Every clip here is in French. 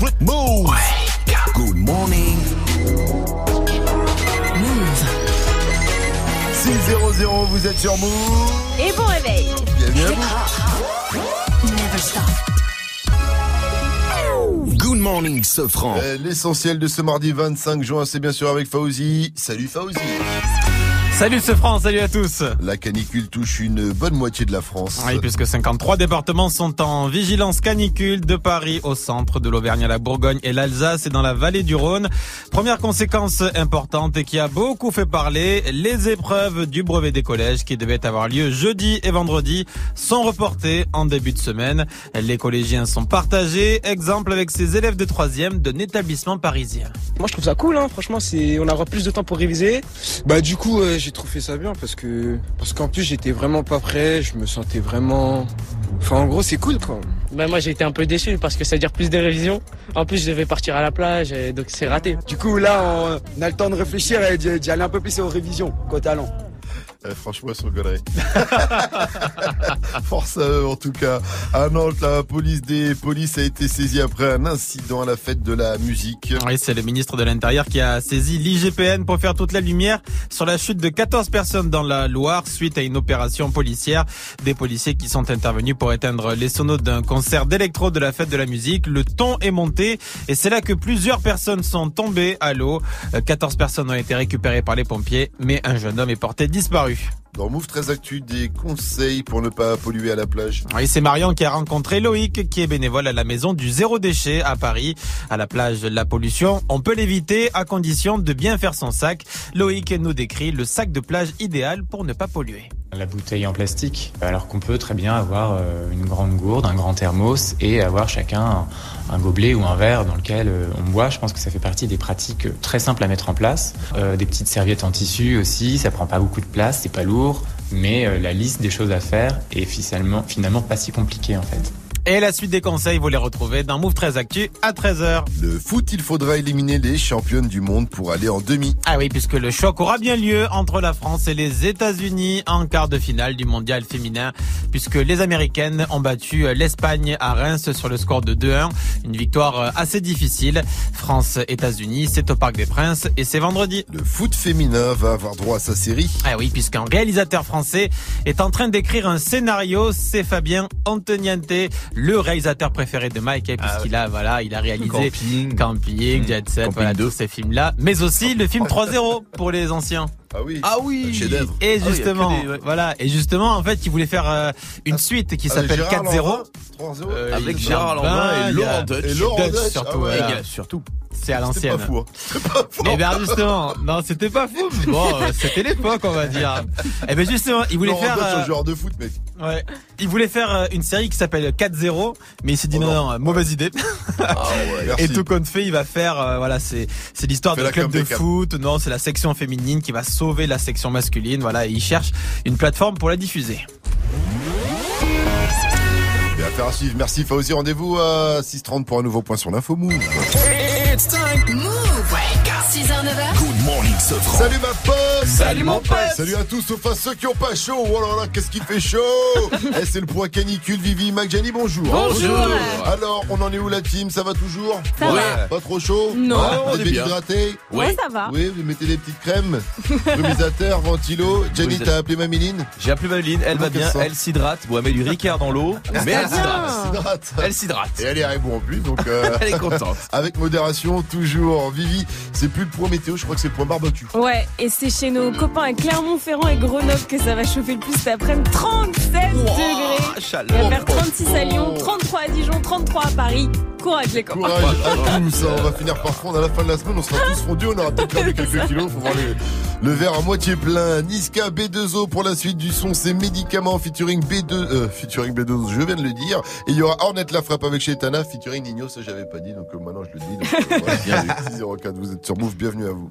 Move. Good morning. Move. 6-0-0, vous êtes sur Move. Et bon réveil. Bienvenue à vous. Never stop. Good morning, Sofran. Euh, L'essentiel de ce mardi 25 juin, c'est bien sûr avec Fauzi. Salut Fauzi. Salut ce France, salut à tous. La canicule touche une bonne moitié de la France. Oui, puisque 53 départements sont en vigilance canicule de Paris au centre de l'Auvergne à la Bourgogne et l'Alsace et dans la vallée du Rhône. Première conséquence importante et qui a beaucoup fait parler, les épreuves du brevet des collèges qui devaient avoir lieu jeudi et vendredi sont reportées en début de semaine. Les collégiens sont partagés, exemple avec ces élèves de troisième d'un établissement parisien. Moi je trouve ça cool, hein. franchement c'est on aura plus de temps pour réviser. Bah du coup euh, j'ai trouvé ça bien parce que parce qu'en plus j'étais vraiment pas prêt, je me sentais vraiment. Enfin en gros c'est cool quoi. Bah moi j'ai été un peu déçu parce que ça veut dire plus de révisions. En plus je devais partir à la plage et donc c'est raté. Du coup, là, on, a le temps de réfléchir et d'y d'y aller un peu plus aux révisions, côté talent. Euh, franchement, ils sont. Force à en tout cas. À Nantes, la police des polices a été saisie après un incident à la fête de la musique. Oui, c'est le ministre de l'Intérieur qui a saisi l'IGPN pour faire toute la lumière sur la chute de 14 personnes dans la Loire suite à une opération policière. Des policiers qui sont intervenus pour éteindre les sonos d'un concert d'électro de la fête de la musique. Le ton est monté et c'est là que plusieurs personnes sont tombées à l'eau. Euh, 14 personnes ont été récupérées par les pompiers, mais un jeune homme est porté disparu. Dans Move très Actu, des conseils pour ne pas polluer à la plage. Oui, c'est Marion qui a rencontré Loïc, qui est bénévole à la maison du zéro déchet à Paris. À la plage, la pollution, on peut l'éviter à condition de bien faire son sac. Loïc nous décrit le sac de plage idéal pour ne pas polluer. La bouteille en plastique, alors qu'on peut très bien avoir euh, une grande gourde, un grand thermos et avoir chacun un, gobelet ou un verre dans lequel euh, on boit. Je pense que ça fait partie des pratiques très simples à mettre en place. Euh, des petites serviettes en tissu aussi, ça prend pas beaucoup de place, c'est pas lourd, mais la liste des choses à faire est finalement pas si compliquée en fait. Et la suite des conseils, vous les retrouvez dans Move 13 Actu à 13h. Le foot, il faudra éliminer les championnes du monde pour aller en demi. Ah oui, puisque le choc aura bien lieu entre la France et les États-Unis en quart de finale du mondial féminin, puisque les Américaines ont battu l'Espagne à Reims sur le score de 2-1. Une victoire assez difficile. France-États-Unis, c'est au Parc des Princes et c'est vendredi. Le foot féminin va avoir droit à sa série. Ah oui, puisqu'un réalisateur français est en train d'écrire un scénario, c'est Fabien Antoniente, le réalisateur préféré de Mike, hein, puisqu'il a, voilà, il a réalisé Camping. Camping, Jet Set, voilà, 2. tous ces films-là, mais aussi le film 3-0 pour les anciens. Ah oui. Ah oui. Chef-d'œuvre. Et Ah oui, justement, il y a que des- ouais. voilà, et justement, en fait, il voulait faire euh, une suite qui s'appelle Gérard 4-0. Lanvin, 3-0. Euh, Avec Gérard Lanvin et Laurent Dutch. Et Laurent Dutch, Dutch, surtout, ah ouais. Et voilà. gars, surtout. C'est à C'était l'ancienne. pas fou. hein. C'était pas fou. Et bien justement, non, c'était pas fou. mais Bon, c'était l'époque, on va dire. Et ben justement, il voulait Laurent faire. Dutch, euh, un joueur de foot, mec. Ouais. Il voulait faire euh, une série qui s'appelle 4-0, mais il s'est dit Oh non, non. non, mauvaise idée. Ah ouais, merci. Et tout compte fait, il va faire, voilà, c'est l'histoire d'un club de foot. Non, c'est la section féminine qui va sauver la section masculine. Voilà, et il cherche une plateforme pour la diffuser. Et affaire à suivre. Merci Fauzi. Rendez-vous à 6h30 pour un nouveau point sur l'info Move. It's time. Move. 6h, 9h. Good morning, Sofran. Salut ma pote Salut, mon pote. Salut à tous sauf à ceux qui ont pas chaud Oh là là qu'est-ce qui fait chaud Eh c'est le point canicule Vivi Magjani bonjour Bonjour. Alors on en est où la team? Ça va toujours? Ça Ouais. va. Pas trop chaud? Non. Ouais, on Vous est bien. déshydraté Ouais, ça va. Oui vous mettez des petites crèmes Brumisateur, ventilo Jenny t'as appelé Mamiline J'ai appelé Madeline, elle va bien, elle s'hydrate. Bon, elle met du Ricard dans l'eau, mais elle s'hydrate. S'hydrate. Elle s'hydrate. Et elle est à bon en plus donc euh, Elle est contente. avec modération toujours Vivi c'est plus le point météo je crois que c'est point barbecue Ouais, et c'est chez nos copains à Clermont-Ferrand et Grenoble que ça va chauffer le plus cet après-midi. 37 degrés. Il va Chaleur. faire 36 à Lyon, 33 à Dijon, 33 à Paris. Courage les copains. Courage à tous, on va finir par fondre à la fin de la semaine, on sera tous fondus, on aura peut-être perdu quelques kilos, faut voir les- le verre à moitié plein. Niska B2O pour la suite du son, c'est médicaments featuring B2, euh, featuring B2O, je viens de le dire. Et il y aura Ornette la frappe avec Chetana, featuring Nino, ça j'avais pas dit, donc euh, maintenant je le dis. Donc, euh, voilà, bien vu. 604, vous êtes sur Move, bienvenue à vous.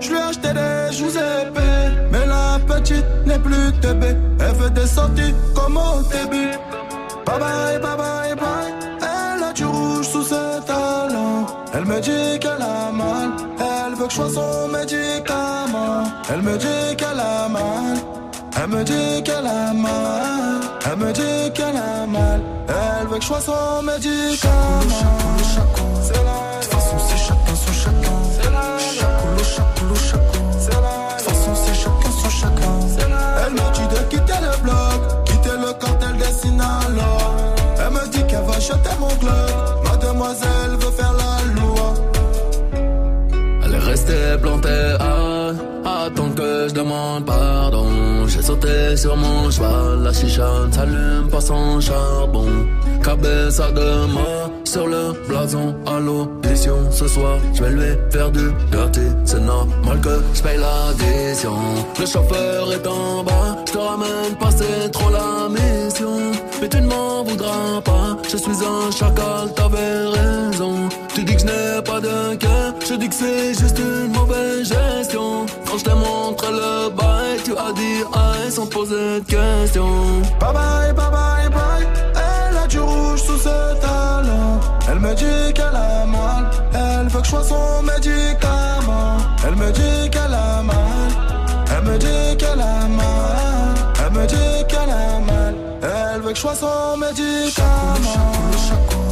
Je lui ai acheté des joues épais. Mais la petite n'est plus TB. Elle veut des sorties comme au début. Bye bye, bye bye, bye. Elle a du rouge sous ses talons. Elle me dit qu'elle a mal. Elle veut que je sois son médicament. Elle me dit qu'elle a mal. Elle me dit qu'elle a mal. Elle me dit qu'elle a mal. Elle veut que je sois son médicament. Acheter mon club. Mademoiselle veut faire la loi. Elle est restée plantée à attendre que je demande pardon. J'ai sauté sur mon cheval, la chicha ne s'allume pas sans charbon. Cabeza de moi sur le blason à l'audition ce soir. Je vais lui faire du dirty, c'est normal que je paye l'addition. Le chauffeur est en bas, je te ramène pas, c'est trop la mission. Mais tu ne m'en voudras pas, je suis un chacal, t'avais raison. Tu dis que je n'ai pas de cœur, je dis que c'est juste une mauvaise gestion. Quand je t'ai montré le bail, tu as dit aïe sans poser de questions. Bye bye, bye bye, bye. Elle a du rouge sous ses talons. Elle me dit qu'elle a mal. Elle veut que je sois son médicament. Elle me dit qu'elle a mal. Elle me dit qu'elle a mal. Elle me dit qu'elle a mal. Elle veut que je sois son médicament.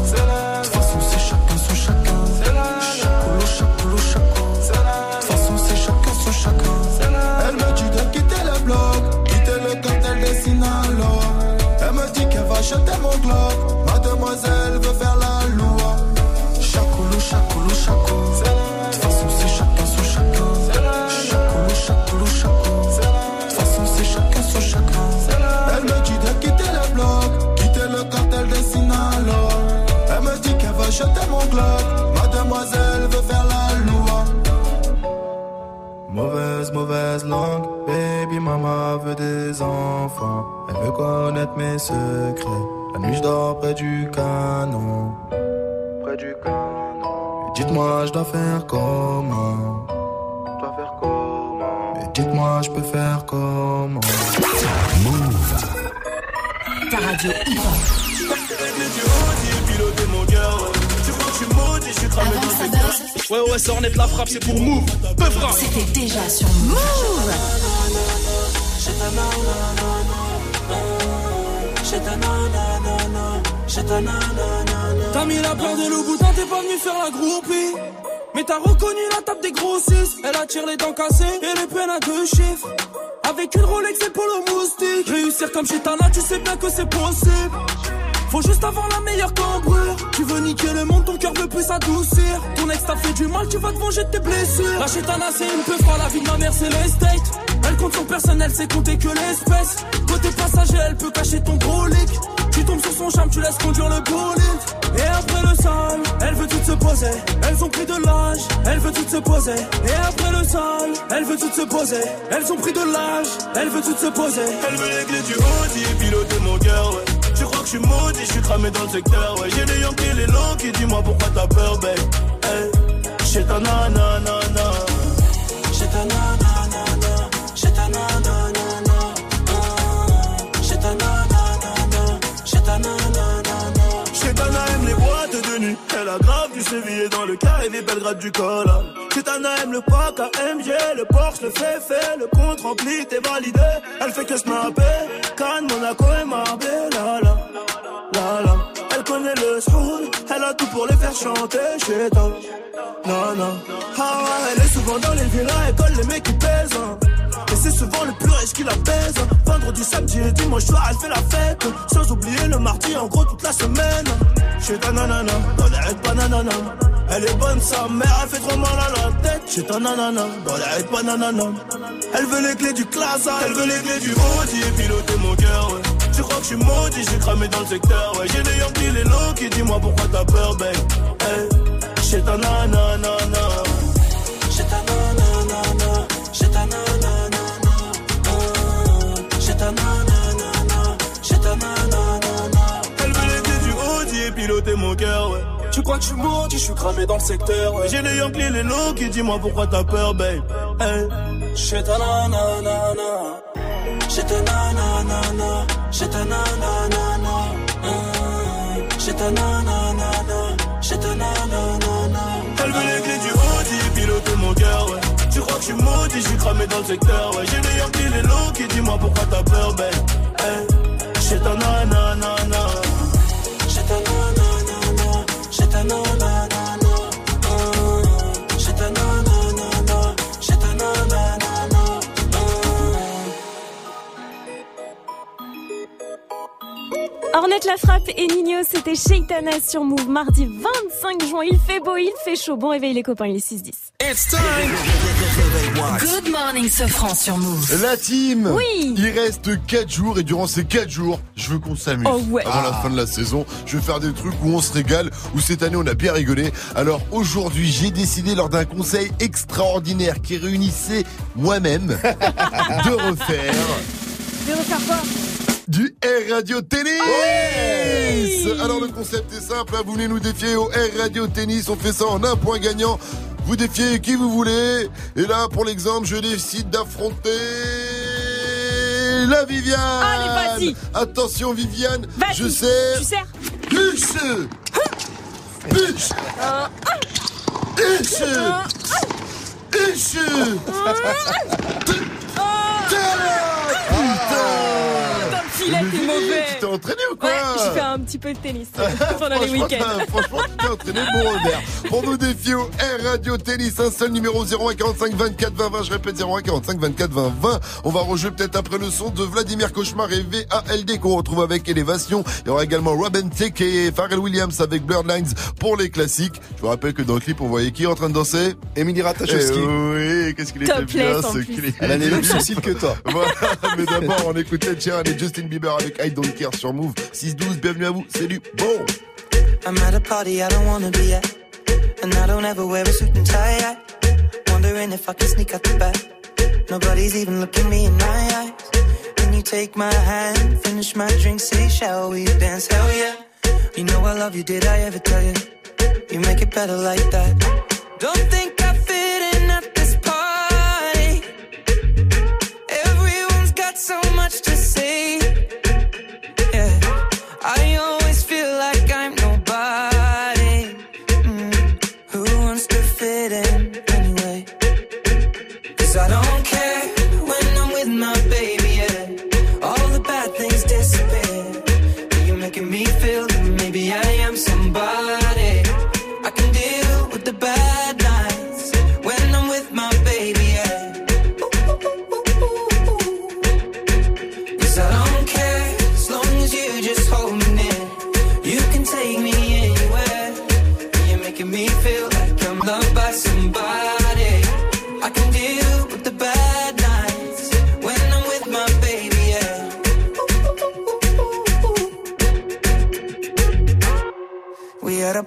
C'est la De façon, c'est chacun son chacun. C'est. C'est chacun Elle me dit de quitter le bloc. Quitter le cartel des. Elle me dit qu'elle va acheter mon globe. Mademoiselle veut faire acheter mon globe. Mademoiselle veut faire la loi. Mauvaise, mauvaise langue, baby mama veut des enfants. Elle veut connaître mes secrets. La nuit je dors près du canon. Près du canon. Dites-moi je dois faire comment? Je dois faire comment? Mais dites-moi je peux faire comment? Ta radio Avant sa buzz, Ouais, ouais, ça en est la frappe, c'est pour Move. Peu frappe. c'était déjà sur Move. T'as mis la peur de Louboutin, t'es pas venu faire la groupie. Mais t'as reconnu la table des grossistes. Elle attire les dents cassées et les peines à deux chiffres. Avec une Rolex et pour le moustique. Réussir comme chez Tana, tu sais bien que c'est possible. Faut juste avoir la meilleure cambrure. Tu veux niquer le monde, ton cœur veut plus s'adoucir. Ton ex t'a fait du mal, tu vas te venger de tes blessures. La chétana, c'est une peu froid, la vie de ma mère, c'est l'estate. Elle compte son personnel, c'est compter que l'espèce. Côté passager, elle peut cacher ton brolic. Tu tombes sur son charme, tu laisses conduire le bolide. Et après le sale, elle veut tout se poser. Elles ont pris de l'âge, elle veut tout se poser. Et après le sale, elle veut tout se poser. Elles ont pris de l'âge, elle veut tout se poser. Elle veut clés du et piloter mon cœur. Je suis maudit, je suis cramé dans le secteur, ouais. J'ai les Yankees, les longs qui dis-moi pourquoi t'as peur, babe? Hey, j'ai ta nanana. J'ai ta nanana. J'ai ta nanana. J'ai ta nanana. J'ai ta nanana. Chetana aime les boîtes de nuit. Elle a grave du sévillé dans le carré des Belgrade du col. Chetana aime le pack AMG, le Porsche, le fait, le compte rempli, t'es validé. Elle fait que snapper. Cannes, Monaco et Marbella. Elle a tout pour les faire chanter chez toi. Non. Ah elle est souvent dans les villas, elle colle les mecs qui pèsent. hein. Et c'est souvent le plus riche qui la pèse. Vendredi, samedi et dimanche soir, elle fait la fête. Sans oublier le mardi, en gros, toute la semaine. Chez ta nanana, dans les raids pas nanana. Elle est bonne, sa mère, elle fait trop mal à la tête. Chez ta nanana, dans les raids pas nanana. Elle veut les clés du classe, elle veut les clés du Audi et piloter mon cœur, ouais. Tu crois que je suis maudit, j'ai cramé dans le secteur, ouais. J'ai les Yankees, les longs qui dis-moi pourquoi t'as peur, babe. Hey, chez ta nanana. Chez ta nanana. Chez ta nanana. Chez ta nanana. Chez ta nanana. Elle veut clés du Audi et piloter mon cœur, ouais. Tu crois que je suis maudit, je suis cramé dans le secteur. Ouais. J'ai les Yankees, les low qui dis-moi pourquoi t'as peur, babe. Hey. J'ai ta nanana, j'ai ta nanana, j'ai ta nanana, j'ai ta nanana, j'ai ta nanana. Elle veut les clés du Audi, piloter mon cœur. Tu crois que je suis maudit, je suis cramé dans le secteur, ouais. J'ai les Yankees, les low qui dis-moi pourquoi t'as peur, babe. Hey. J'ai ta nanana, j'ai ta nanana, nanana, Ornette la frappe et Nino, c'était Sheitana sur Move mardi 25 juin. Il fait beau, il fait chaud. Bon réveil les copains, il est 6-10. It's time. Good morning, Sofran sur Move. La team Oui. Il reste 4 jours et durant ces 4 jours, je veux qu'on s'amuse. Oh ouais. Avant la fin de la saison, je vais faire des trucs où on se régale, où cette année on a bien rigolé. Alors aujourd'hui, j'ai décidé lors d'un conseil extraordinaire qui réunissait moi-même de refaire De refaire quoi? Du Air Radio Tennis. Alors le concept est simple, hein, vous venez nous défier au Air Radio Tennis, on fait ça en un point gagnant. Vous défiez qui vous voulez. Et là, pour l'exemple, je décide d'affronter la Viviane. Allez, vas-y. Attention Viviane, je sais. Tu sers. Bûche Bûche Bûche Bûche entraîné ou quoi Ouais, j'ai fait un petit peu de tennis pendant les Franchement, week-ends. Franchement, tu t'es entraîné bon revers. Pour nous défier au Air Radio Tennis, un seul numéro 01 45 24 20 20. Je répète 01 45 24 20 20. On va rejouer peut-être après le son de Vladimir Cauchemar et VALD qu'on retrouve avec Élévation. Il y aura également Robin Thicke et Pharrell Williams avec Blurred Lines pour les classiques. Je vous rappelle que dans le clip, on voyait qui en train de danser? Émilie Ratajkowski. Eh oui, qu'est-ce qu'il était Topless, bien en ce plus. clip. Elle a les mêmes sourcils que toi. Voilà, mais d'abord, on écoute Ed Sheeran et Justin Bieber avec I Don't Care sur Move 6-12. Bienvenue à vous, c'est du bon. I'm at a party I don't wanna be at. And I don't ever wear a suit and tie. I wondering if I can sneak out the back. Nobody's even looking me in my eyes. When you take my hand, finish my drink, say, shall we dance? Hell yeah. You know I love you, did I ever tell you? You make it better like that. Don't think I so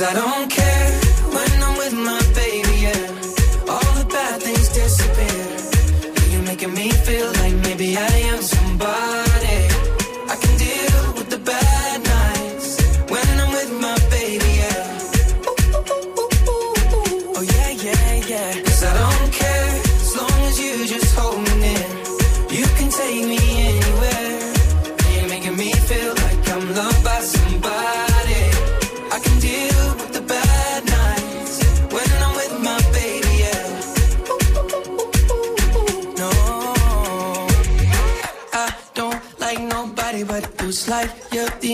Cause I don't care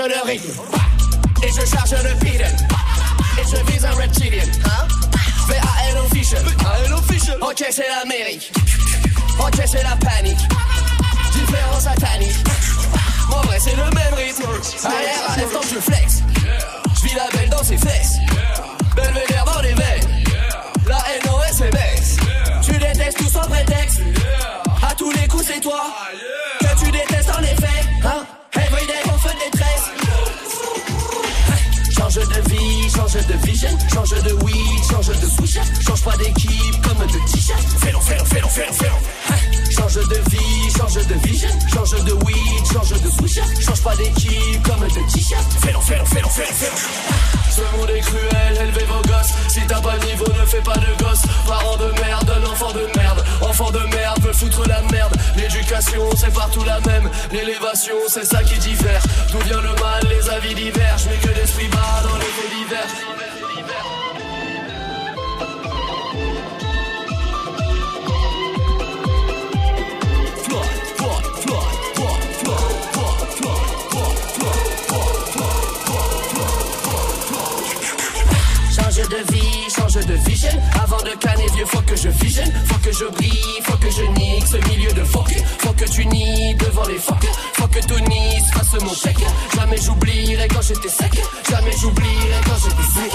je le. Je brille, faut que je nique ce milieu de fuck. Faut que tu nies devant les fuck. Faut que Tunis fasse mon chèque. Jamais j'oublierai quand j'étais sec. Jamais j'oublierai quand j'étais sec.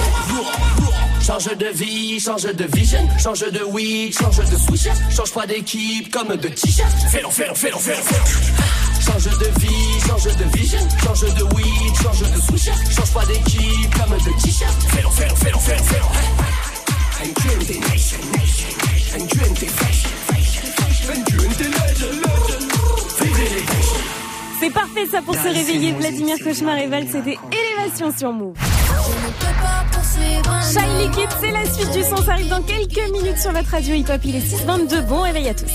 Change de vie, change de vision. Change de weed, change de switch. Change pas d'équipe comme de t-shirt. Fais-le, fais-le, fais-le, fais-le, fais-le. Change de vie, change de vision. Change de weed, change de switch. Change pas d'équipe comme de t-shirt. Fais-le, fais-le, fais-le, fais-le. N20 nation, nation, N20 fashion, fashion, fashion, N20 legend, legend, vive l'innovation. C'est parfait ça pour se réveiller. Vladimir Cauchemar et Val, c'était Élévation sur Move. Shy Liquid, c'est la suite du son. Ça arrive dans quelques minutes sur votre radio hip-hop. Il est 6h22. Bon réveil à tous.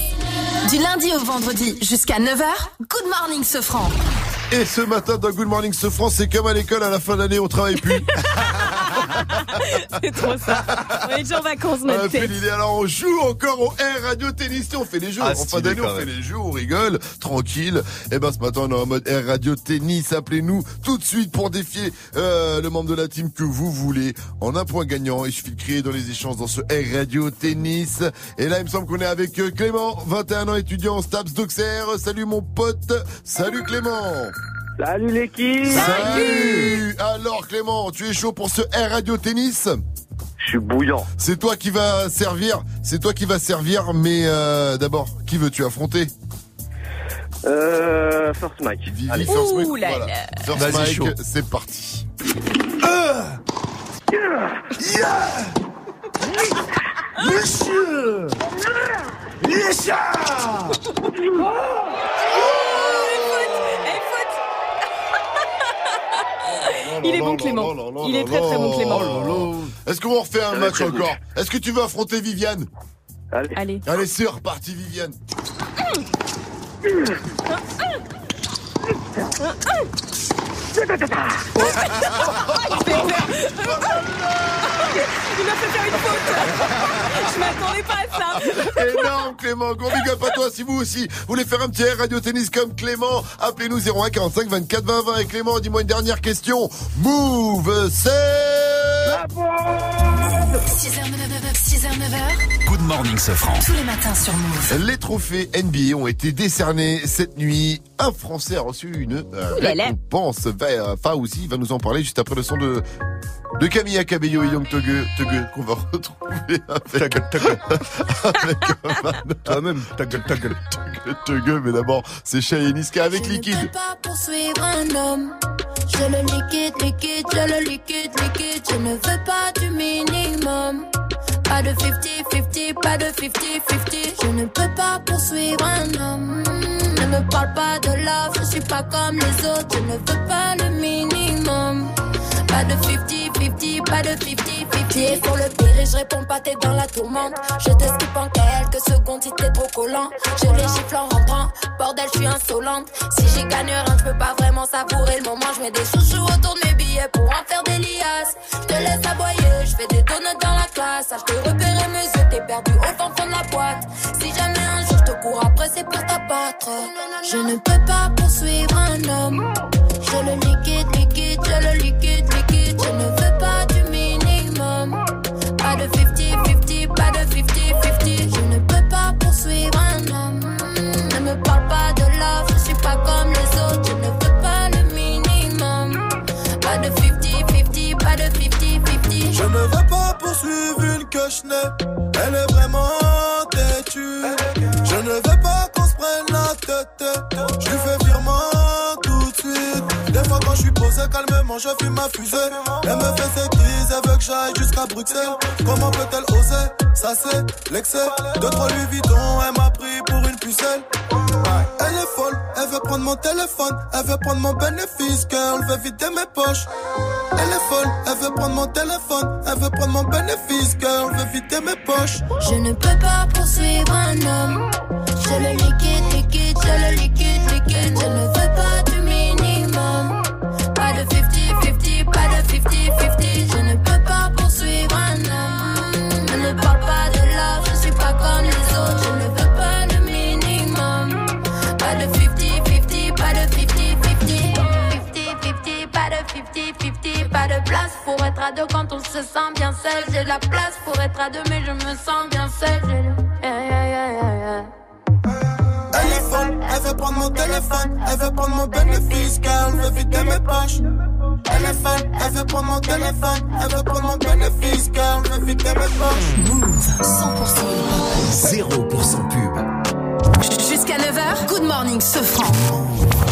Du lundi au vendredi jusqu'à 9h, Good Morning Sofran. Et ce matin dans Good Morning ce France, c'est comme à l'école, à la fin de l'année, on travaille plus. c'est trop ça. On est déjà en vacances, notre Ah, tête. Est alors on joue encore au Air Radio Tennis. On fait les jeux. Ah, en fin stylé, d'année, on fait les jeux, on rigole, tranquille. Et ben ce matin, on est en mode Air Radio Tennis. Appelez-nous tout de suite pour défier euh, le membre de la team que vous voulez. En un point gagnant, il suffit de crier dans les échanges dans ce Air Radio Tennis. Et là, il me semble qu'on est avec euh, Clément, 21 ans, étudiant en STAPS d'Auxerre. Salut mon pote. Salut Clément. Salut l'équipe Salut Alors Clément, tu es chaud pour ce Air Radio Tennis? Suis bouillant. C'est toi qui va servir, c'est toi qui va servir, mais euh, d'abord, qui veux-tu affronter? Euh, First Mike. Vivi Allez. First Mike, Ouh là voilà. là. First Vas-y, Mike, chaud. c'est parti. Monsieur Il est bon, Clément. Il est très très bon, Clément. Oh Est-ce qu'on refait un match encore Est-ce que tu veux affronter Viviane Allez. Allez, c'est reparti Viviane. Il m'a fait faire une faute. Je m'attendais pas à ça. Énorme Clément, gros big up à toi si vous aussi voulez faire un petit air radio tennis comme Clément, appelez-nous 01 45 24 20 20 et Clément, dis-moi une dernière question. Move, c'est 6h, 9h, 6h, 9h, Good morning, Sofran. tous les matins sur Move. Les trophées NBA ont été décernés cette nuit. Un Français a reçu une euh, récompense. Va- Fauzi va nous en parler juste après le son de de Camilla Cabello et Young Tugge, Tugge, qu'on va retrouver avec, avec Toi-même, ta gueule, ta gueule. Tugge, Tugge, mais d'abord, c'est et Niska avec Liquide. pas poursuivre un homme. Je le liquide, liquide, je le liquide, liquide. Je ne veux pas du minimum. Pas de 50-50, pas de 50-50. Je ne peux pas poursuivre un homme. Ne me parle pas de love, je suis pas comme les autres. Je ne veux pas le minimum. Pas de 50-50, pas de 50-50. Pieds sur le et je réponds pas, t'es dans la tourmente. Je t'esquive en quelques secondes si t'es trop collant. Je les gifle en rentrant, bordel, je suis insolente. Si j'ai gagné rien, je peux pas vraiment savourer le moment. Je mets des chouchous autour de mes billets pour en faire des liasses. Je te laisse aboyer, je fais des donuts dans la classe. Ah, je te repérer mes yeux, t'es perdu au fond fond de la boîte. Si jamais un jour je te cours après, c'est pour t'abattre. Je ne peux pas poursuivre un homme. Je le liquide, liquide, je le liquide, liquide. Je ne veux pas poursuivre une cochonnette. Elle est vraiment têtue. Je ne veux pas qu'on se prenne la tête. Quand je suis posé calmement, je fume ma fusée. Elle me fait ses crises, elle veut que j'aille jusqu'à Bruxelles. Comment peut-elle oser Ça c'est l'excès? Deux trois Louis Vuitton, elle m'a pris pour une pucelle. Elle est folle, elle veut prendre mon téléphone, elle veut prendre mon bénéfice, girl, veut vider mes poches. Elle est folle, elle veut prendre mon téléphone, elle veut prendre mon bénéfice, girl, veut vider mes poches. Je ne peux pas poursuivre un homme. Je le liquide, liquide, je le liquide, liquide. Je veux pour être à deux quand on se sent bien seul. J'ai de la place pour être à deux, mais je me sens bien seul. J'ai le- Yeah, yeah, yeah, yeah, yeah. Elle est folle, elle veut prendre mon téléphone, elle veut prendre mon bénéfice, girl, veut vider mes poches. Elle est folle, elle veut prendre mon téléphone, elle veut prendre mon bénéfice, girl, veut vider mes poches. Move 100% 0% pub. Jusqu'à 9h, Good Morning Sofran. Havana,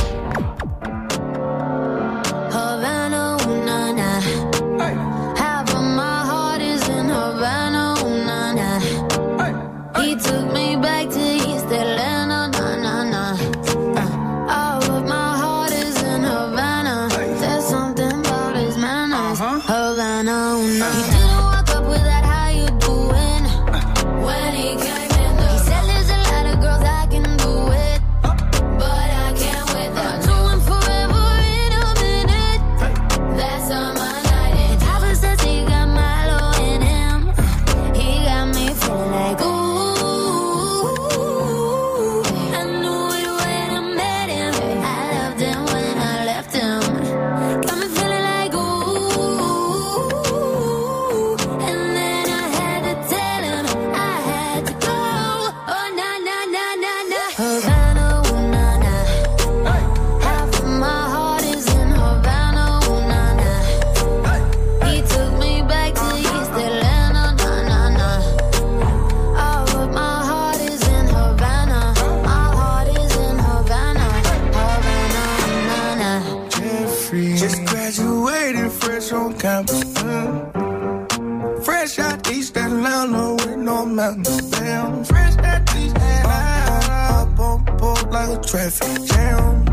down. Fresh out East Atlanta. Up on board like a traffic jam.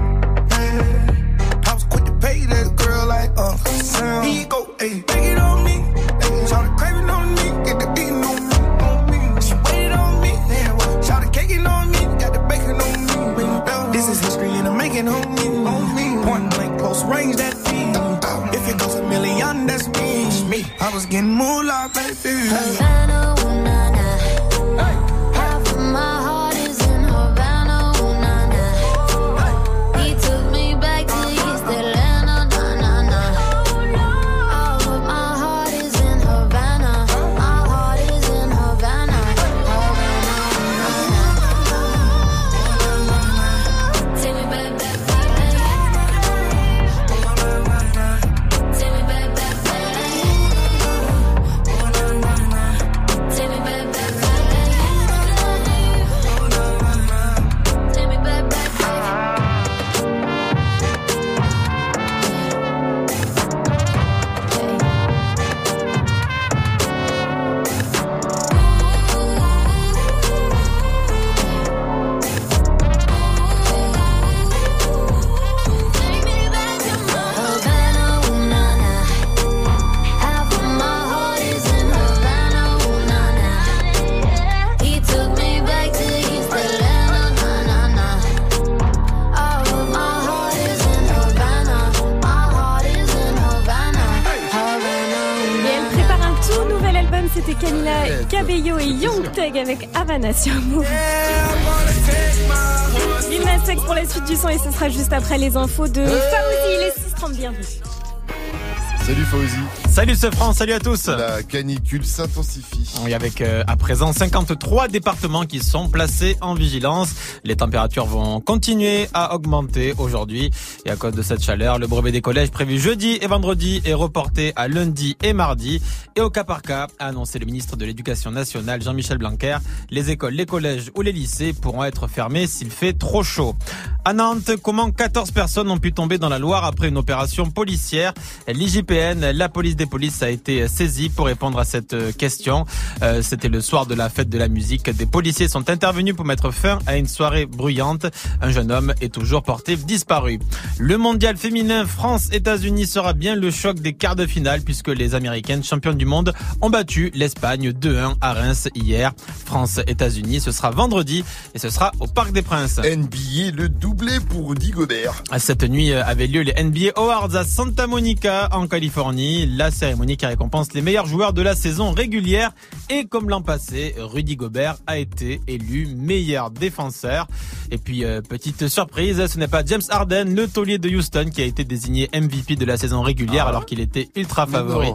Man, I was quick to pay that girl like. Uh, he go, ayy, take it on me. Ayy, shout craving on me. Get the beating on me. On me. She waited on me. Damn, shout the caking on me. Got the bacon on me. This is history and I'm making on me. On me. Point blank, close range, that feed. If it goes a million, that's me. I was getting moolah, baby. Sur Move. Lil Nas X pour la suite du son et ce sera juste après les infos de Fauzi. Il est 6h30, bienvenue. Salut Fauzi. Salut ce France, salut à tous. La canicule s'intensifie. Oui, avec euh, à présent 53 départements qui sont placés en vigilance. Les températures vont continuer à augmenter aujourd'hui. Et à cause de cette chaleur, le brevet des collèges prévu jeudi et vendredi est reporté à lundi et mardi. Et au cas par cas, a annoncé le ministre de l'Éducation nationale Jean-Michel Blanquer, les écoles, les collèges ou les lycées pourront être fermés s'il fait trop chaud. À Nantes, comment 14 personnes ont pu tomber dans la Loire après une opération policière? L'IGPN, la police des polices, a été saisie pour répondre à cette euh, question. Euh, C'était le soir de la fête de la musique. Des policiers sont intervenus pour mettre fin à une soirée bruyante. Un jeune homme est toujours porté disparu. Le mondial féminin France-États-Unis sera bien le choc des quarts de finale puisque les Américaines championnes du monde ont battu l'Espagne 2-1 à Reims hier. France-États-Unis, ce sera vendredi et ce sera au Parc des Princes. NBA, le doublé pour Rudy Gobert. Cette nuit avait lieu les NBA Awards à Santa Monica en Californie. La cérémonie qui récompense les meilleurs joueurs de la saison régulière. Et comme l'an passé, Rudy Gobert a été élu meilleur défenseur. Et puis, euh, petite surprise, ce n'est pas James Harden, le taulier de Houston, qui a été désigné MVP de la saison régulière alors qu'il était ultra favori.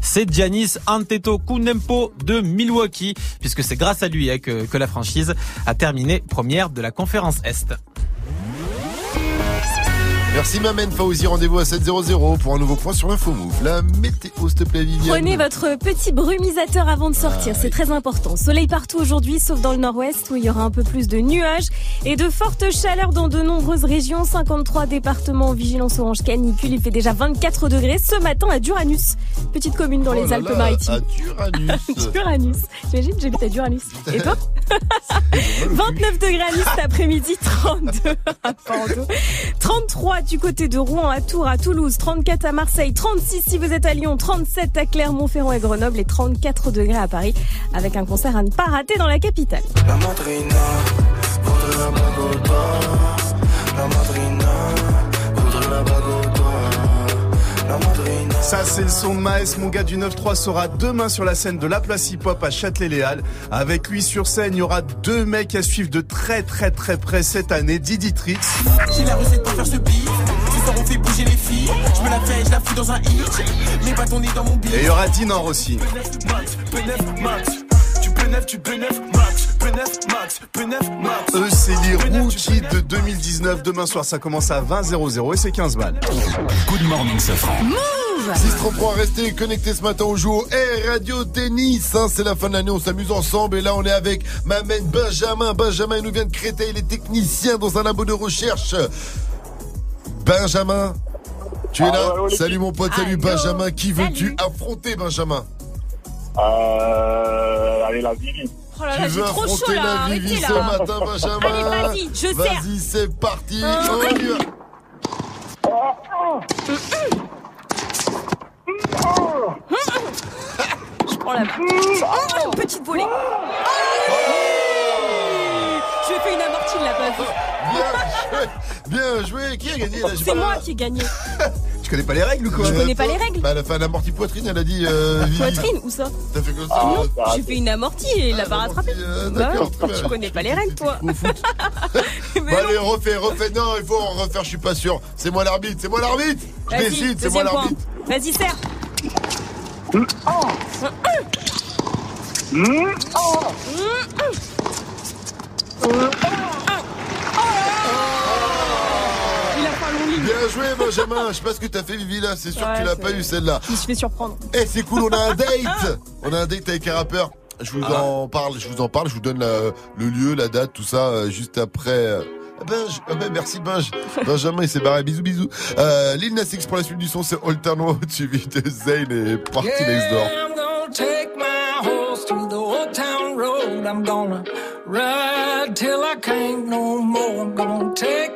C'est Giannis Antetokounmpo de Milwaukee, puisque c'est grâce à lui hein, que, que la franchise a terminé première de la conférence Est. Merci Mamen Fauzi, rendez-vous à 7.00 pour un nouveau point sur l'info Move. La météo, s'il te plaît Viviane. Prenez votre petit brumisateur avant de sortir, Ah, c'est très important. Soleil partout aujourd'hui, sauf dans le nord-ouest où il y aura un peu plus de nuages et de fortes chaleurs dans de nombreuses régions. 53 départements en vigilance orange canicule. Il fait déjà 24 degrés ce matin à Duranus, petite commune dans Oh les Alpes-Maritimes. À Duranus. Duranus. J'imagine, j'habite à Duranus. Et toi 29 degrés à Nice cet après-midi, 32 à Bordeaux, 33 du côté de Rouen, à Tours, à Toulouse, 34 à Marseille, 36 si vous êtes à Lyon, 37 à Clermont-Ferrand et Grenoble et 34 degrés à Paris avec un concert à ne pas rater dans la capitale. Ça, c'est le son de Maes, mon gars du 9-3 sera demain sur la scène de la place hip-hop à Châtelet-Léal. Avec lui sur scène, il y aura deux mecs à suivre de très très très près cette année, Didi Trix. J'ai la recette pour faire ce beat. Ce soir on fait bouger les filles. Je me la fais, je la fous dans un hit. Les bâtons nés dans mon beat. Et il y aura Dinor aussi. Max, P9 Max. Tu P9, tu P9 Max. P9 Max, P9 Max. Eux, c'est les rookies de 2019. Demain soir, ça commence à 20 00 et c'est 15 balles. Good morning, Safran. 633, restez connectés ce matin. On joue au Air Radio Tennis. hein. c'est la fin de l'année, on s'amuse ensemble. Et là, on est avec Mamen Benjamin. Benjamin, il nous vient de Créteil. Il est technicien dans un labo de recherche. Benjamin, tu es Ah là? Salut mon pote, salut. Benjamin. Qui veux-tu affronter, Benjamin? Euh, allez, la Vivi. Oh là Tu là, veux j'ai trop chaud affronter là, la Vivi ce là. matin, Benjamin Allez, vas-y, je sers. Vas-y, c'est parti. Oh. On y va. Je prends la Oh, petite volée. Oh je lui ai fait une amortie, il l'a pas vu. Bien joué. Qui a gagné là? C'est moi qui ai gagné. Tu connais pas les règles ou quoi Je connais pas les règles. Bah, elle a fait un amorti poitrine, elle a dit. Euh. Poitrine, où ça T'as fait comme Ah, ça Non, j'ai fait une amortie et il l'a pas rattrapé. euh, Bah tu connais pas les règles, toi. Bon, allez, refais, refais. Non, il faut en refaire, je suis pas sûr. C'est moi l'arbitre, c'est moi l'arbitre. Je décide, c'est moi l'arbitre. Vas-y, serre. Il a pas long ligne. Bien joué, Benjamin. Je sais pas ce que t'as fait, Vivi, là. C'est sûr que tu l'as pas eu, celle-là. Je me suis fait surprendre. Eh, c'est cool, on a un date. On a un date avec un rappeur. Je vous Ah. en parle, je vous en parle, je vous donne la- le lieu, la date, tout ça, euh, juste après. euh, Benj, ah ben merci Benj. Benjamin il s'est barré, bisous bisous. Euh, Lil Nas X pour la suite du son, c'est Alter Road suivi de Zayn et Party Next Door. I'm gonna take my horse to the old town road. I'm gonna ride till I can't no more. I'm gonna take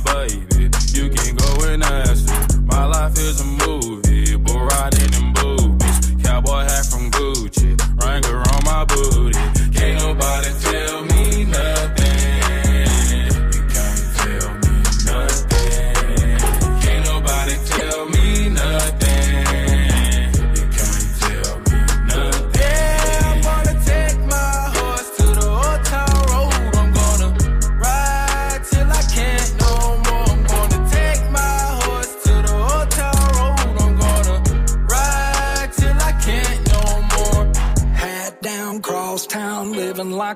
baby. You can go and ask me. My life is a movie.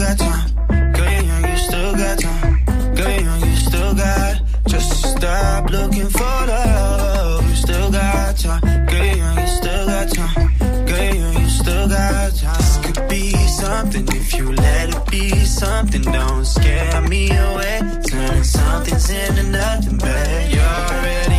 got time. Girl, you young, you still got time. Girl, you young, you still got. Just stop looking for love. You still got time. Girl, you young, you still got time. Girl, you young, you still got time. This could be something if you let it be something. Don't scare me away. Turning something's into nothing, babe. You're it.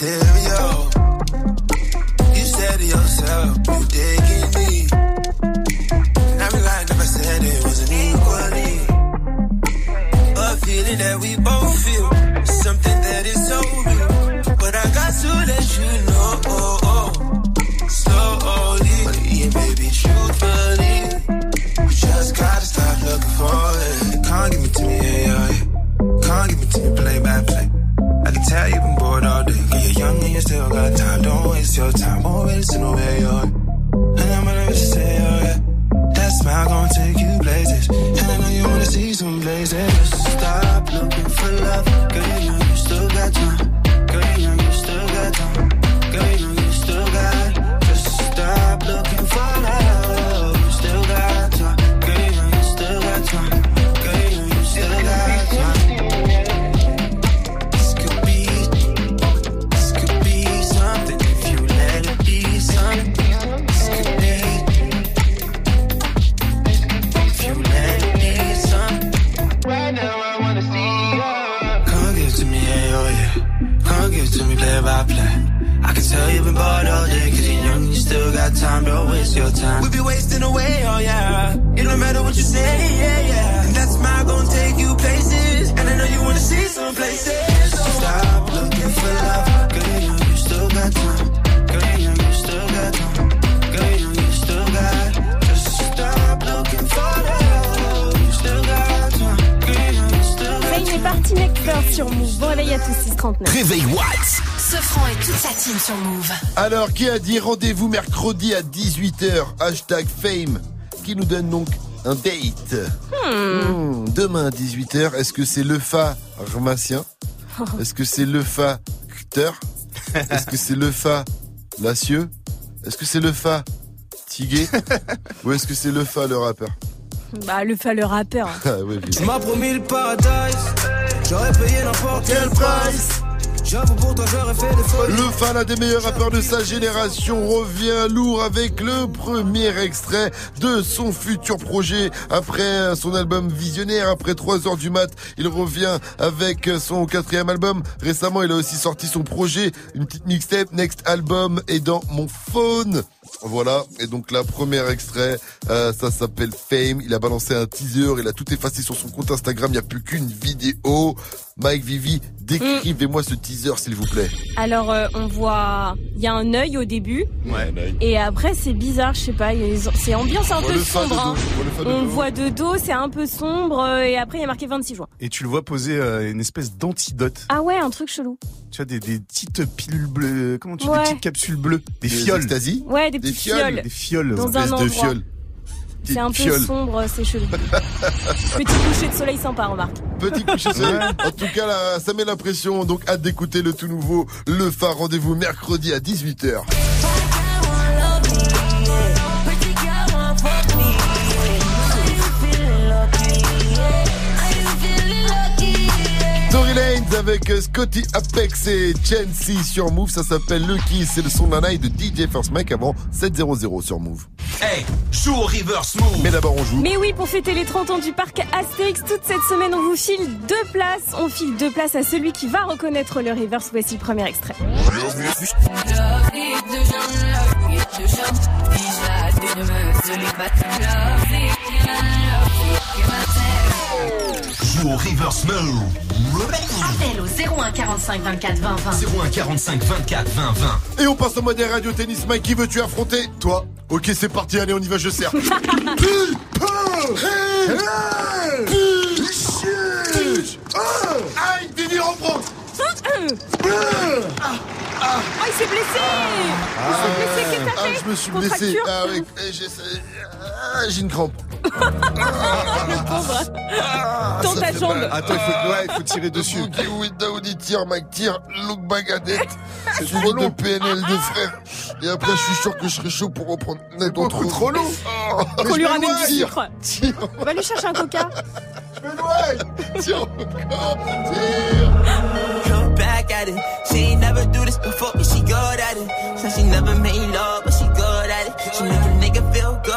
material qui a dit rendez-vous mercredi à 18h, hashtag fame, qui nous donne donc un date? Hmm. Hmm. Demain à 18h, est-ce que c'est le pharmacien Est-ce que c'est le facteur Est-ce que c'est le fa lacieux? Est-ce que c'est le fa tigué Ou est-ce que c'est le fa le rappeur. Bah le fa le rappeur. Ah promis le paradise, j'aurais payé n'importe quel, quel. Le fan des meilleurs rappeurs de sa génération revient lourd avec le premier extrait de son futur projet. Après son album Visionnaire, après 3 heures du mat, il revient avec son quatrième album. Récemment, il a aussi sorti son projet, une petite mixtape, Next Album et dans mon phone. Voilà, et donc là, premier extrait, euh, ça s'appelle Fame. Il a balancé un teaser, il a tout effacé sur son compte Instagram, il n'y a plus qu'une vidéo. Mike Vivi, décrivez-moi ce teaser, s'il vous plaît. Alors, euh, on voit, il y a un œil au début. Ouais. Et après, c'est bizarre, je sais pas, c'est ambiance un peu sombre. Hein. on voit le dos. voit de dos, c'est un peu sombre, euh, et après, il y a marqué 26 juin. Et tu le vois poser une espèce d'antidote. Ah ouais, un truc chelou. Tu vois, des, petites pilules bleues. Comment tu dis Des petites capsules bleues. Des Des fioles. extasies Ouais, des petites fioles. Des fioles. Dans un de fioles. C'est un peu Fiole. sombre, c'est chelou. Petit coucher de soleil sympa, remarque. Petit coucher de soleil. En tout cas, là, ça met la pression. Donc, hâte d'écouter le tout nouveau Le Phare. Rendez-vous mercredi à 18h. Avec euh, Scotty Apex et Chancy sur Move. Ça s'appelle Lucky. C'est le son d'un eye de DJ First Mike avant 7-0-0 sur Move. Hey, joue au reverse move. Mais d'abord, on joue. Mais oui, pour fêter les 30 ans du parc Astérix, toute cette semaine, on vous file deux places. On file deux places à celui qui va reconnaître le reverse. Voici le premier extrait. Joue au reverse move. Appel au 01 45 24 20 20. 01 45 24 20 20. Et on passe au mode radio tennis. Mike, qui veux-tu affronter Toi. Ok, c'est parti. Allez, on y va, je sers. Aïe, Didi, reprends Ah, il s'est blessé Il s'est blessé, qu'est-ce que t'as Ah, je me suis blessé. Ah oui, eh, j'ai ah, j'ai une crampe. Le pauvre Dans ça ta jambe mal. Attends, il faut, ouais, il faut tirer dessus. Boogie with Daoudi tire, Mike tire, Look Bagadette. Suivi de PNL de frère. Et après, je suis sûr que je serai chaud pour reprendre net en trop. trop long. Qu'on lui ramène du sucre tire, On va lui chercher un coca je m'éloigne. Tire encore, tire. Look back at it. She ain't never do this before, but she good at it. Said she never made love, but she good at it. She make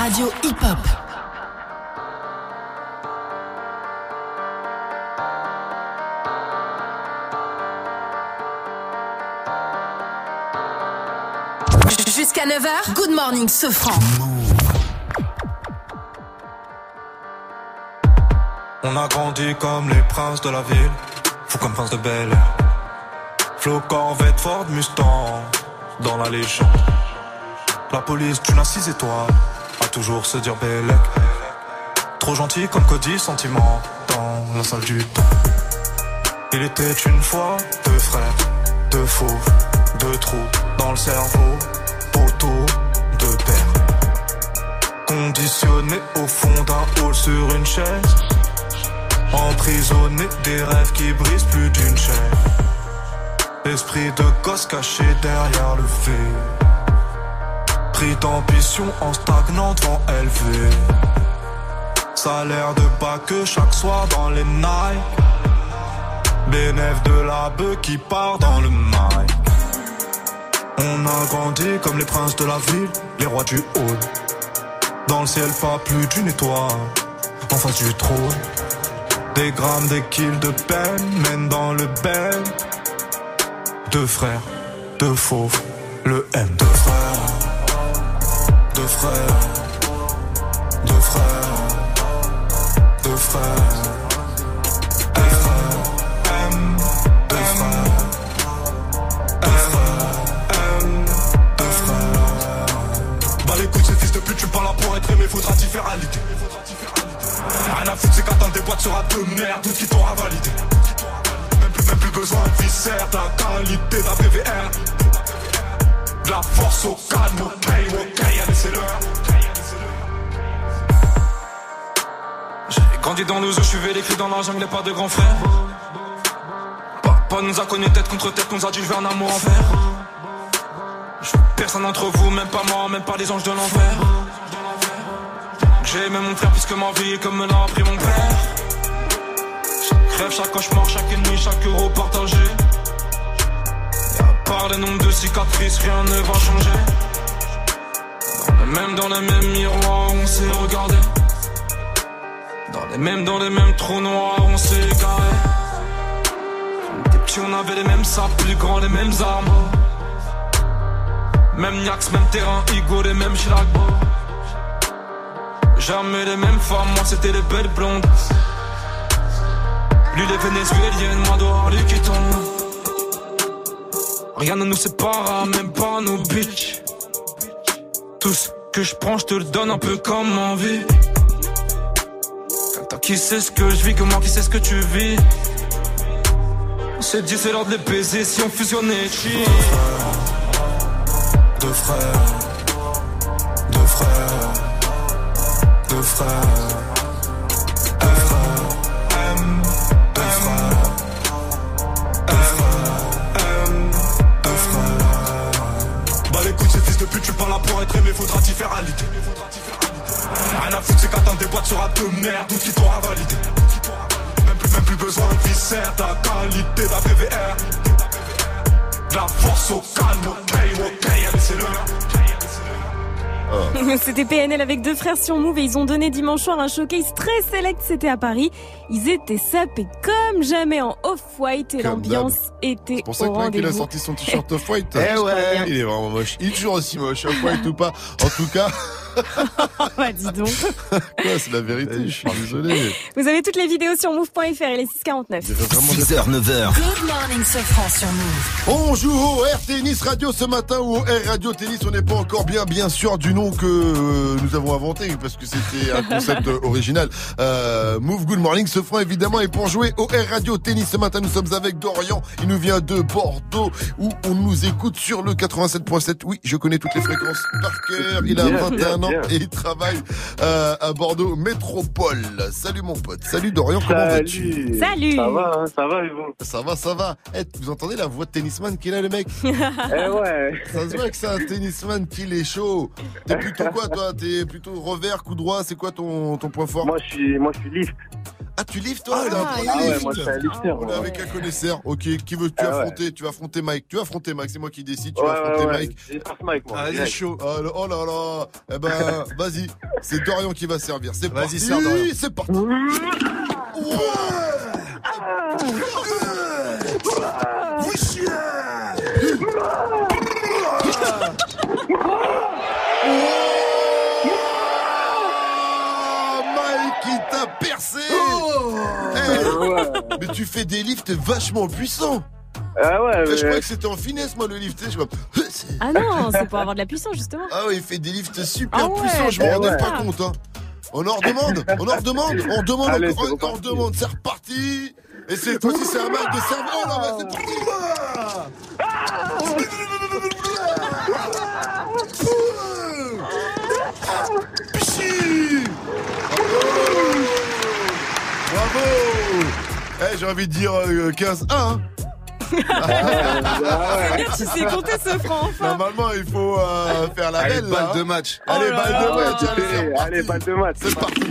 Radio hip-hop. Jusqu'à 9h, Good Morning Sofran. On a grandi comme les princes de la ville, fou comme prince de Bel Air. Flo Corvette, Ford Mustang, dans la légende. La police d'une à 6 étoiles a toujours se dire Bélec. Trop gentil comme Cody, sentiment dans la salle du temps. Il était une fois deux frères, deux faux, deux trous dans le cerveau, poteau, deux pères. Conditionné au fond d'un hall sur une chaise. Emprisonné des rêves qui brisent plus d'une chaîne. Esprit de gosse caché derrière le fait. Pris d'ambition en stagnant devant élevé. Salaire de bas que chaque soir dans les Nike. Bénéf de la bœuf qui part dans le mic. On a grandi comme les princes de la ville, les rois du hall. Dans le ciel, pas plus d'une étoile. En face du trône. Des grammes, des kills de peine mènent dans le bel. Deux frères, deux fauves, le M. Deux frères, frères, deux frères, deux frères. De faudra t'y à l'idée. Rien à foutre, c'est qu'attendre des boîtes sera de merde, tout qui t'aura validé. Même plus, même plus besoin de viscère, de la qualité d'un PVR. De la force au calme, ok, ok, allez, c'est. J'ai dans le zoo, je suis vécu dans la jungle, pas de grand frère. Papa nous a connus tête contre tête, nous a dit je veux un amour envers. Personne d'entre vous, même pas moi, même pas les anges de l'enfer. J'ai aimé mon frère plus que ma vie, comme me l'a appris mon père. Chaque rêve, chaque cauchemar, chaque nuit, chaque euro partagé. Et à part les nombres de cicatrices, rien ne va changer. Même, dans les mêmes miroirs, on s'est regardé. Dans les mêmes, dans les mêmes trous noirs, on s'est égaré. On petits, on avait les mêmes sables, plus grands, les mêmes armes. Même Niax, même terrain, Igo, les mêmes Chilagbo. Jamais les mêmes femmes, moi c'était les belles blondes. Lui les vénézuéliennes, moi dehors les quittons. Rien ne nous sépare, même pas nos bitches. Tout ce que je prends, je te le donne un peu comme envie. Toi qui sais ce que je vis, que moi qui sais ce que tu vis? On s'est dit c'est l'heure de les baiser si on fusionnait cheat. Deux frères, deux frères, deux frères. M, pute, tu parles pour être aimé, faudra t'y faire à l'idée. Rien à foutre, c'est qu'attendre des boîtes sera de merde, tout qui t'aura validé. Même plus, même plus besoin de viscère, ta qualité, ta PVR. La force au calme, ok, ok, c'est l'heure. C'était PNL avec deux frères sur Move et ils ont donné dimanche soir un showcase très select, c'était à Paris. Ils étaient sapés comme jamais en off-white et l'ambiance était C'est pour ça au que Mike, il a sorti son t-shirt off-white. Eh ouais. Il est vraiment moche. Il est toujours aussi moche, off-white ou pas. En tout cas. bah, dis donc. Quoi, c'est la vérité, je suis désolé. Vous avez toutes les vidéos sur move.fr et les 649. 6h, 9h. Good morning, Sofran sur Move. On joue au Air Tennis Radio ce matin ou au Air Radio Tennis. On n'est pas encore bien, bien sûr du nom que euh, nous avons inventé parce que c'était un concept original. Euh, Move Good Morning se fera évidemment. Et pour jouer au Air Radio Tennis ce matin, nous sommes avec Dorian. Il nous vient de Bordeaux où on nous écoute sur le 87.7. Oui, je connais toutes les fréquences par cœur. Il a Bien, 21 bien, ans. Et il travaille euh, à Bordeaux Métropole. Salut mon pote. Salut Dorian, comment vas-tu? Salut. Ça va, hein, ça va et vous? Ça va, ça va. Vous entendez la voix de tennisman qu'il a le mec? Eh ouais. Ça se voit que c'est un tennisman qu'il est chaud. T'es plutôt quoi toi? T'es plutôt revers, coup droit? C'est quoi ton, ton point fort? Moi je suis, moi je suis lift. Ah tu liftes toi un Ah ouais, moi je suis un lifter. On est avec un connaisseur. Ok, qui veux tu Ah ouais. affronter Tu vas affronter Mike. Tu vas affronter Mike, c'est moi qui décide. Tu Ouais, vas affronter ouais, ouais. Mike. Moi. Allez, chaud. Oh là, oh là là. Eh ben, vas-y. C'est Dorian qui va servir. C'est Vas-y, parti. Dorian. C'est parti. Oh, Mike, il t'a percé Eh, Mais tu fais des lifts vachement puissants Ah ouais, Eh, Je mais- croyais que c'était en finesse, moi, le lift. tu sais, Je vois, c'est. Ah non, c'est pour avoir de la puissance, justement. Ah oui, il fait des lifts super Ah ouais, puissants, je me eh rendais ouais. pas compte. Hein. On en redemande, on en redemande, on redemande, Allez, on, c'est on redemande, c'est reparti. Et cette fois-ci, c'est un match de cerveau. Oh là là, c'est parti. Bravo Eh, j'ai envie de dire euh, 15-1. hein. C'est bien, tu sais compter ce franc, enfin. Normalement, il faut euh, faire la Allez, belle. balle là. de match. Allez, Oh balle de match. Allez, balle de match. C'est parti.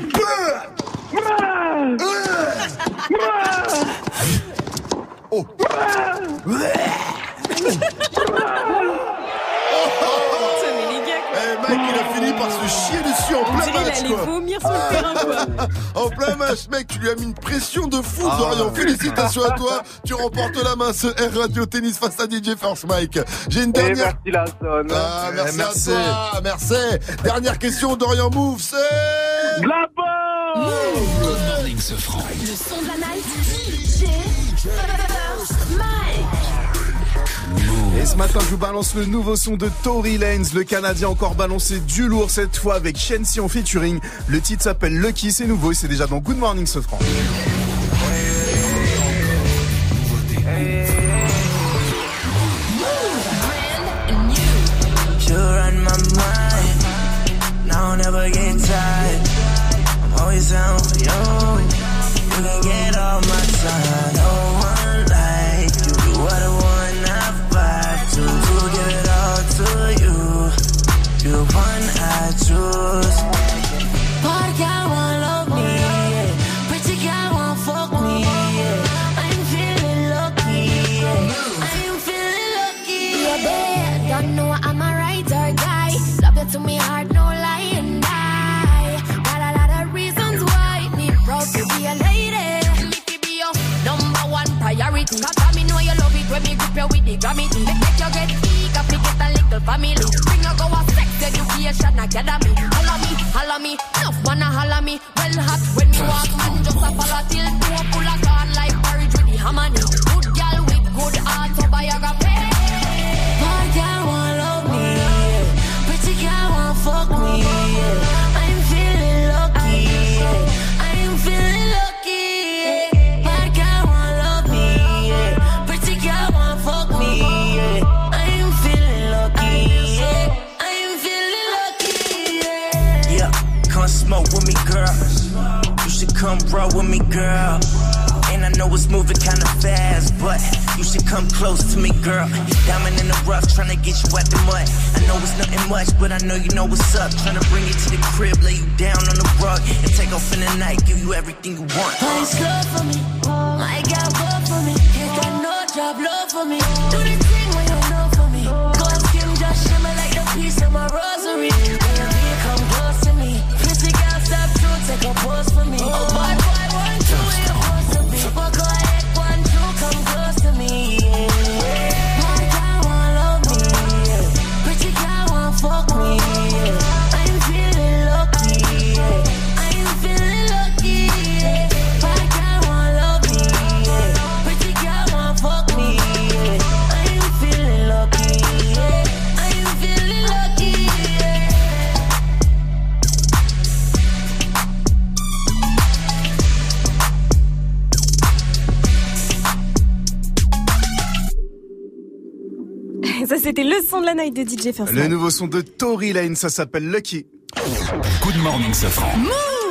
Oh. Eh, mec, il a fini par se chier dessus en plein match, allait quoi. vomir sur le terrain, quoi. En plein match, mec, tu lui as mis une pression de fou, Ah, Dorian. ouais. Félicitations à toi. Tu remportes la main ce R Radio Tennis face à DJ First Mike. J'ai une Et dernière. merci la sonne. Ah, merci, merci. à toi. Merci. Dernière question, Dorian Move, c'est. La bonne ce franc. Le son de la night. DJ First Mike. Et ce matin, je vous balance le nouveau son de Tory Lanez. Le Canadien encore balancé du lourd cette fois avec Shensi en featuring. Le titre s'appelle Lucky, c'est nouveau et c'est déjà dans Good Morning ce franc. Never get tired. I'm always down for you. You gravity. Make, make you get big, I get a little family. Bring you go a sex education academy. Holla me, holla me, enough wanna holla me. Well hot kinda fast, but you should come close to me, girl. Diamond in the rough, tryna get you out the mud. I know it's nothing much, but I know you know what's up. Tryna bring you to the crib, lay you down on the rug, and take off in the night, give you everything you want. Honey, slow for me. I got go for me. You got no job, love for me. Do the thing when you know for me. And skim, just shimmer like the piece of my rosary. Le son de la night de DJ First Le nouveau son de Tory Lanez, ça s'appelle Lucky. Good morning, ce franc.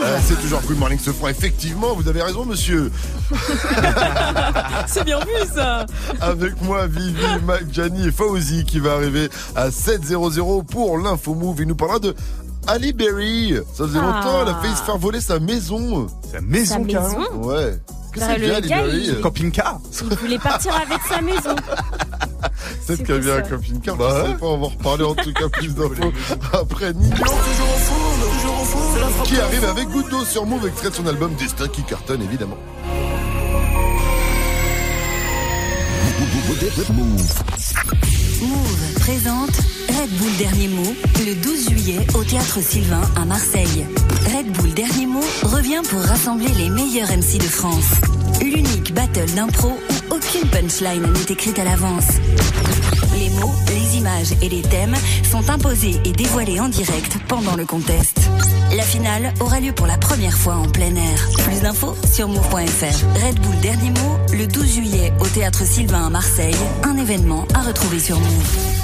Euh, c'est toujours Good Morning ce franc. Effectivement, vous avez raison, monsieur. C'est bien vu, ça. Avec moi, Vivi, Mac, Gianni et Fauzi qui va arriver à 7-0-0 pour l'info move. Il nous parlera de Ali Berry. Ça faisait Ah. longtemps, elle a failli se faire voler sa maison. Sa maison, Sa maison Ouais. Bah, le gars, il- Camping-car. Il voulait partir avec sa maison. Peut-être C'est qu'elle pour vient à ça. camping-car. Bah ouais. pas, on va en reparler en tout cas plus d'infos après Nino. Qui arrive avec Goutte d'eau sur Move, extrait de son album Destin qui cartonne évidemment. Move présente Red Bull Dernier Mot le 12 juillet au Théâtre Sylvain à Marseille. Red Bull Dernier Mot revient pour rassembler les meilleurs MC de France. L'unique battle d'impro où aucune punchline n'est écrite à l'avance. Les mots, les images et les thèmes sont imposés et dévoilés en direct pendant le contest. La finale aura lieu pour la première fois en plein air. Plus d'infos sur move.fr. Red Bull Dernier Mot, le 12 juillet au Théâtre Sylvain à Marseille. Un événement à retrouver sur Move.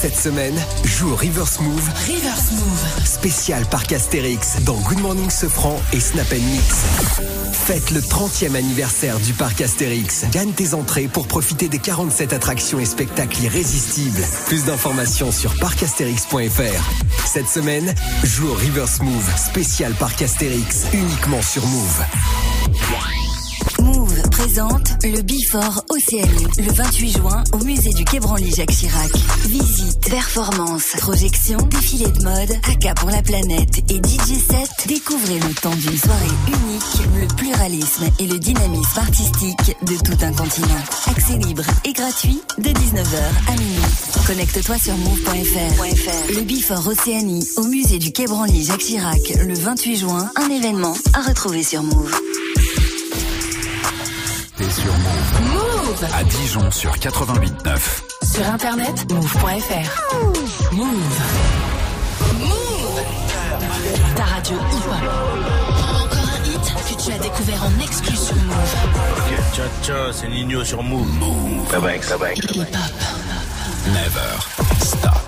Cette semaine, joue au Reverse Move. Reverse Move. Spécial Parc Astérix dans Good Morning Sofran et Snap Mix. Faites le 30e anniversaire du Parc Astérix. Gagne tes entrées pour profiter des 47 attractions et spectacles irrésistibles. Plus d'informations sur parcastérix.fr. Cette semaine, joue au Reverse Move. Spécial Parc Astérix. Uniquement sur Move. Présente le Bifort Océanie le 28 juin au musée du Quai Branly Jacques Chirac. Visite, performance, projection, défilé de mode, AK pour la planète et DJ set. Découvrez le temps d'une soirée unique, le pluralisme et le dynamisme artistique de tout un continent. Accès libre et gratuit de 19h à minuit. Connecte-toi sur move.fr. Le Bifort Océanie au musée du Quai Branly Jacques Chirac le 28 juin. Un événement à retrouver sur Move. T'es sur Move. Move À Dijon sur 88.9. Sur internet, move.fr. Move. Move. Ta radio hip-hop. Encore un hit que tu as découvert en exclu sur Move. Ok, tcha tcha, c'est Nino sur Move. Move. Ça va, ça va. Hip-hop. Never stop.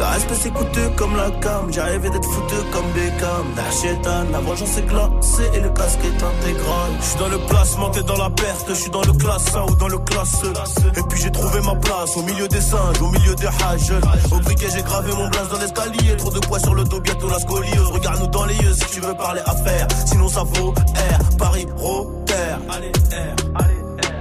Le respect c'est coûteux comme la cam, rêvé d'être foutu comme Beckham. Darchetan, la vengeance est glacée et le casque est intégral. Je suis dans le placement, t'es dans la perte, je suis dans le classe 1 ou dans le classe E. Et puis j'ai trouvé ma place au milieu des singes, au milieu des hages. Au briquet j'ai gravé mon blaze dans l'escalier, trop de poids sur le dos, bientôt la scoliose. Regarde-nous dans les yeux si tu veux parler affaires, sinon ça vaut R, Paris, Rotter. Allez, R, allez.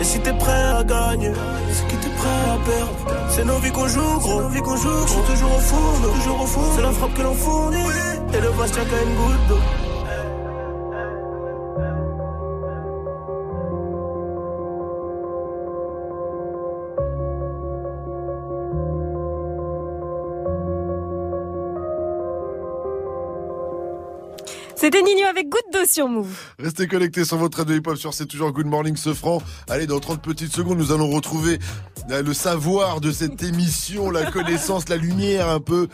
Et si t'es prêt à gagner, c'est que t'es prêt à perdre. C'est nos vies qu'on joue, gros. Nos vies qu'on joue, toujours au four, toujours au four. C'est la frappe que l'on fournit. Et le tient qu'à une goutte d'eau. C'était Nino avec goutte d'eau sur Move. Restez connectés sur votre radio hip-hop sur C'est toujours Good Morning ce franc. Allez, dans 30 petites secondes, nous allons retrouver le savoir de cette émission, la connaissance, la lumière un peu.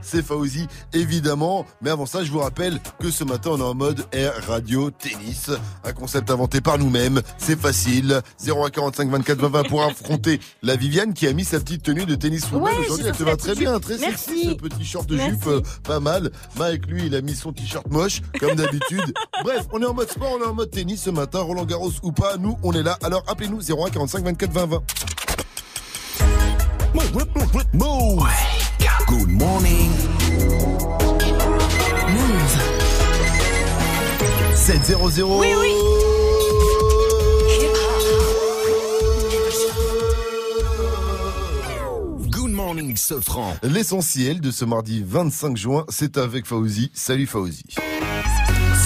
C'est Fauzi, évidemment. Mais avant ça, je vous rappelle que ce matin, on est en mode air radio tennis. Un concept inventé par nous-mêmes. C'est facile. 0145 24 20 20 pour affronter la Viviane qui a mis sa petite tenue de tennis football. Ouais, Aujourd'hui, elle te va très bien, jupe. très Merci. sexy, ce petit short de Merci. jupe, euh, pas mal. Mike, lui, il a mis son t-shirt moche, comme d'habitude. Bref, on est en mode sport, on est en mode tennis ce matin, Roland Garros ou pas, nous, on est là. Alors appelez-nous 01 45 24 20 20. Move. Good morning. Move. 700. Oui, oui. L'essentiel de ce mardi 25 juin, c'est avec Fauzi. Salut Fauzi.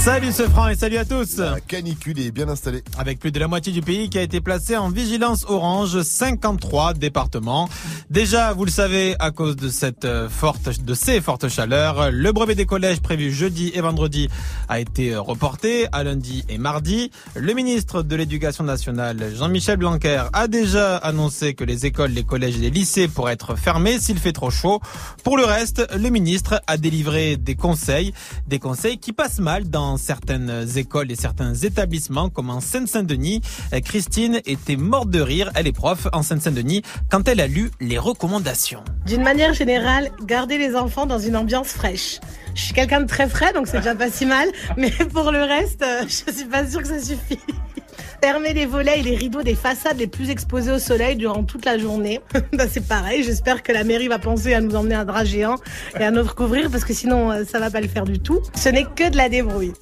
Salut ce franc et salut à tous. La canicule est bien installée. Avec plus de la moitié du pays qui a été placé en vigilance orange, 53 départements. Déjà, vous le savez, à cause de cette euh, forte, de ces fortes chaleurs, le brevet des collèges prévu jeudi et vendredi a été reporté à lundi et mardi. Le ministre de l'Éducation nationale, Jean-Michel Blanquer, a déjà annoncé que les écoles, les collèges et les lycées pourraient être fermés s'il fait trop chaud. Pour le reste, le ministre a délivré des conseils, des conseils qui passent mal dans certaines écoles et certains établissements comme en Seine-Saint-Denis. Euh, Christine était morte de rire, elle est prof en Seine-Saint-Denis, quand elle a lu les recommandations. D'une manière générale, gardez les enfants dans une ambiance fraîche. Je suis quelqu'un de très frais, donc c'est déjà pas si mal. Mais pour le reste, euh, je suis pas sûre que ça suffit. Fermez les volets et les rideaux des façades les plus exposées au soleil durant toute la journée. bah, c'est pareil. J'espère que la mairie va penser à nous emmener un drap géant et à nous recouvrir parce que sinon, euh, ça va pas le faire du tout. Ce n'est que de la débrouille.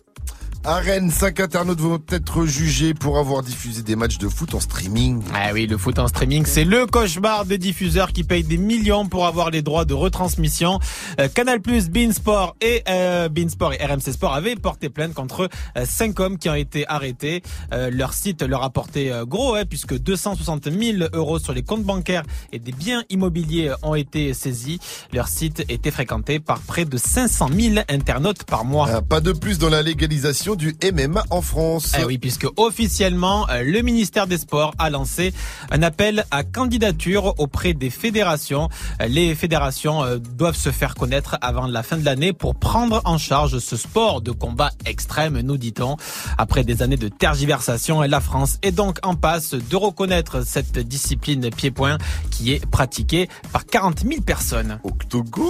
À Rennes, cinq internautes vont être jugés pour avoir diffusé des matchs de foot en streaming. Ah oui, le foot en streaming, c'est le cauchemar des diffuseurs qui payent des millions pour avoir les droits de retransmission. Euh, Canal+, Beansport et euh, Beansport et RMC Sport avaient porté plainte contre euh, cinq hommes qui ont été arrêtés. Euh, leur site leur a porté euh, gros, hein, puisque 260 000 euros sur les comptes bancaires et des biens immobiliers ont été saisis. Leur site était fréquenté par près de 500 000 internautes par mois. Ah, pas de plus dans la légalisation du MMA en France. Eh oui, puisque officiellement, euh, le ministère des Sports a lancé un appel à candidature auprès des fédérations. Euh, Les fédérations euh, doivent se faire connaître avant la fin de l'année pour prendre en charge ce sport de combat extrême, nous dit-on. Après des années de tergiversation, la France est donc en passe de reconnaître cette discipline pied-point qui est pratiquée par 40 000 personnes. Octogone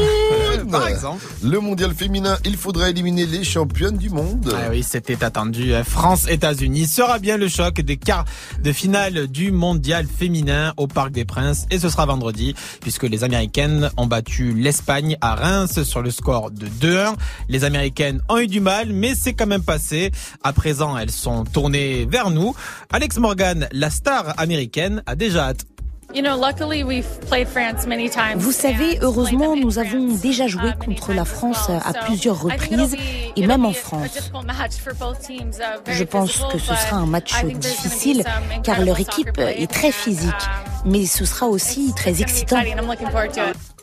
Par exemple. Le mondial féminin, il faudra éliminer les championnes du monde. Ah oui, c'était attendu. France-États-Unis sera bien le choc des quarts de finale du mondial féminin au Parc des Princes et ce sera vendredi puisque les Américaines ont battu l'Espagne à Reims sur le score de 2-1. Les Américaines ont eu du mal mais c'est quand même passé. À présent, elles sont tournées vers nous. Alex Morgan, la star américaine, a déjà hâte. Vous savez, heureusement, nous avons déjà joué contre la France à plusieurs reprises et même en France. Je pense que ce sera un match difficile car leur équipe est très physique, mais ce sera aussi très excitant.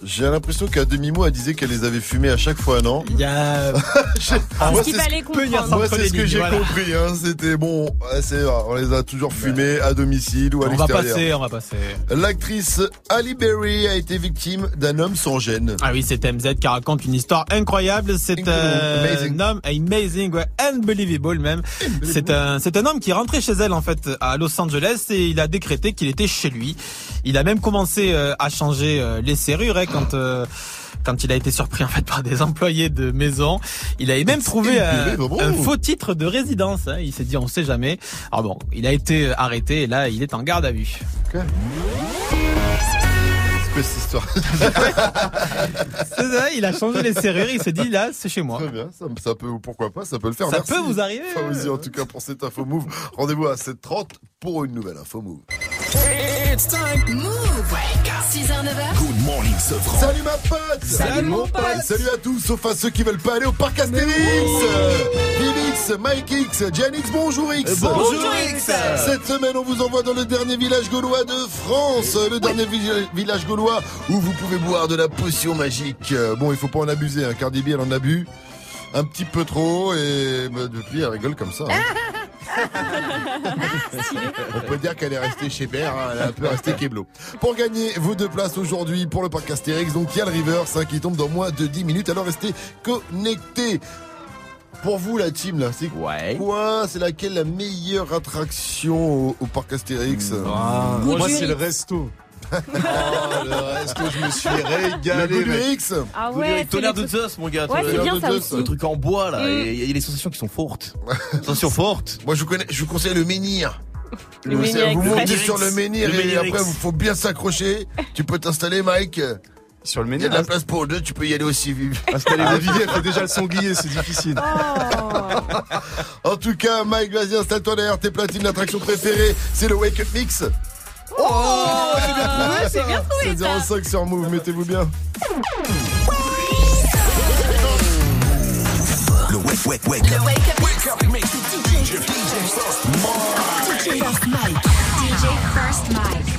J'ai l'impression qu'à demi-mot, elle disait qu'elle les avait fumés à chaque fois, non? Il y a... Moi, qu'il c'est ce- fallait comprendre. Moi, c'est ce que j'ai voilà. compris. Hein. C'était bon. c'est, on les a toujours fumés à domicile ou à On va l'extérieur. passer, on va passer. L'actrice Ali Berry a été victime d'un homme sans gêne. Ah oui, c'est MZ qui raconte une histoire incroyable. C'est euh, un homme amazing, ouais, unbelievable même. C'est un, c'est un homme qui est rentré chez elle en fait à Los Angeles et il a décrété qu'il était chez lui. Il a même commencé euh, à changer euh, les serrures hein, quand. Euh, quand il a été surpris en fait par des employés de maison, il avait même trouvé un, unbelievable. un faux titre de résidence. hein. Il s'est dit on sait jamais. Alors bon, il a été arrêté et là il est en garde à vue. Quoi cette histoire ça, il a changé les serrures. Il s'est dit là c'est chez moi. Très bien, ça, ça peut, pourquoi pas, ça peut le faire. Ça Merci. peut vous arriver. Fawzi, en tout cas, pour cette info move. Rendez-vous à 7h30 pour une nouvelle info move. Move 6h, 9h. Good morning, Sofran. Salut ma pote Salut, mon pote. Salut à tous, sauf à ceux qui veulent pas aller au parc Astérix Vivix, Mike X, Janix, bonjour X Bonjour, X. Cette semaine, on vous envoie dans le dernier village gaulois de France, le dernier vi- village gaulois où vous pouvez boire de la potion magique. Euh, Bon, il faut pas en abuser, hein. Cardi B, elle en a bu un petit peu trop et bah, depuis, elle rigole comme ça. hein. On peut dire qu'elle est restée chez Père, hein, elle est un peu restée keblo. Pour gagner vos deux places aujourd'hui pour le parc Astérix, donc il y a le River, 5 qui tombe dans moins de 10 minutes, alors restez connectés. Pour vous, la team, là, c'est quoi? C'est laquelle la meilleure attraction au, au parc Astérix? Moi, c'est le resto. Oh, le resto, je me suis régalé. Le goût du mec. X Ah ouais, tonnerre de Zeus, mon gars. Ouais, c'est tonnerre bien ça aussi. Le truc en bois, là. Mm. Il y a des sensations qui sont fortes. sensations fortes. Moi, je vous, connais, je vous conseille le menhir. Le Vous- menhir vous express. montez sur le menhir Le et après, il faut bien s'accrocher. Tu peux t'installer, Mike. Sur le Il y a de la place pour deux, tu peux y aller aussi. installer Olivier, elle fait déjà le sanglier, c'est difficile. Oh. En tout cas, Mike, vas-y, installe-toi derrière tes platines. L'attraction préférée, c'est le Wake Up Mix. Oh, c'est bien trouvé, c'est bien trouvé, ça. 5 sur Move, mettez-vous bien. Le wake, wake, wake up. Wake up, with DJ, DJ First Mike. DJ First Mike.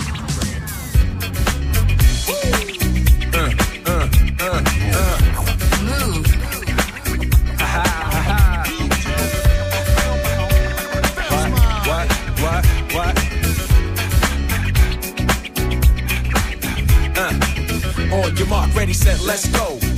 On your mark, ready, set, let's go.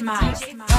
DJ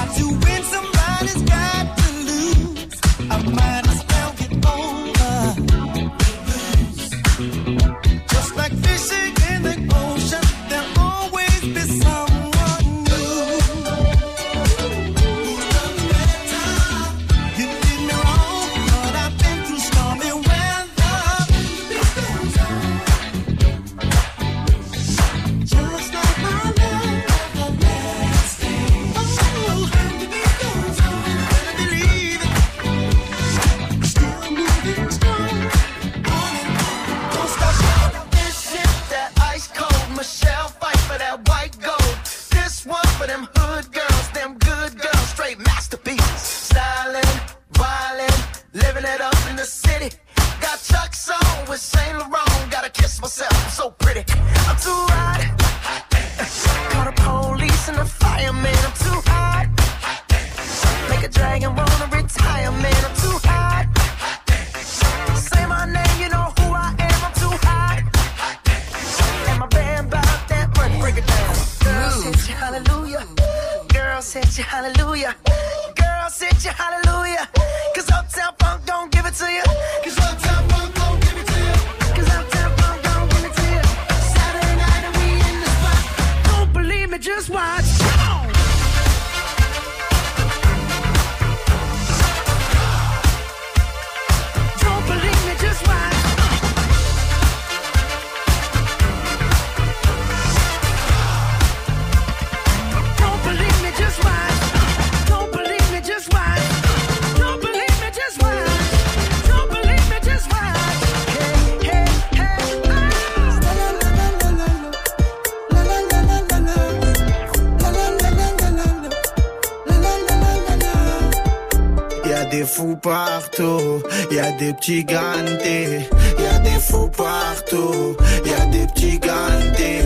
partout, y a des petits gantés, y a des fous partout, y a des petits gantés,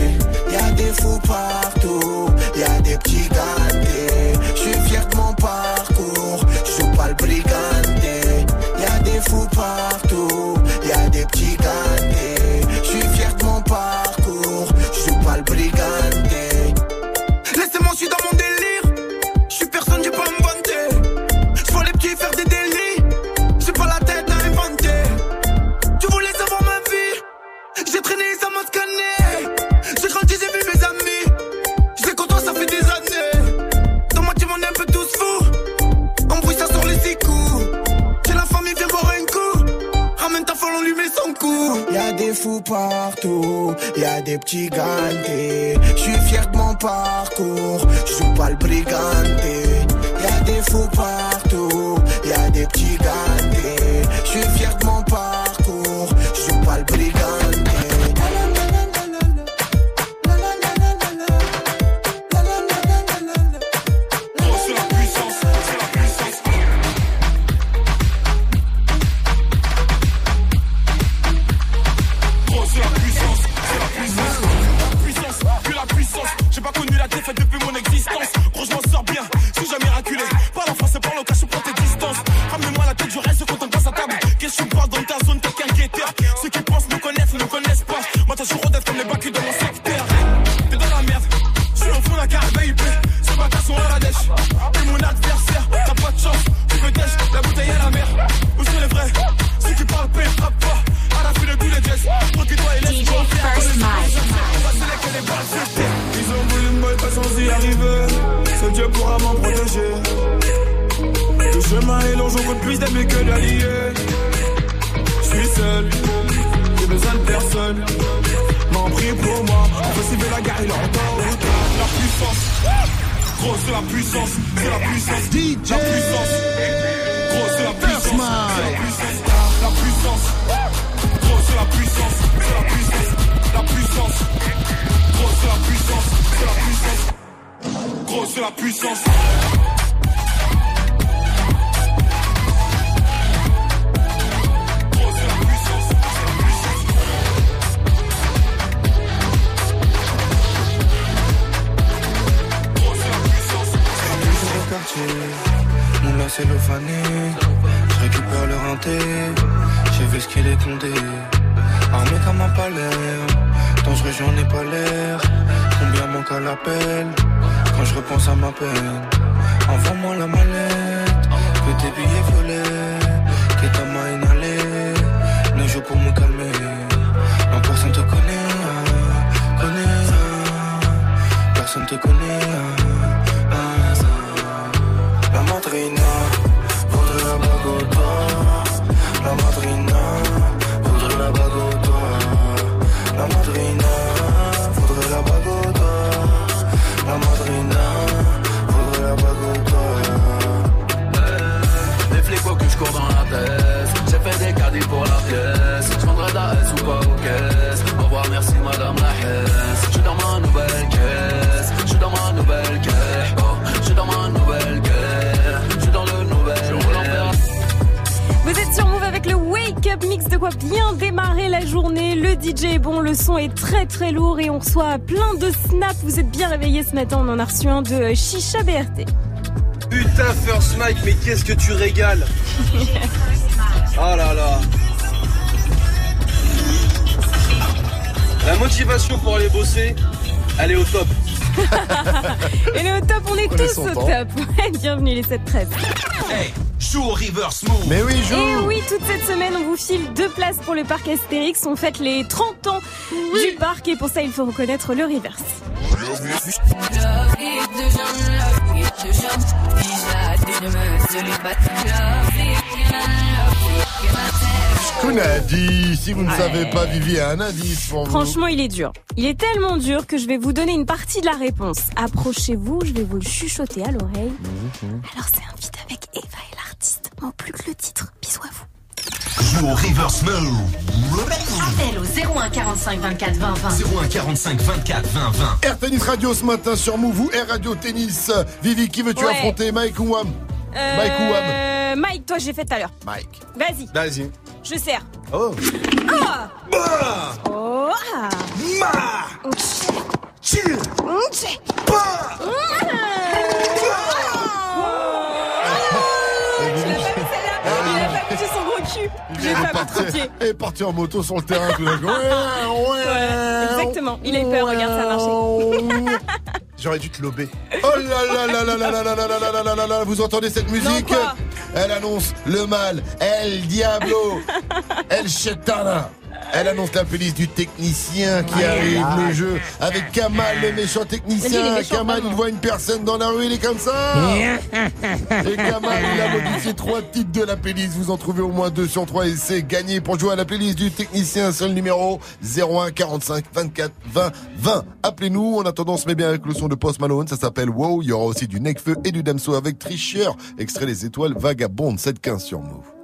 y a des fous partout, y a des petits gantés. Je suis fier de mon parcours, je joue pas le briganté. Y a des fous partout, y a des petits gantés. Partout. Y'a des petits gantés. Je suis fier de mon parcours. Je pas le briganté. Y'a des fous partout. Y'a des petits gantés. Je suis fier de mon parcours. Je pas le briganté. On reçoit plein de snaps. Vous êtes bien réveillés ce matin, on en a reçu un de Chicha BRT. Putain, First Mike, mais qu'est-ce que tu régales Oh là là La motivation pour aller bosser, elle est au top. Et le au top, on est On est tous au temps. top. Ouais, bienvenue les 7-13. Hey, joue au reverse move. Mais oui, Et oui, toute cette semaine, on vous file deux places pour le parc Astérix. On fête les 30 ans du parc et pour ça, il faut reconnaître le reverse. Qu'on a dit, si vous ne savez pas, Vivi a un indice pour vous. Franchement, il est dur. Il est tellement dur que je vais vous donner une partie de la réponse. Approchez-vous, je vais vous le chuchoter à l'oreille. Alors, c'est un feat avec Eva et l'artiste. En plus que le titre. Bisous à vous. Joue au reverse. Appel au 01 45 24 20 20. 01 45 24 20 20. Air Tennis Radio ce matin sur Move ou Air Radio Tennis. Vivi, qui veux-tu Ouais. affronter? Mike ou Wam? Mike ou Wam? Euh, Mike, toi, j'ai fait tout à l'heure. Mike. Vas-y, Vas-y. je sers. Oh. Ah Oh parti en moto sur le terrain. tout d'un coup. Ouais, ouais. Ouais, exactement. Il a eu peur, regarde, ça a marché. J'aurais dû te lober. Oh là là là là là là là là là là là là là là Vous entendez cette musique Non, Elle annonce le mal. El Diablo. El Chetana. Elle annonce la police du technicien qui arrive le jeu avec Kamal, le méchant technicien. méchant, Kamal, vraiment. il voit une personne dans la rue, il est comme ça. Et Kamal, il a modifié trois titres de la playlist. Vous en trouvez au moins deux sur trois et c'est gagné pour jouer à la playlist du technicien. Seul numéro 01 45 24 20 20. Appelez-nous. En attendant, on se met bien avec le son de Post Malone. Ça s'appelle Wow. Il y aura aussi du Necfeu et du Damso avec Tricheur. Extrait les étoiles vagabondes. 7-15 sur Move.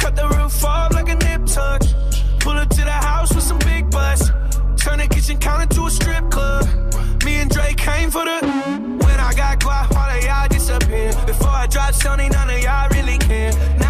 Cut the roof off like a nip tuck. Pull up to the house with some big butts. Turn the kitchen counter to a strip club. Me and Drake came for the. When I got guap, all of y'all disappear. Before I drop Sony, none of y'all really care. Now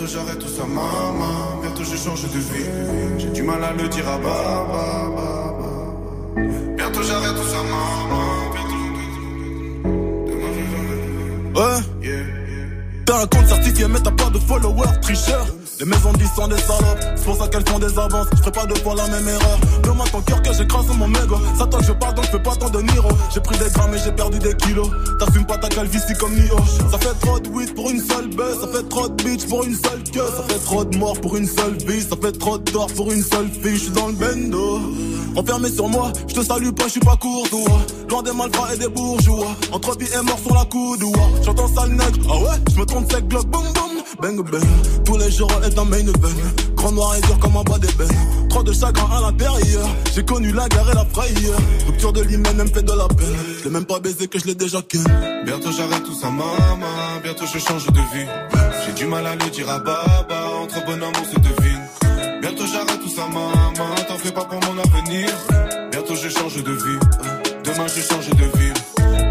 Bientôt j'arrête tout ça, maman. Bientôt je change de vie. J'ai du mal à le dire à baba. Bientôt j'arrête tout ça, maman. Ouais. T'as un compte certifié mais t'as pas de followers, tricheur. Les maisons disent sont des salopes, c'est pour ça qu'elles font des avances. Je ferai pas deux fois la même erreur. Donne-moi ton cœur que j'écrase mon mégot. Ça toi je parle donc je fais pas de Niro. J'ai pris des grammes et j'ai perdu des kilos. T'assumes pas ta calvitie comme Nio. Ça fait trop de weed pour une seule baisse. Ça fait trop de bitch pour une seule queue. Ça fait trop de morts pour une seule vie. Ça fait trop d'or pour une seule fille. Je suis dans le bendo. Enfermé sur moi, je te salue pas, je suis pas courtois. Loin des malfrats et des bourgeois. Entre vie et mort sur la coude. J'entends sale nègre. Ah ouais, je me trompe sec, glock, boum boum. Bang bang. Tous les jours est un. Grand noir et dur comme un bas d'ébène. Trop de chagrin à l'intérieur. J'ai connu la guerre et la frayeur. Rupture de l'hymen, elle me fait de la peine. Je l'ai même pas baisé que je l'ai déjà ken. Bientôt j'arrête tout ça, maman. Bientôt je change de vie. J'ai du mal à le dire à baba. Entre bonhommes on se devine. Bientôt j'arrête tout ça, maman. T'en fais pas pour mon avenir. Bientôt je change de vie. Demain je change de vie.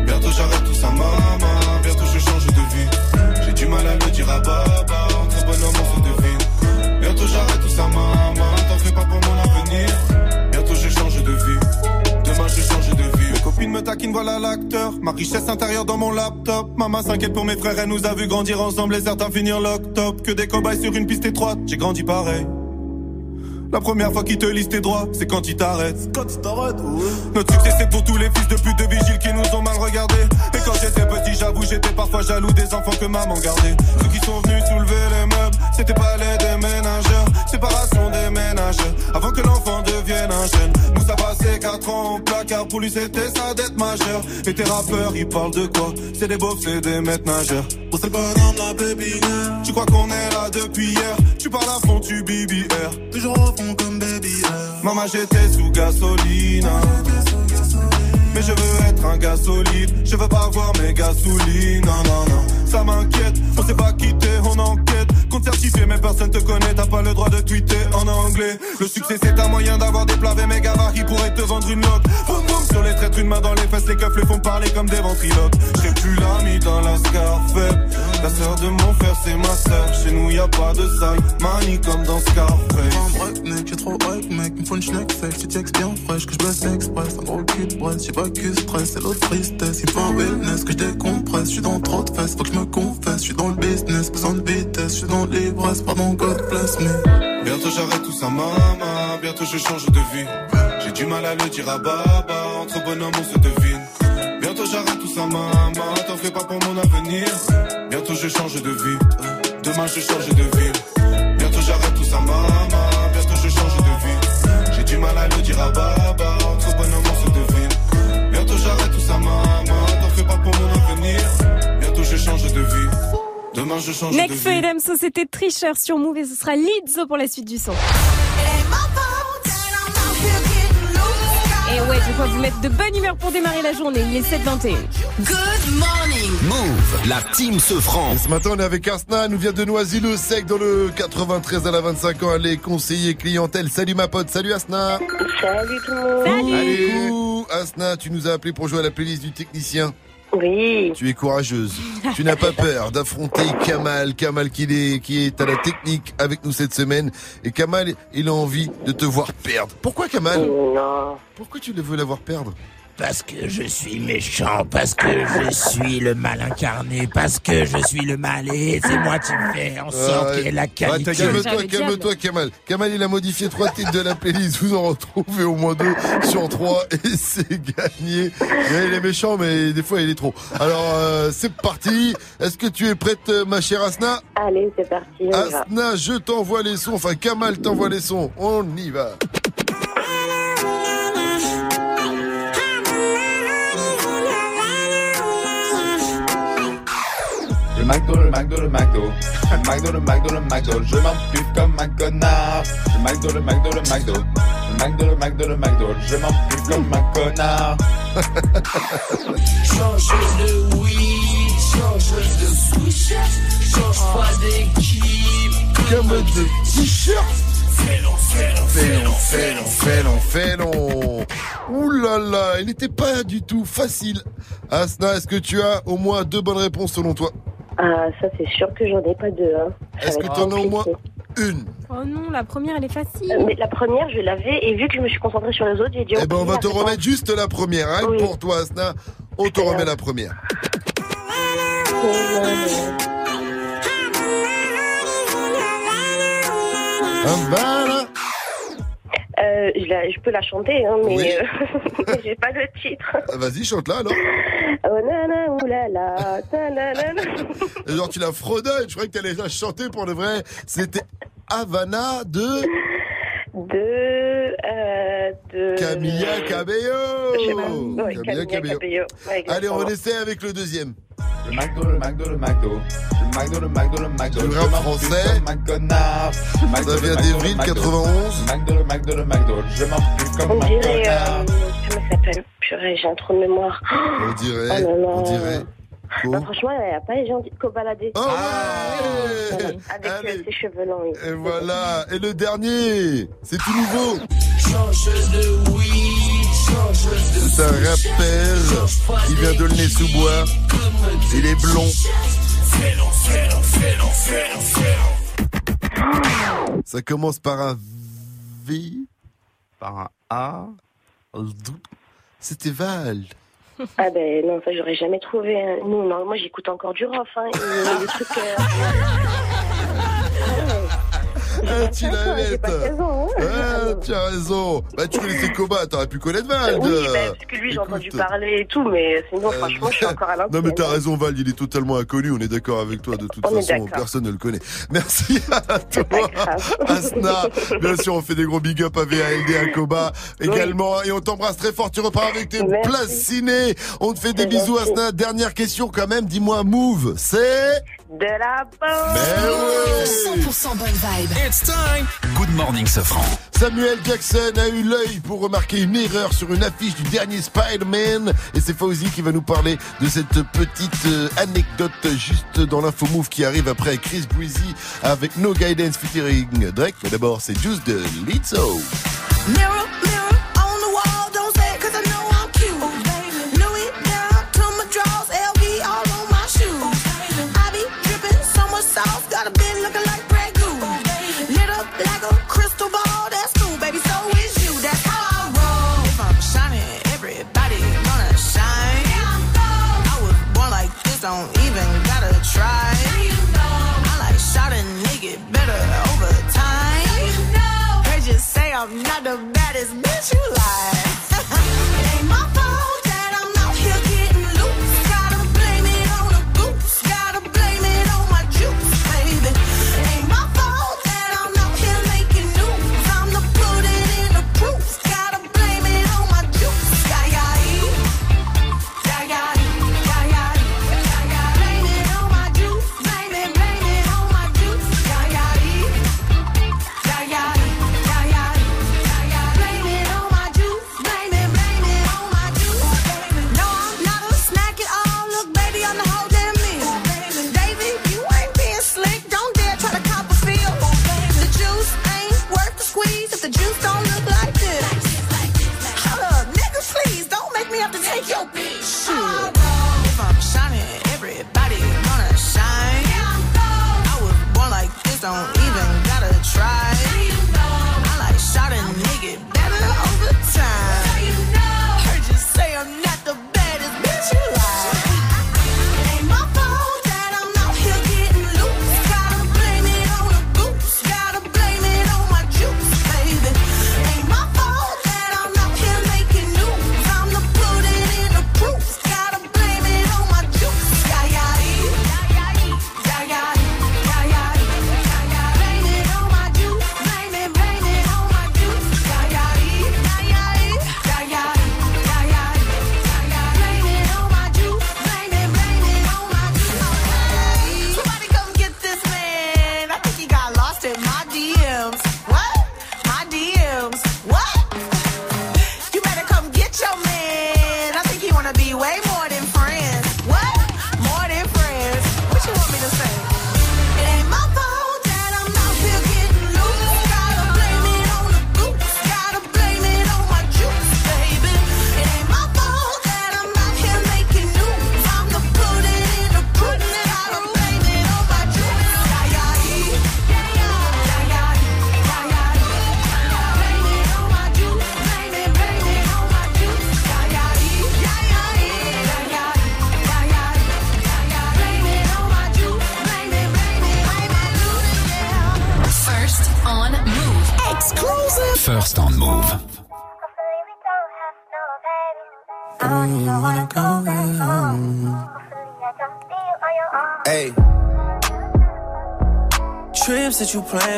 Bientôt j'arrête tout ça, maman. Bientôt je change de vie. J'ai du mal à le dire à baba. Entre bonhommes on se devine. J'arrête tout ça, maman. T'en fais pas pour mon avenir. Bientôt je change de vie. Demain je change de vie. Mes copines me taquinent, voilà l'acteur. Ma richesse intérieure dans mon laptop. Maman s'inquiète pour mes frères, elle nous a vu grandir ensemble et certains finir lock top. Que des cobayes sur une piste étroite, j'ai grandi pareil. La première fois qu'ils te lisent tes droits, c'est quand ils t'arrêtent. Quand ils t'arrêtent, ouais. Notre succès c'est pour tous les fils de pute de vigiles qui nous ont mal regardés. Et quand j'étais petit, j'avoue, j'étais parfois jaloux des enfants que maman gardait. Ceux qui sont venus soulever les meubles, c'était pas les déménageurs. Séparation des ménageurs, avant que l'enfant devienne un jeune. Nous ça passait 4 ans au placard, pour lui c'était sa dette majeure. Et tes rappeurs, ils parlent de quoi? C'est des beaufs, c'est des maîtres nageurs. Oh, c'est le bonhomme, la bébinaire. Tu crois qu'on est là depuis hier? Tu parles à fond, tu BBR. Toujours Maman, j'étais sous gasoline. Mais je veux être un gars solide. Je veux pas voir mes gasolines. Non, non, non. Ça m'inquiète. On s'est pas quitté, on enquête. Compte certifié, mais personne te connaît. T'as pas le droit de tweeter en anglais. Le succès, c'est un moyen d'avoir des plavés méga qui pourraient te vendre une note. Boum sur les traîtres, une main dans les fesses. Les keufs les font parler comme des ventriloques. J'ai plus l'ami dans la scarfette. La sœur de mon frère, c'est ma sœur. Chez nous, y a pas de saille. Mani comme dans Scarface. Un break, mec, j'ai trop hype, mec. Me faut une schneck textes bien fraîche, que je blesse express. Un gros cul de brasse, j'ai pas que stress, c'est l'autre tristesse. Il me faut un wellness, que je décompresse. Je suis dans trop de fesses, faut que je me confesse. Je suis dans le business, besoin de vitesse. Je suis dans l'ivresse, pardon, God bless me. Bientôt j'arrête tout ça, maman. Bientôt je change de vie. J'ai du mal à le dire à Baba. Entre bonhommes, on se devine. Bientôt j'arrête maman. T'en fais pas pour mon avenir. Bientôt je change de vie. Demain je change de ville. Bientôt j'arrête tout ça, maman. Bientôt je change de vie. J'ai du mal à le dire à Baba. Entre bonhommes, on se devine. Bientôt j'arrête tout ça, maman. T'en fais pas pour mon avenir. Bientôt je change de vie. Demain je change de vie. Nekfeu et Damso, c'était tricheur sur Move et ce sera Lizzo pour la suite du son. Ouais, je vais vous mettre de bonne humeur pour démarrer la journée. Il est 7h21. Good morning. Move, la team se franc. Ce matin, on est avec Arsna, nous vient de Noisy-le-Sec dans le 93 à la 25 ans. Elle est conseiller clientèle. Salut ma pote, salut Asna. Salut tout le monde. Allez, coucou. Asna, tu nous as appelé pour jouer à la playlist du technicien. Oui. Tu es courageuse. tu n'as pas peur d'affronter Kamal. Kamal qui est, qui est à la technique avec nous cette semaine. Et Kamal, il a envie de te voir perdre. Pourquoi Kamal? Non. Pourquoi tu le veux la voir perdre? Parce que je suis méchant, parce que je suis le mal incarné, parce que je suis le mal et c'est moi qui fais en sorte qu'il y ait la qualité. Calme-toi, calme-toi, Kamal. Kamal, il a modifié trois titres de la playlist. Vous en retrouvez au moins deux sur trois et c'est gagné. Ouais, il est méchant, mais des fois, il est trop. Alors, euh, c'est parti. Est-ce que tu es prête, euh, ma chère Asna? Allez, c'est parti. Asna, je t'envoie les sons. Enfin, Kamal t'envoie les sons. On y va. McDo, le McDo, le McDo. Le McDo, le McDo, le McDo. Je m'empuffe comme un connard. Le McDo, le McDo, le McDo. Le McDo, le McDo, le McDo. Je m'empuffe comme un connard. Change de weed, change de switch, change pas d'équipe. Comme de t-shirt. Fais long, fais long, Fais long, fais long, fais long, fais long. Ouh là là, il n'était pas du tout facile. Asna, est-ce que tu as au moins deux bonnes réponses selon toi? Ah, ça c'est sûr que j'en ai pas deux. Hein. Est-ce que tu en as au moins une Oh non, la première, elle est facile. Euh, Mais la première, je l'avais et vu que je me suis concentrée sur les autres, j'ai dit. Eh ben, on va te remettre juste la première. Hein, Oui. Pour toi, Asna, on te remet la première. Voilà. Euh, je, la- je peux la chanter, hein, mais Oui. euh, j'ai pas le titre. Ah, Vas-y, chante-la alors. Oh nana, oulala, Genre, tu la fredonnes. Je croyais que t'allais la chanter pour le vrai. C'était Havana de De. Euh, de. Camilla Cabello. Je sais pas. Ouais, Camilla Cabello. Ouais, Allez, on essayer avec le deuxième. Le McDo, le McDo, le McDo. Le McDo, le McDo, le McDo. Rap m'empuffe français. comme un connard. Le McDo, Ça le vient McDo, d'Evry, le McDo. 91. Le McDo, le McDo, le McDo. Je m'empuffe comme On un dirait. Euh, comment ça s'appelle? Purée, j'ai un trou de mémoire. On dirait, Oh on dirait. Bah, franchement, il n'y a pas les gens qui balader. Oh ouais Avec euh, ses cheveux longs. oui. Et voilà. Et le dernier, c'est tout nouveau. Change de weed, change de C'est un rappeur. Il vient de le nez sous bois. Il est blond. Ça commence par un V. Par un A. C'était Val. Ah ben non, ça j'aurais jamais trouvé. hein. Non, non, moi j'écoute encore du rough. Hein, et des trucs. euh, Ah, la J'ai mets. pas 16 ans. Hein. Ah, tu as raison. Bah, tu connaissais Koba, t'aurais pu connaître Val. Oui, ben, parce que lui j'ai entendu parler et tout, mais sinon franchement je suis encore à Non l'ancienne. mais t'as raison Val, il est totalement inconnu, on est d'accord avec toi, de toute On façon personne ne le connaît. Merci à toi Asna, bien sûr on fait des gros big up à VALD, à Koba également et on t'embrasse très fort, tu repars avec tes places ciné, on te fait des bisous. Asna, dernière question quand même, dis-moi Move, c'est... De la Ben bonne. 100% bonne vibe. It's time Good morning Safran. Samuel Jackson a eu l'œil pour remarquer une erreur sur une affiche du dernier Spider-Man et c'est Fauzi qui va nous parler de cette petite euh, anecdote juste dans l'info move qui arrive après Chris Breezy avec No Guidance featuring Drake. Mais d'abord c'est Juice de Lizzo. Mirror, don't even gotta try. You know. I like shot and they better over time. You know. They just say I'm not the baddest bitch you like.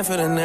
For the next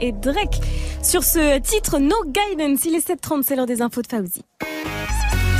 et Drake. sur ce titre No Guidance. Il est 7h30, c'est l'heure des infos de Fauzi.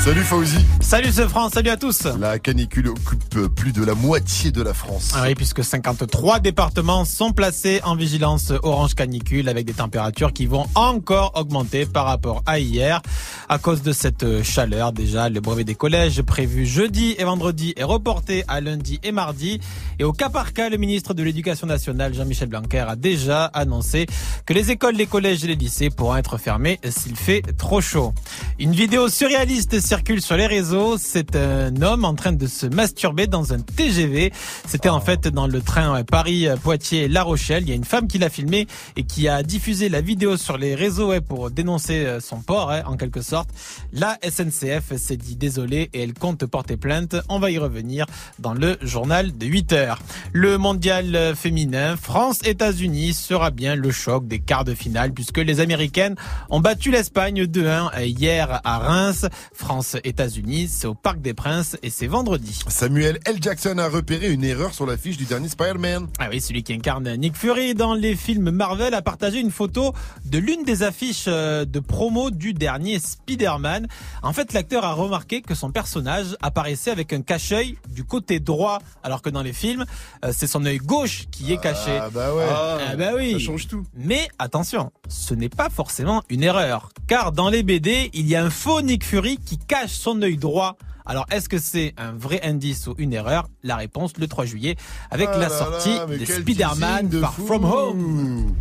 Salut Fauzi. Salut ce France, salut à tous. La canicule occupe plus de la moitié de la France. Ah oui, puisque 53 départements sont placés en vigilance orange canicule avec des températures qui vont encore augmenter par rapport à hier. À cause de cette chaleur, déjà, le brevet des collèges prévu jeudi et vendredi est reporté à lundi et mardi. Et au cas par cas, le ministre de l'Éducation nationale, Jean-Michel Blanquer, a déjà annoncé que les écoles, les collèges et les lycées pourront être fermés s'il fait trop chaud. Une vidéo surréaliste circule sur les réseaux. C'est un homme en train de se masturber dans un TGV. C'était en fait dans le train Paris-Poitiers-La Rochelle. Il y a une femme qui l'a filmé et qui a diffusé la vidéo sur les réseaux pour dénoncer euh, son port, en quelque sorte. La SNCF s'est dit désolé et elle compte porter plainte. On va y revenir dans le journal de 8 heures. Le mondial féminin France-États-Unis sera bien le choc des quarts de finale puisque les Américaines ont battu l'Espagne 2-1 hier à Reims. France-États-Unis, c'est au Parc des Princes et c'est vendredi. Samuel L. Jackson a repéré une erreur sur l'affiche du dernier Spider-Man. Ah oui, celui qui incarne Nick Fury dans les films Marvel a partagé une photo de l'une des affiches euh, de promo du dernier Spider-Man. En fait, l'acteur a remarqué que son personnage apparaissait avec un cache-œil du côté droit, alors que dans les films, euh, c'est son œil gauche qui est caché. Ah bah ouais. Ah bah oui. Ça change tout. Mais attention, ce n'est pas forcément une erreur, car dans les BD, il y a un faux Nick Fury qui cache son œil droit. Alors, est-ce que c'est un vrai indice ou une erreur? La réponse le 3 juillet avec Ah la là sortie là, de Spider-Man de fou. From Home.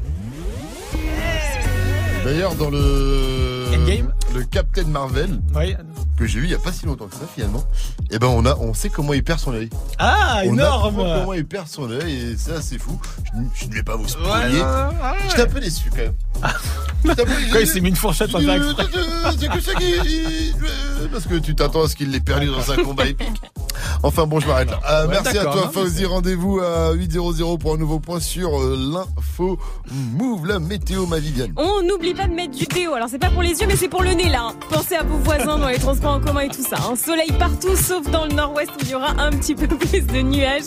D'ailleurs, dans le Endgame? Le Captain Marvel Oui. que j'ai vu il y a pas si longtemps que ça finalement, eh ben on a, on sait comment il perd son œil. Ah, On énorme comment il perd son œil et ça c'est fou. Je, je ne vais pas vous spoiler. J'étais un peu déçu quand même. Quand il s'est mis une fourchette exprès. C'est que ça qui. euh, Parce que tu t'attends à ce qu'il l'ait perdu dans un combat épique. Enfin bon, je m'arrête là. Euh, Ouais, merci à toi, Fauzi. Rendez-vous à 8.00 pour un nouveau point sur euh, l'info Move, la météo, ma Viviane. On n'oublie pas de mettre du déo. Alors c'est pas pour les yeux, mais c'est pour le nez là. Pensez à vos voisins dans les transports en commun et tout ça. hein. Soleil partout, sauf dans le nord-ouest où il y aura un petit peu plus de nuages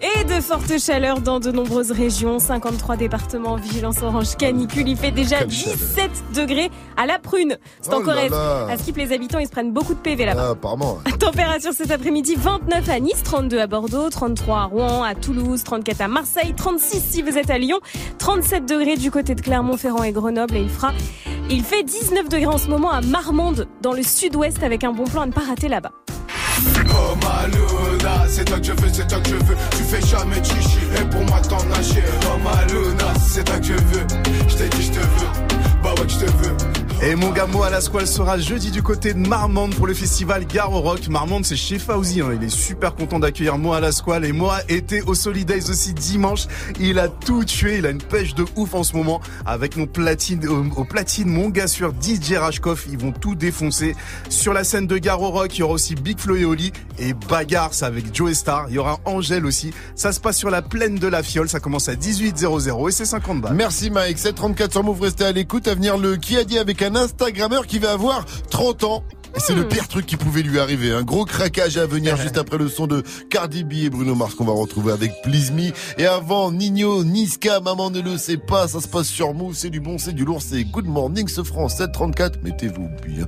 et de fortes chaleurs dans de nombreuses régions. 53 départements, vigilance orange canicule. Il fait déjà Quelle chaleur. 17 degrés à la prune. C'est Oh encore là. À Skip, les habitants, ils se prennent beaucoup de PV là-bas. Ah, apparemment. Température cet après-midi 29 à Nice, 32 à Bordeaux, 33 à Rouen, à Toulouse, 34 à Marseille, 36 si vous êtes à Lyon, 37 degrés du côté de Clermont-Ferrand et Grenoble et il fera il fait 19 degrés en ce moment à Marmande dans le sud-ouest avec un bon plan à ne pas rater là-bas. Oh Maluna, c'est toi que je veux, c'est toi que je veux. Tu fais jamais chichi, et pour moi t'en as chier. Oh Maluna, c'est toi que je veux. Je t'ai dit je te veux, bah ouais je te veux. Et mon gars Mo à la Squale sera jeudi du côté de Marmande pour le festival Garo Rock. Marmande, c'est chez Fauzi. hein. Il est super content d'accueillir Mo à la Squale. Et Mo était au Solidays aussi dimanche. Il a tout tué. Il a une pêche de ouf en ce moment. Avec mon platine, au, au platine, mon gars sur DJ Rashkov. Ils vont tout défoncer. Sur la scène de Garo Rock, il y aura aussi Big Flo et Oli. Et Bagarre, avec Joe Star. Il y aura Angèle aussi. Ça se passe sur la plaine de la Fiole. Ça commence à 18.00 et c'est 50 balles. Merci Mike, 734 sur Move, restez à l'écoute. À venir le qui a dit avec Instagrammeur qui va avoir 30 ans. Et c'est le pire truc qui pouvait lui arriver. Un gros craquage à venir juste après le son de Cardi B et Bruno Mars qu'on va retrouver avec Please Me. Et avant, Nino, Niska, maman ne le sait pas, ça se passe sur Move, c'est du bon, c'est du lourd, c'est Good Morning ce France 734, mettez-vous bien.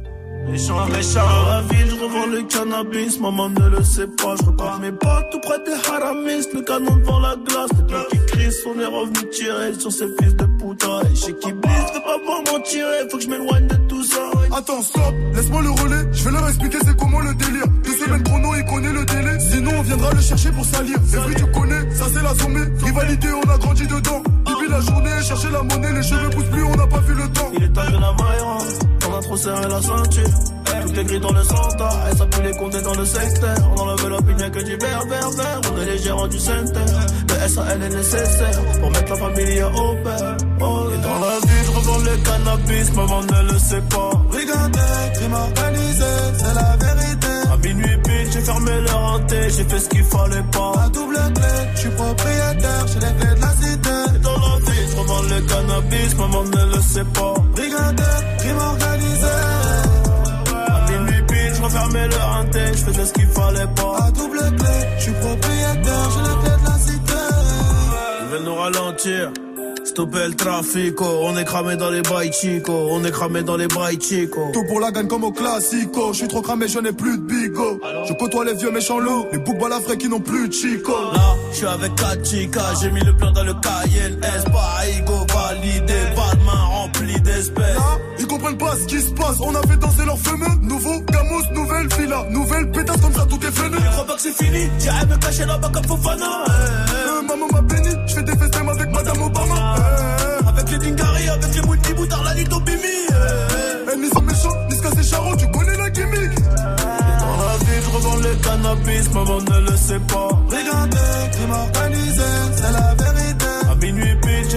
Méchant, méchant, dans la ville, je revends le cannabis, maman ne le sait pas, je repars mes tout près des haramis, le canon devant la glace, qui crie, on est revenu tirer sur ces fils de qui blisse, fais pas pour m'en tirer, faut que je m'éloigne de tout ça. Attends, stop, laisse-moi le relais. Je vais leur expliquer c'est comment le délire. Deux semaines chrono, il connaît le délai. Sinon, on viendra le chercher pour salir. C'est vrai, tu connais, ça c'est la sommée. Rivalité, on a grandi dedans. Depuis la journée, chercher la monnaie, les cheveux poussent plus, on n'a pas vu le temps. Il est temps de la Mayra, trop serré la ceinture. Tout est gris dans le centre, ça peut les compter dans le secteur. On enlève l'opinion que du vert, vert. On est les gérants du centre. Le SAL est nécessaire pour mettre la famille au père. Oh, et dans la vie, je revends le cannabis, maman ne le sait pas. Regardez, crime organisé, c'est la vérité. À minuit pile, j'ai fermé le renté, j'ai fait ce qu'il fallait pas. À double clé, je suis propriétaire, j'ai les clés de la cité. Et dans la vie, je revends le cannabis, maman ne le sait pas. Regardez, crime organisé. Le je faisais ce qu'il fallait pas. À double clé, je suis propriétaire, j'ai les clés de la cité. Ils veulent nous ralentir. Stopper le trafico, on est cramé dans les bails chico, on est cramé dans les bails chico. Tout pour la gagne comme au classico. Je suis trop cramé, je n'ai plus de bigo. Je côtoie les vieux méchants loups, les boucs balafrés qui n'ont plus de chico. Là, je suis avec 4 chicas, j'ai mis le plan dans le cahier, S, pas ego validé, remplie d'espèces. Là, ils comprennent pas ce qui se passe. On a fait danser leur fameux. Nouveau Gamos, nouvelle villa. Nouvelle pétasse comme ça, tout est fini. Je crois pas que c'est fini, j'irai me cacher là-bas comme Fofana. Euh, maman m'a béni, je fais des festins avec Madame Obama. Euh, Avec les Dingari, avec les multi-boutards, la nuit au bimi. eh, ni sont méchants, ni se casser charron, tu connais la gimmick. Dans la vie, je revends le cannabis, maman ne le sait pas. Regardez, crime organisé, c'est la vérité.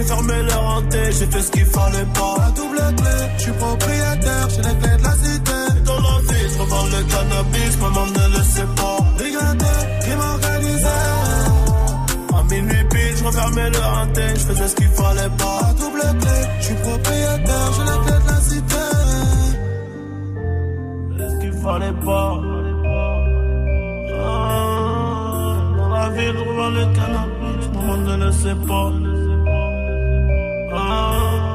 Fermé leur hanté, j'ai fait ce qu'il fallait pas. La double clé, je suis propriétaire, j'ai les clés de la cité. Dans la vie, je revends le cannabis, maman ne le sait pas. Regardez, crime organisé. À minuit pile, je refermais le hanté, je faisais ce qu'il fallait pas. La double clé, je suis propriétaire, j'ai les clés de la cité. ce qu'il fallait pas. Ah, dans la ville, je revends le cannabis, maman ne le sait pas. Ah.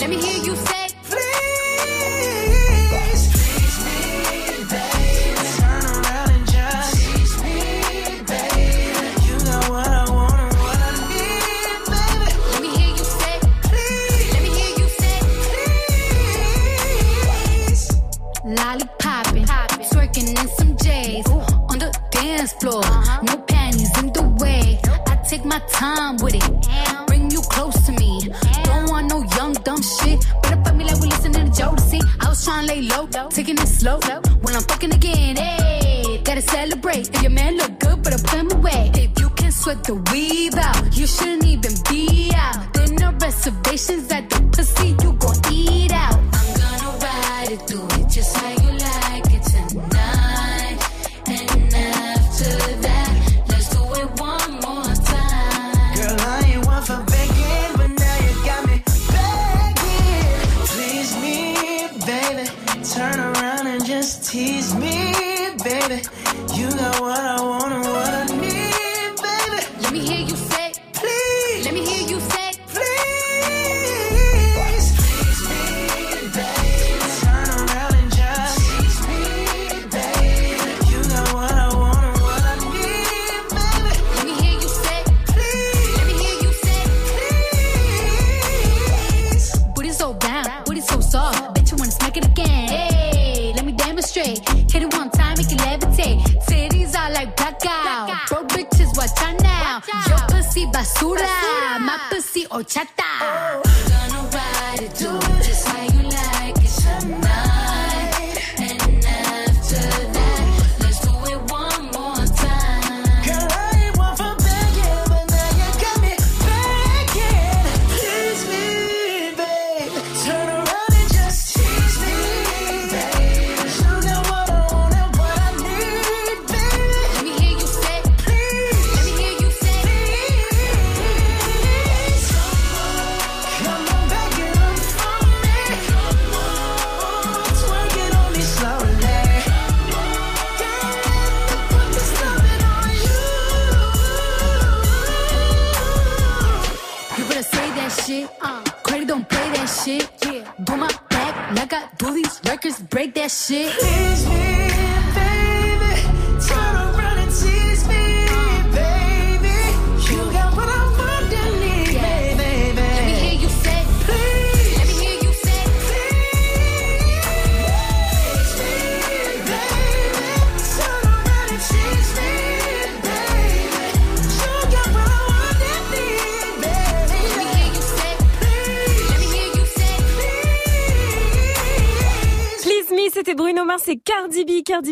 Let me hear you say,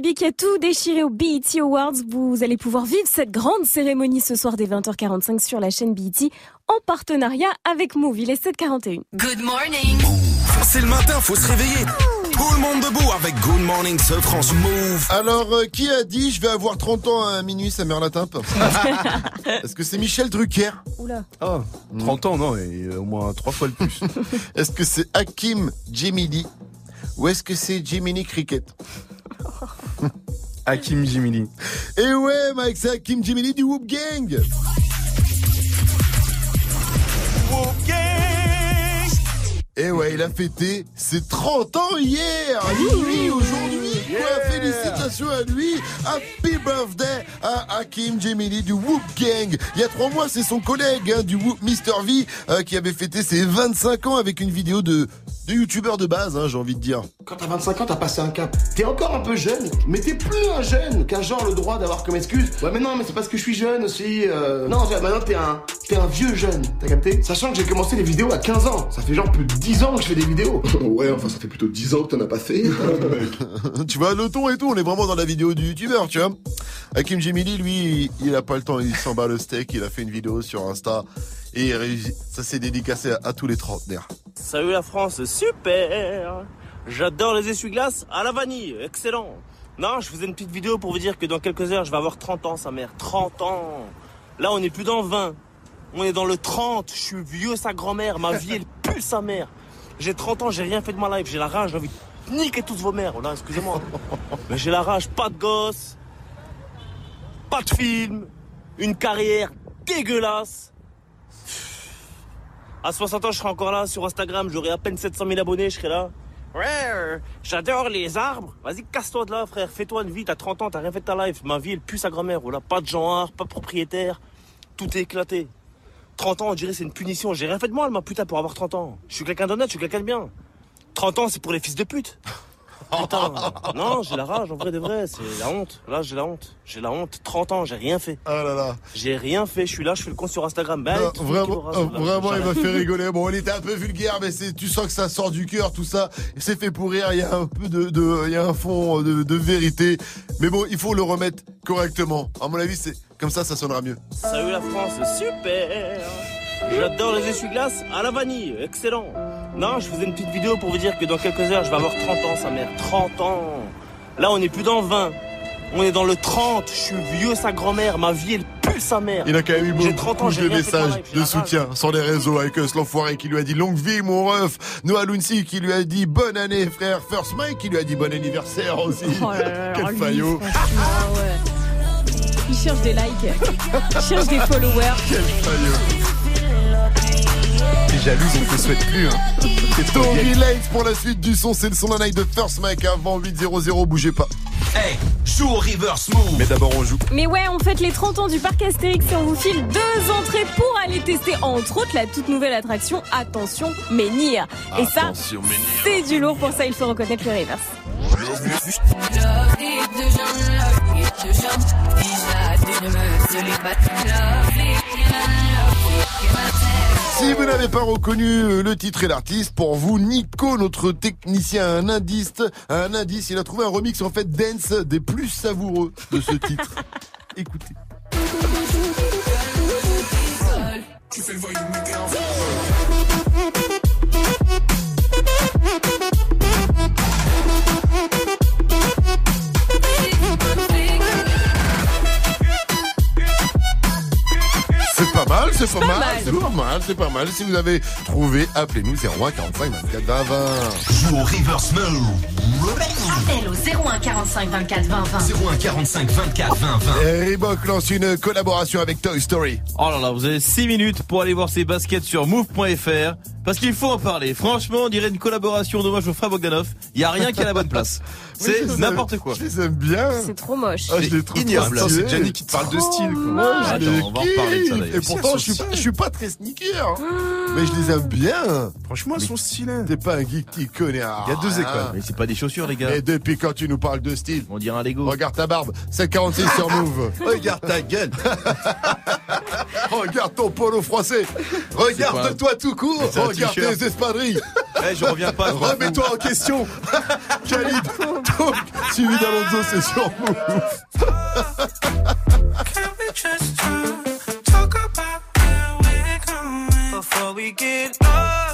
B. Cardi B qui a tout déchiré au BET Awards. Vous allez pouvoir vivre cette grande cérémonie ce soir dès 20h45 sur la chaîne BET en partenariat avec Move. Il est 7h41. Good morning. C'est le matin, faut se réveiller. Tout le monde debout avec Good Morning ce France Move. Alors, euh, qui a dit je vais avoir 30 ans à minuit, ça meurt la timpe Est-ce que c'est Michel Drucker Oula. Ah, 30 ans, non, et euh, au moins trois fois le plus. Est-ce que c'est Hakim Jemili ou est-ce que c'est Jiminy Cricket? Hakim Jimili. Et ouais, Mike, c'est Hakim Jemili du Whoop Gang. Et ouais, il a fêté ses 30 ans hier. Oui, aujourd'hui Quoi, Félicitations à lui. Happy birthday à Hakim Jemili du Whoop Gang. Il y a trois mois, c'est son collègue hein, du Whoop Mr V euh, qui avait fêté ses 25 ans avec une vidéo de, de youtubeur de base, hein, j'ai envie de dire. Quand t'as 25 ans, t'as passé un cap. T'es encore un peu jeune, mais t'es plus un jeune qu'un genre le droit d'avoir comme excuse. Ouais, mais non, mais c'est parce que je suis jeune aussi. euh. Non, maintenant t'es un, t'es un vieux jeune, t'as capté? Sachant que j'ai commencé les vidéos à 15 ans. Ça fait genre plus de 10 ans que je fais des vidéos. ouais, enfin, ça fait plutôt 10 ans que t'en as pas fait. tu vois, le ton et tout, on est vraiment dans la vidéo du youtubeur, tu vois. Hakim Jemili, lui, il a pas le temps, il s'en bat le steak, il a fait une vidéo sur Insta et ça s'est dédicacé à, à tous les trentenaires. Salut la France, super J'adore les essuie-glaces à la vanille, excellent Non, je faisais une petite vidéo pour vous dire que dans quelques heures, je vais avoir 30 ans, sa mère. 30 ans Là, on n'est plus dans le 20. On est dans le 30. Je suis vieux, sa grand-mère. Ma vie, elle pue sa mère. J'ai 30 ans, j'ai rien fait de ma life. J'ai la rage, j'ai envie de niquer toutes vos mères. Voilà, excusez-moi. Mais j'ai la rage, pas de gosse, pas de film, une carrière dégueulasse. À 60 ans, je serai encore là sur Instagram, j'aurai à peine 700 000 abonnés, je serai là. Ouais, j'adore les arbres. Vas-y, casse-toi de là, frère. Fais-toi une vie. T'as 30 ans, t'as rien fait de ta life. Ma vie, elle pue sa grand-mère. Voilà, pas de genre, pas de propriétaire. Tout est éclaté. 30 ans, on dirait c'est une punition. J'ai rien fait de mal, ma putain, pour avoir 30 ans. Je suis quelqu'un d'honnête, je suis quelqu'un de bien. 30 ans, c'est pour les fils de pute. Putain, non, j'ai la rage, en vrai de vrai, c'est la honte. Là, j'ai la honte. J'ai la honte. 30 ans, j'ai rien fait. Oh là là. J'ai rien fait, je suis là, je fais le con sur Instagram. Ben, Non, vraiment, rase, euh, là. vraiment, il m'a fait rigoler. Bon, il était un peu vulgaire, mais c'est, tu sens que ça sort du cœur, tout ça. C'est fait pour rire. Il y a un peu de, de- il y a un fond de, de vérité. Mais bon, il faut le remettre correctement. À mon avis, c'est comme ça, ça sonnera mieux. Salut la France, super J'adore les essuie-glaces à la vanille, excellent Non, je faisais une petite vidéo pour vous dire que dans quelques heures, je vais avoir 30 ans, sa mère. 30 ans Là, on n'est plus dans le 20. On est dans le 30. Je suis vieux, sa grand-mère. Ma vie, elle pue sa mère. Il a quand même eu J'ai 30 ans, beaucoup de messages de soutien sur les réseaux avec Us l'enfoiré qui lui a dit longue vie mon ref. Noah Lunsi qui lui a dit bonne année frère. First Mike qui lui a dit bon anniversaire aussi. Oh là là, Quel lui, faillot. franchement, ouais. Il cherche des likes, il cherche des followers. Quel faillot. Jalouse, on te souhaite plus. Hein. Tory. Lanez pour la suite du son, c'est le son d'un night de First Mike avant 8-0-0, bougez pas. Hey, joue au reverse move. Mais d'abord on joue. Mais ouais, on fête les 30 ans du parc Astérix et on vous file deux entrées pour aller tester entre autres la toute nouvelle attraction Attention Menhir. Et ça, c'est du lourd pour ça, il faut reconnaître le reverse. Si vous n'avez pas reconnu euh, le titre et l'artiste, pour vous, Nico, notre technicien, un indice, un indice, il a trouvé un remix en fait dance des plus savoureux de ce titre. Écoutez. Tu fais le C'est pas mal, c'est pas, mal, mal. c'est pas mal, c'est pas mal. Si vous avez trouvé, appelez-nous 01 45 24 20 20. Joue au reverse move. Appel au 01 45 24 20 20. 01 45 24 20 20. Et Reebok lance une collaboration avec Toy Story. Oh là là, vous avez 6 minutes pour aller voir ces baskets sur move.fr parce qu'il faut en parler. Franchement, on dirait une collaboration d'hommage au frère Bogdanov. Il y a rien qui est à la bonne place. C'est les aime- n'importe quoi. Je les aime bien. C'est trop moche. Ah, je les trouve ignoble. trop stylés. C'est Gianni qui te parle de style, quoi. Moi, je Attends, les on va en reparler de ça, d'ailleurs. Et pourtant, je suis, pas, je suis pas très sneaker. hein. Mais je les aime bien. Franchement, elles sont stylées. T'es pas un geek qui connaît. Il y a deux écoles. Mais c'est pas des chaussures, les gars. Et depuis quand tu nous parles de style On dirait un Lego. Regarde ta barbe, 746 sur Move. Regarde ta gueule. Regarde ton polo froissé. Regarde-toi tout court. Regarde tes espadrilles. Eh, je reviens pas. Remets-toi en question. Khalid. Donc, suivi d'Alonso, c'est sur Move. Before we get lost?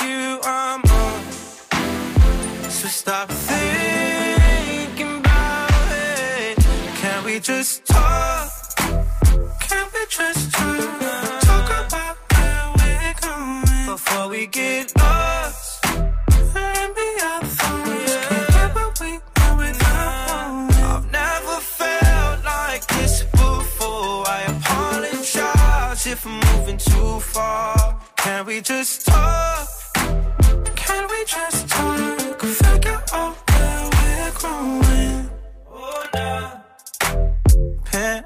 you I'm on. So stop thinking about it. Can we just talk? Can we just talk? Talk about where we're going before we get lost. What we without. I've never felt like this before. I apologize if I'm moving too far. Can we just talk?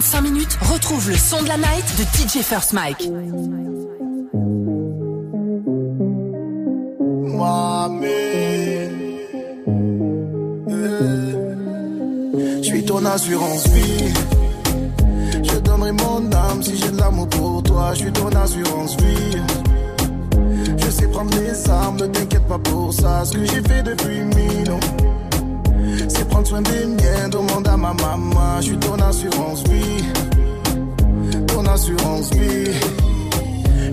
25 minutes, retrouve le son de la night de DJ First Mike. Je suis ton assurance vie. Je donnerai mon âme si j'ai de l'amour pour toi. Je suis ton assurance vie. Je sais prendre les armes, ne t'inquiète pas pour ça. Ce que j'ai fait depuis mille ans prendre soin des miens. Demande à ma maman. Je suis ton assurance vie. Ton assurance vie.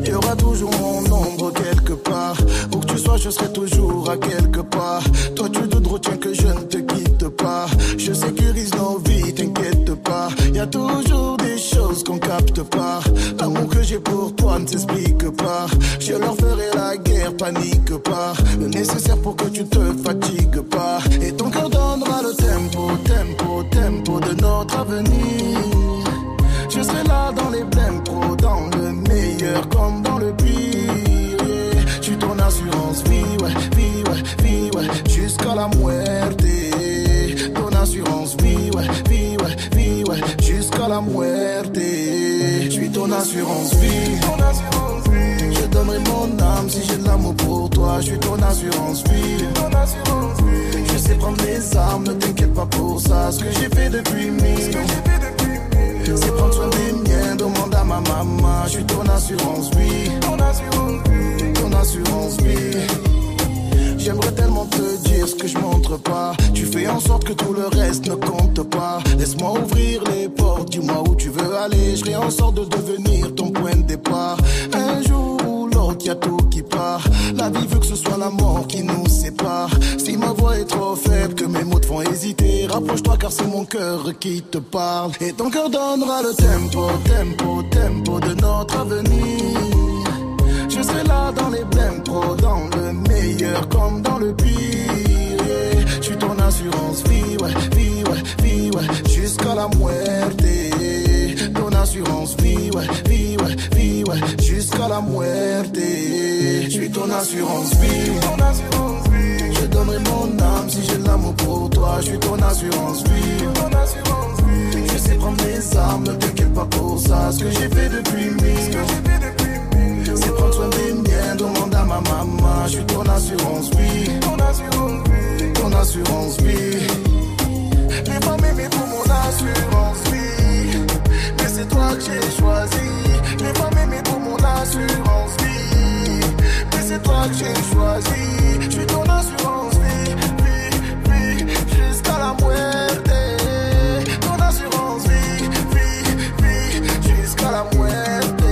Il y aura toujours mon ombre quelque part. Où que tu sois, je serai toujours à quelque part. Toi, tu te retiens que je ne te quitte pas. Je sécurise nos vies, t'inquiète pas. Y a toujours des choses qu'on capte pas. L'amour que j'ai pour toi ne s'explique pas. Je leur ferai la guerre, panique pas. Le nécessaire pour que tu te fatigues pas. Je serai là dans les blèmes pro, dans le meilleur comme dans le pire. yeah. Je ton assurance vie, ouais, vie, ouais, vie, ouais, jusqu'à la muerte. Ton assurance vie, ouais, vie, ouais, vie, ouais, jusqu'à la muerte. Je suis ton assurance vie. Je donnerai mon âme si j'ai de l'amour pour toi. Je suis ton assurance vie. Je sais prendre mes armes, ne t'inquiète pas pour ça. Ce que j'ai fait depuis mille. C'est prendre soin des miens, demande à ma maman. Je suis ton assurance vie. Ton assurance vie. J'aimerais tellement te dire ce que je montre pas. Tu fais en sorte que tout le reste ne compte pas. Laisse-moi ouvrir les portes, dis-moi où tu veux aller. Je ferai en sorte de devenir ton point de départ. Un jour qui part. La vie veut que ce soit la mort qui nous sépare. Si ma voix est trop faible, que mes mots te font hésiter, rapproche-toi car c'est mon cœur qui te parle. Et ton cœur donnera le tempo, tempo, tempo de notre avenir. Je serai là dans les blèmes pro, dans le meilleur comme dans le pire. Je suis ton assurance vie, ouais, vie, ouais, vie, ouais, jusqu'à la muerte. Ton assurance vie, ouais, vie, ouais, vie, ouais, jusqu'à la muerte. ton assurance vie. Je donnerai mon âme si j'ai de l'amour pour toi. Je suis ton assurance vie. Je sais prendre mes armes, ne t'inquiète pas pour ça. Ce que j'ai fait depuis mille. C'est prendre soin des miens, demande à ma maman. Je suis ton assurance vie. Ton assurance vie. Les pas m'aimer pour mon assurance vie. C'est toi que j'ai choisi. Les pas m'aimer pour mon assurance vie. Mais c'est toi que j'ai choisi. Je suis ton assurance vie. Vie, vie, jusqu'à la muerte. Ton assurance vie. Vie, vie, jusqu'à la muerte.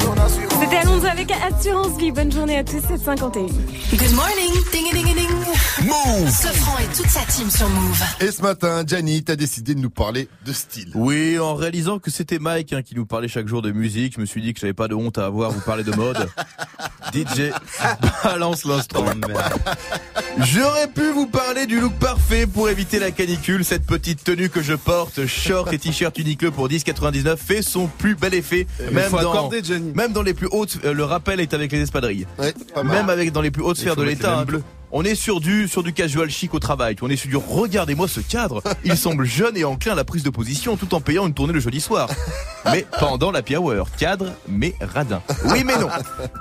Ton assurance C'était Alonso avec Assurance Vie. Bonne journée à tous, 751. Good morning, ding ding ding ding. Move. Sofran et toute sa team sur Move. Et ce matin, Gianni, t'as décidé de nous parler de style. Oui, en réalisant que c'était Mike hein, qui nous parlait chaque jour de musique, je me suis dit que j'avais pas de honte à avoir, vous parler de mode. DJ, balance l'instant. J'aurais pu vous parler du look parfait pour éviter la canicule. Cette petite tenue que je porte, short et t-shirt Uniqlo pour 10,99 fait son plus bel effet. Même faut dans, accorder, Gianni. même dans les plus hautes, euh, le rappel est avec les espadrilles. pas mal. Même avec dans les plus hautes sphères de l'État. On est sur du sur du casual chic au travail. On est sur du regardez-moi ce cadre. Il semble jeune et enclin à la prise de position tout en payant une tournée le jeudi soir. Mais pendant la hour, cadre mais radin. Oui mais non.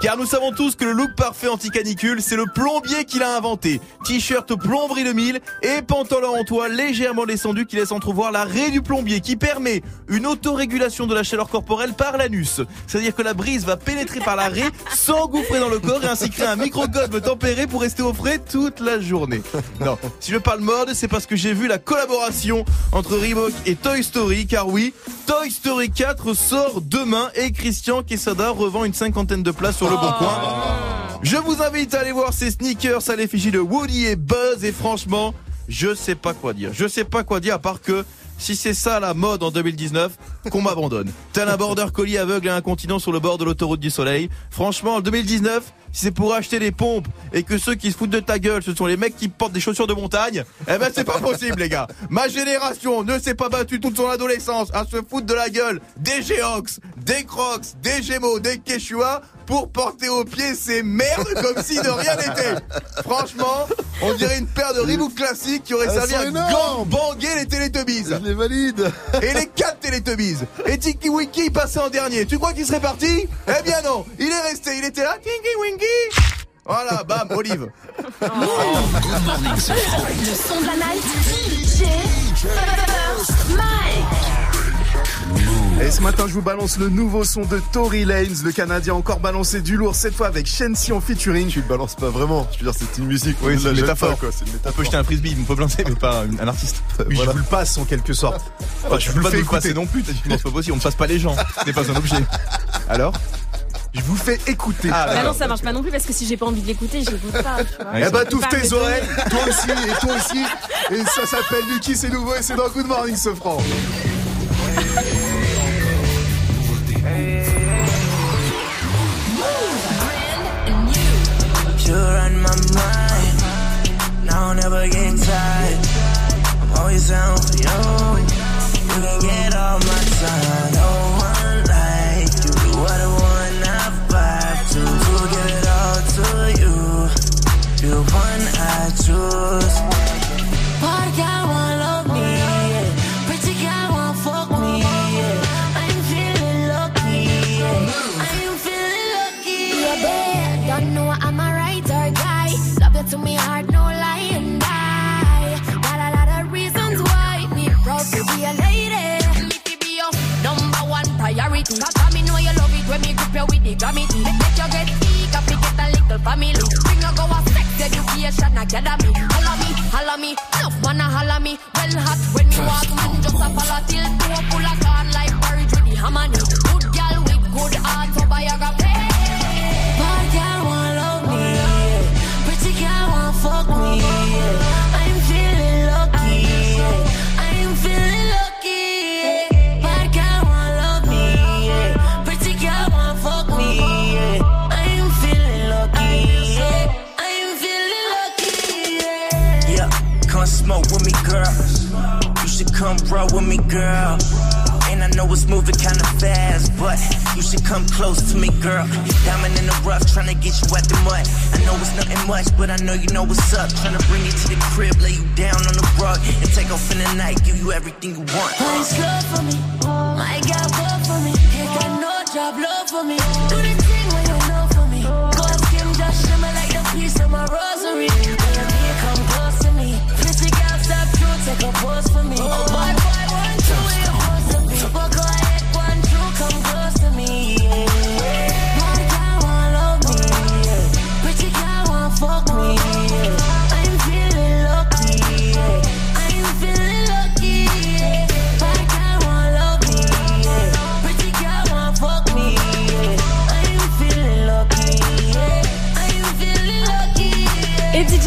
Car nous savons tous que le look parfait anti-canicule, c'est le plombier qui l'a inventé. T-shirt plomberie de mille et pantalon en toile légèrement descendu qui laisse entrevoir la raie du plombier qui permet une autorégulation de la chaleur corporelle par l'anus. C'est-à-dire que la brise va pénétrer par la raie, s'engouffrer dans le corps et ainsi créer un microcosme tempéré pour rester au frais toute la journée. Non, si je parle mode, c'est parce que j'ai vu la collaboration entre Reebok et Toy Story, car oui, Toy Story 4 sort demain et Christian Quesada revend une cinquantaine de places sur le bon coin. Je vous invite à aller voir ces sneakers à l'effigie de Woody et Buzz et franchement, je sais pas quoi dire. Je sais pas quoi dire à part que si c'est ça la mode en 2019, qu'on m'abandonne. Tel un border collie aveugle à un continent sur le bord de l'autoroute du soleil. Franchement, en 2019, si c'est pour acheter des pompes et que ceux qui se foutent de ta gueule, ce sont les mecs qui portent des chaussures de montagne, eh ben c'est pas possible les gars. Ma génération ne s'est pas battue toute son adolescence à se foutre de la gueule des Geox, des Crocs, des Gémeaux, des Quechua pour porter aux pieds ces merdes comme si de rien n'était. Franchement, on dirait une paire de Reebok classiques qui aurait Elles servi à énormes. gangbangger les Teletubbies. Je les valide. Et les quatre Teletubbies. Et Tiki Winky passait en dernier. Tu crois qu'il serait parti? Eh bien non, il est resté, il était là. Tiki Winky. Voilà, bam, Olive. Le son de la night. DJ Mike. Et ce matin, je vous balance le nouveau son de Tory Lanez. Le Canadien encore balancé du lourd, cette fois avec Shensi en featuring. Tu le balances pas vraiment. Je veux dire, c'est une musique. Oui, c'est la une jette métaphore. pas, quoi. C'est une On peut jeter un frisbee, on peut planter, mais pas un, artiste. Oui, je vous le passe en quelque sorte. Enfin, je vous pas le fais nous le passer non plus. Non, c'est pas possible. On ne passe pas les gens. Ce n'est pas un objet. Alors? Je vous fais écouter. Ah, Bah non, ça marche pas non plus parce que si j'ai pas envie de l'écouter, j'écoute pas. Tu vois. Eh bah, t'ouvres tes oreilles, toi aussi, et toi aussi. Et ça s'appelle Lucky, c'est nouveau et c'est dans Good Morning, ce franc. You run my mind. Now I'll never get tired. I'm always down for you. You can get all my time. Choose. Party love me. Pretty girl fuck me. I'm feeling lucky. I'm feeling lucky. Don't know I'm a writer guy. You to me heart, no. Got a lot of reasons why me to be your number one priority. Cause me know you love it when me you with the you get get a little family. Bring you go a education academy. Holla me, holla me, enough man a holla me. Well hot when me walk, man just a follow till two full of corn like porridge with the harmony. Good girl with good autobiography. Bad girl want love me. Pretty girl want fuck me, come roll with me, girl. And I know it's moving kinda fast, but you should come close to me, girl. Diamond in the rough, tryna get you out the mud. I know it's nothing much, but I know you know what's up. Tryna bring you to the crib, lay you down on the rug, and take off in the night, give you everything you want. Nice love for me. My girl, work for me. He got no job, love for me. Do the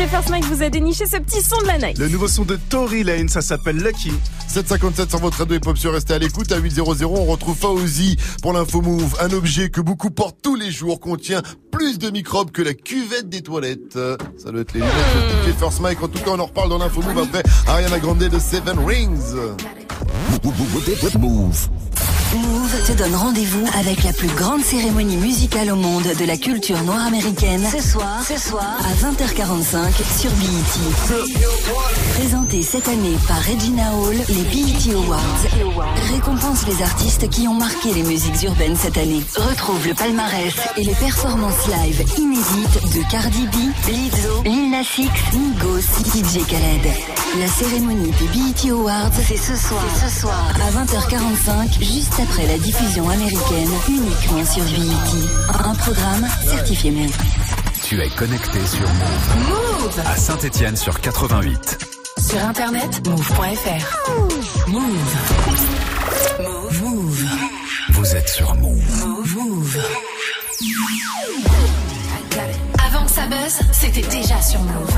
DJ First Mike vous a déniché ce petit son de la night. Le nouveau son de Tory Lane, ça s'appelle Lucky. 757 sur votre radio hip-hop sur restez à l'écoute. À 800, on retrouve Fauzi pour l'info move. Un objet que beaucoup portent tous les jours contient plus de microbes que la cuvette des toilettes. Euh, Ça doit être les lunettes de DJ First Mike. En tout cas, on en reparle dans l'info move après. Ariana Grande de Seven Rings. Move. Move te donne rendez-vous avec la plus grande cérémonie musicale au monde de la culture noire américaine. Ce soir, ce soir à 20h45 sur BET. Présenté cette année par Regina Hall, les BET Awards récompensent les artistes qui ont marqué les musiques urbaines cette année. Retrouve le palmarès et les performances live inédites de Cardi B, Lizzo, Lil Nas X, Migos, DJ Khaled. La cérémonie des BET Awards, c'est ce soir, ce soir à 20h45, juste après la diffusion américaine, uniquement sur BET. Un programme certifié Move. Tu es connecté sur Move. Move À Saint-Étienne sur 88. Sur internet, move.fr. Move. Move. Move. Vous êtes sur Move. Move. Move. Avant que ça buzz, c'était déjà sur Move.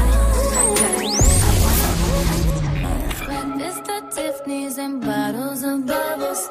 Mr. Tiffany's and bottles of bubbles.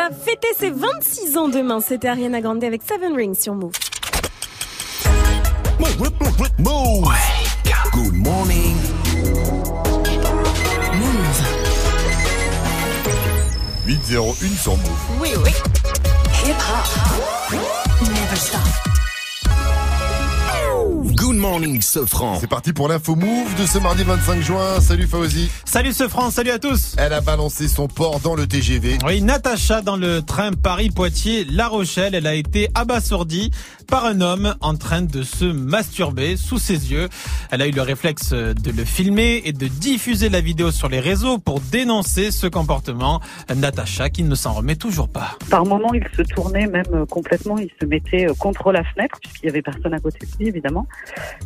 va fêter ses 26 ans demain. C'était Ariana Grande avec Seven Rings sur Move. Move. Good morning. Move. 801 sur Move. Oui, oui. Hip hop. never stop. Good morning, Sofran. C'est parti pour l'info move de ce mardi 25 juin. Salut Fauzi. Salut ce France, salut à tous. Elle a balancé son port dans le TGV. Oui, Natacha dans le train Paris-Poitiers-La Rochelle, elle a été abasourdie par un homme en train de se masturber sous ses yeux. Elle a eu le réflexe de le filmer et de diffuser la vidéo sur les réseaux pour dénoncer ce comportement. Natacha qui ne s'en remet toujours pas. Par moments, il se tournait même complètement, il se mettait contre la fenêtre, puisqu'il y avait personne à côté de lui, évidemment.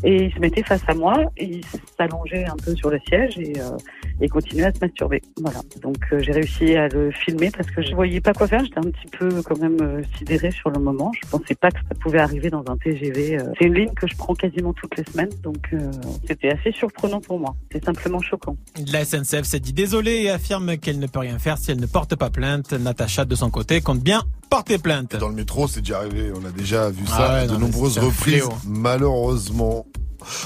Et il se mettait face à moi, il s'allongeait un peu sur le siège et, euh, et continuait à se masturber. Voilà. Donc euh, j'ai réussi à le filmer parce que je voyais pas quoi faire, j'étais un petit peu quand même euh, sidérée sur le moment. Je pensais pas que ça pouvait arriver dans un TGV. euh. C'est une ligne que je prends quasiment toutes les semaines, donc euh, c'était assez surprenant pour moi. C'est simplement choquant. La SNCF s'est dit désolée et affirme qu'elle ne peut rien faire si elle ne porte pas plainte. Natacha, de son côté, compte bien porter plainte. Dans le métro, c'est déjà arrivé. On a déjà vu Ah ça ouais, de non, nombreuses reprises. fléau. Malheureusement.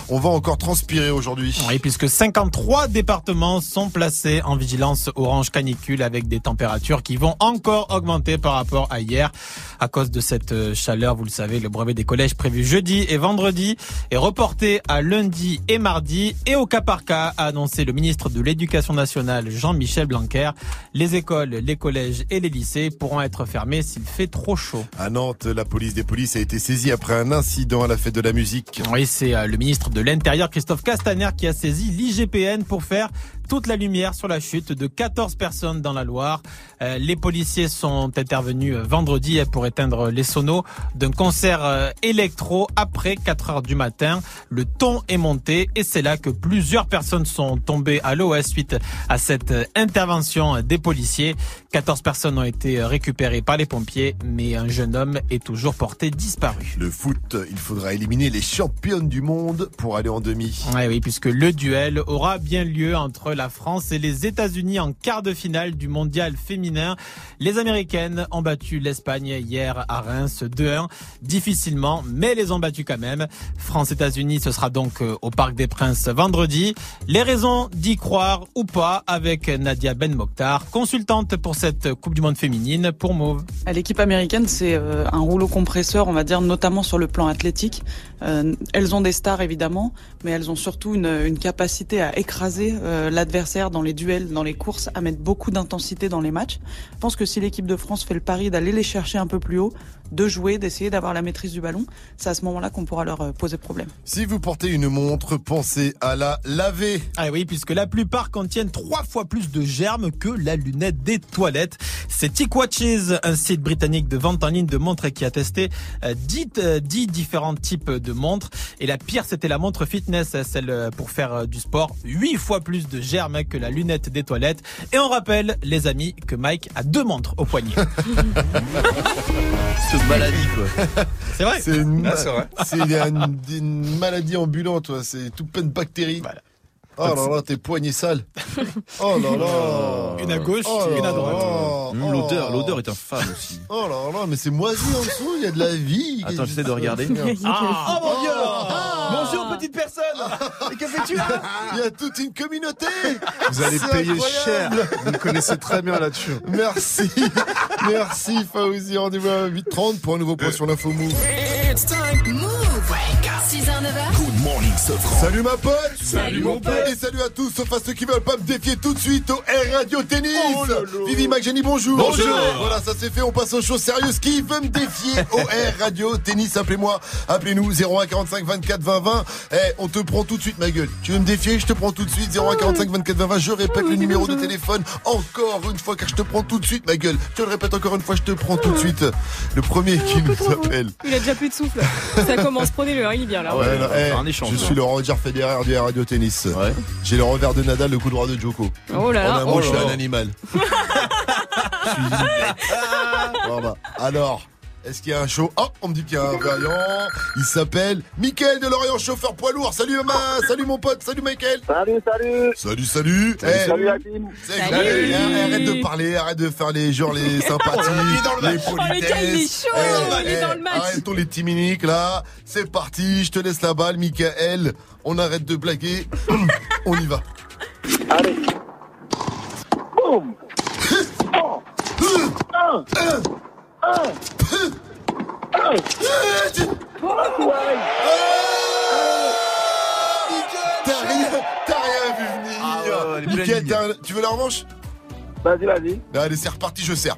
On va encore transpirer aujourd'hui. Oui, puisque 53 départements sont placés en vigilance orange canicule avec des températures qui vont encore augmenter par rapport à hier. À cause de cette euh, chaleur, vous le savez, le brevet des collèges prévu jeudi et vendredi est reporté à lundi et mardi. Et au cas par cas, a annoncé le ministre de l'Éducation nationale, Jean-Michel Blanquer, les écoles, les collèges et les lycées pourront être fermés s'il fait trop chaud. À Nantes, la police des polices a été saisie après un incident à la fête de la musique. Oui, c'est euh, le ministre de l'Intérieur, Christophe Castaner, qui a saisi l'IGPN pour faire toute la lumière sur la chute de 14 personnes dans la Loire. Euh, les policiers sont intervenus euh, vendredi pour éteindre les sonos d'un concert euh, électro après 4 heures du matin. Le ton est monté et c'est là que plusieurs personnes sont tombées à l'OS suite à cette intervention des policiers. 14 personnes ont été récupérées par les pompiers, mais un jeune homme est toujours porté disparu. Le foot, il faudra éliminer les championnes du monde pour aller en demi. Ouais, oui, puisque le duel aura bien lieu entre la France et les États-Unis en quart de finale du mondial féminin. Les Américaines ont battu l'Espagne hier à Reims 2-1, difficilement, mais les ont battus quand même. France-États-Unis, ce sera donc euh, au Parc des Princes vendredi. Les raisons d'y croire ou pas avec Nadia Ben Mokhtar, consultante pour cette Coupe du Monde féminine pour Mauve. L'équipe américaine, c'est euh, un rouleau compresseur, on va dire, notamment sur le plan athlétique. Euh, elles ont des stars évidemment, mais elles ont surtout une, une capacité à écraser euh, dans les duels, dans les courses, à mettre beaucoup d'intensité dans les matchs. Je pense que si l'équipe de France fait le pari d'aller les chercher un peu plus haut, de jouer, d'essayer d'avoir la maîtrise du ballon, c'est à ce moment-là qu'on pourra leur euh, poser problème. Si vous portez une montre, pensez à la laver. Ah oui, puisque la plupart contiennent trois fois plus de germes que la lunette des toilettes. C'est TicWatches, un site britannique de vente en ligne de montres qui a testé euh, 10, euh, 10 différents types de montres. Et la pire, c'était la montre fitness, euh, celle euh, pour faire euh, du sport. 8 fois plus de germes que la lunette des toilettes. Et on rappelle, les amis, que Mike a deux montres au poignet. Cette maladie, quoi. C'est vrai. C'est une, Ah, c'est vrai. c'est une, une maladie ambulante, toi. C'est tout plein de bactéries. Oh là là, tes poignets sales. Oh là là. Une à gauche, Oh une à droite. Oh. Mmh, L'odeur, l'odeur est infâme aussi. Oh là là, mais c'est moisi en dessous, il y a de la vie. Attends, j'essaie de regarder. Ah, oh mon dieu Bonjour petite personne Et que fais-tu là Il y a toute une communauté. Vous allez payer incroyable. cher. Vous me connaissez très bien là-dessus. Merci. Merci Fauzi. Rendez-vous à 8h30 pour un nouveau point sur l'info move. It's time. Move. 6h, 9h. Good morning, Sofran. Salut ma pote Salut, mon pote. Et salut à tous, sauf à ceux qui veulent pas me défier tout de suite au Air Radio Tennis Oh. Vivi Mageni, bonjour Bonjour. Voilà, ça c'est fait, on passe aux choses sérieuses. Qui veut me défier au Air Radio Tennis Appelez-moi, appelez-nous 01 45 24 20 20. Eh, on te prend tout de suite ma gueule. Tu veux me défier, je te prends tout de suite 01 45 24 20 20. Je répète le numéro de téléphone encore une fois car je te prends tout de suite ma gueule. Je te le répète encore une fois, je te prends tout de suite. Le premier qui nous appelle. Il a déjà plus de souffle. Ça commence, prenez-le, hein, il est bien là. Ouais, non, on va faire un échange, je suis le Roger Federer du Radio Tennis. Ouais. J'ai le revers de Nadal, le coup droit de Joko. Oh là En là. un mot, Oh je suis là un animal. Voilà. Alors, est-ce qu'il y a un show? Oh, on me dit qu'il y a un variant. Il s'appelle Mickaël de Lorient, chauffeur poids lourd. Salut ma, salut mon pote, salut Michael. Salut, salut Salut, salut. Eh, Salut la team c'est- Salut. eh, eh, Arrête de parler, arrête de faire les genres, les sympathies, les Oh, le gars, il est politesses. chaud, Eh, il est eh, dans le match. Arrêtons les timiniques là. C'est parti, je te laisse la balle, Michael. On arrête de blaguer. on y va. Allez Boum Un Un T'as rien, rien vu venir. Ah tu veux la revanche Vas-y, vas-y. Allez, c'est reparti, je sers.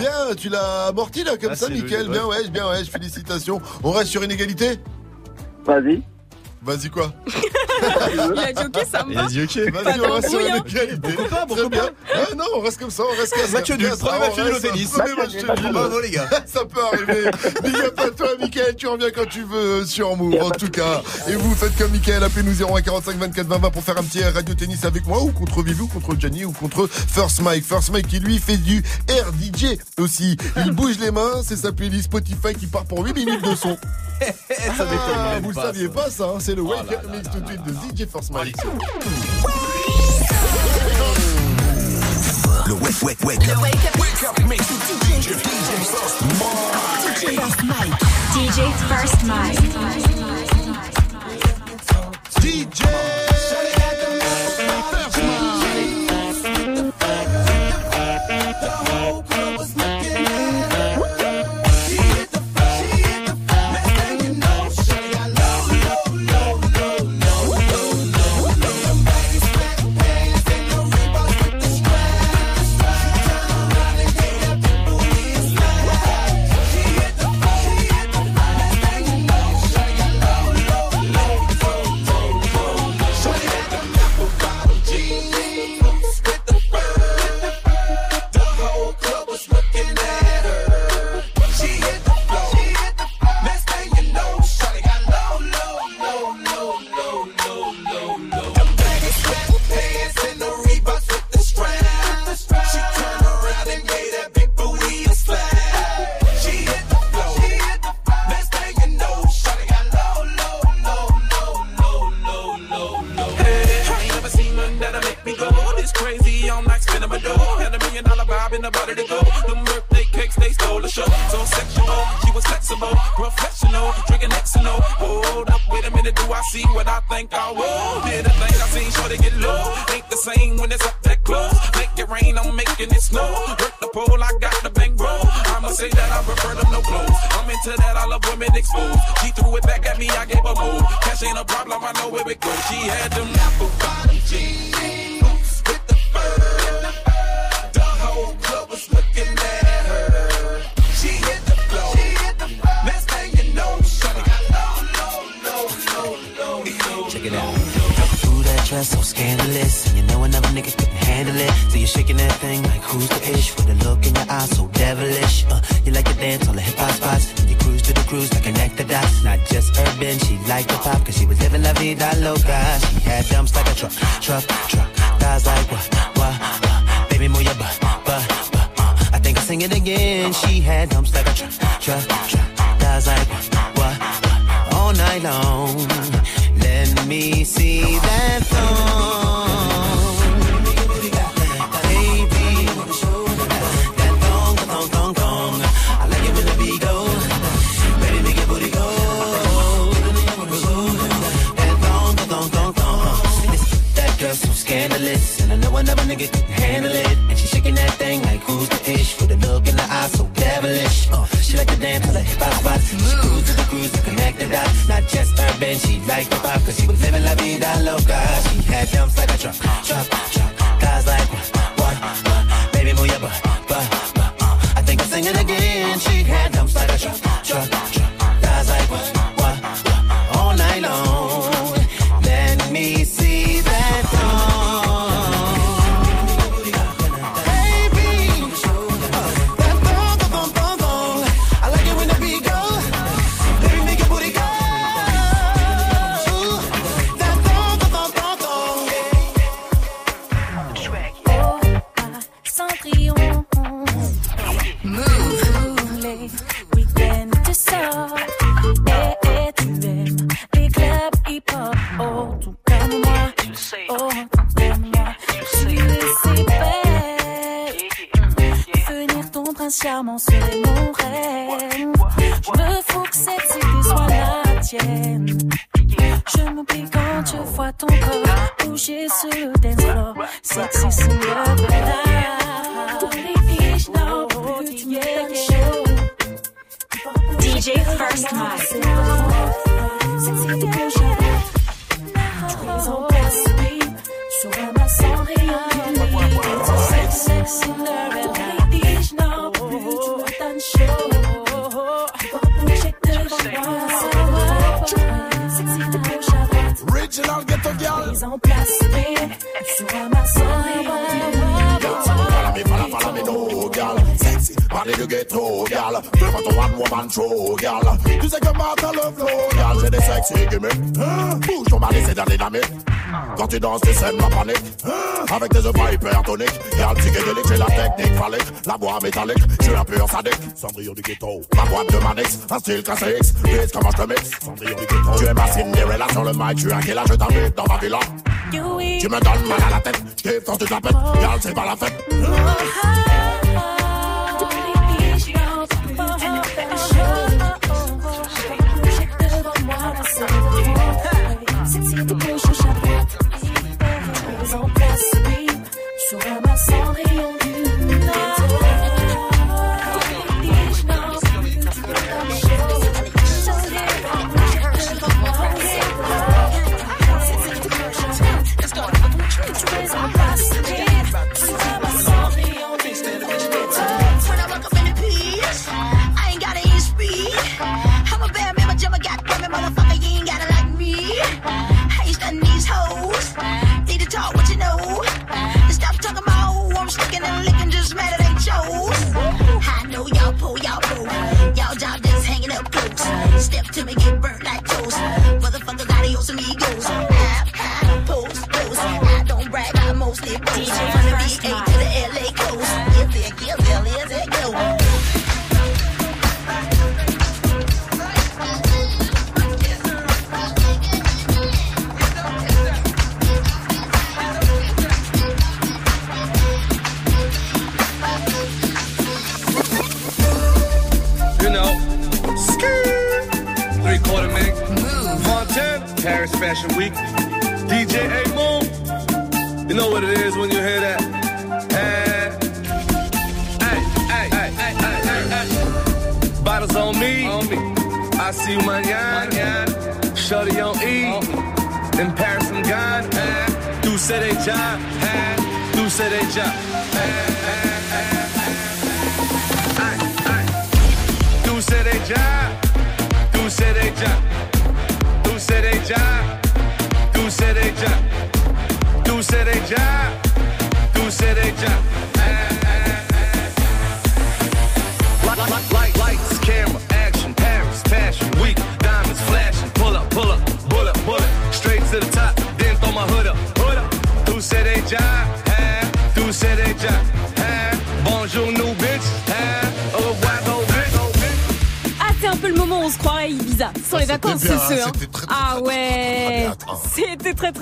Bien, tu l'as amorti là comme ça, Mickaël. Bien ouais, bien ouais, félicitations. On reste sur une égalité? Vas-y. Vas-y quoi Il a dit ok, ça me va. Il a dit ok. Vas-y, on reste sur la pas Très bien. Ah non, on reste comme ça, on reste comme ça. Match nul, premier match tennis. Bravo les gars. Ça peut arriver. Big up à toi, Mickaël. Tu reviens quand tu veux sur Move, en tout cas. Et vous, faites comme Mickaël. Appelez-nous 0145 24 20 pour faire un petit radio tennis avec moi ou contre Vivou, contre Gianni ou contre First Mike. First Mike qui lui fait du air DJ aussi. Il bouge les mains, c'est sa playlist Spotify qui part pour 8 minutes de son. vous le saviez pas ça, hein. c'est le Wake Up Mix tout de suite de DJ First Mike. Le Wake Wake Wake Up. Wake Up Mix DJ First Mike. DJ First Mike. DJ First Mike. Tu danses, tu sèmes la panique. Avec des œufs pas hypertoniques. Girl, psychédélique, j'ai la technique phallique. La voix métallique, je suis un pur sadique. Cendrillon du ghetto. Ma boîte de Manix, un style classique. Dis comment je te mixe. Cendrillon du ghetto. Tu es ma Cinderella sur le mic, tu es un killer, je t'invite dans ma villa. Tu me donnes mal à la tête, je kiffe quand tu t'appelles. Girl, c'est pas la fête.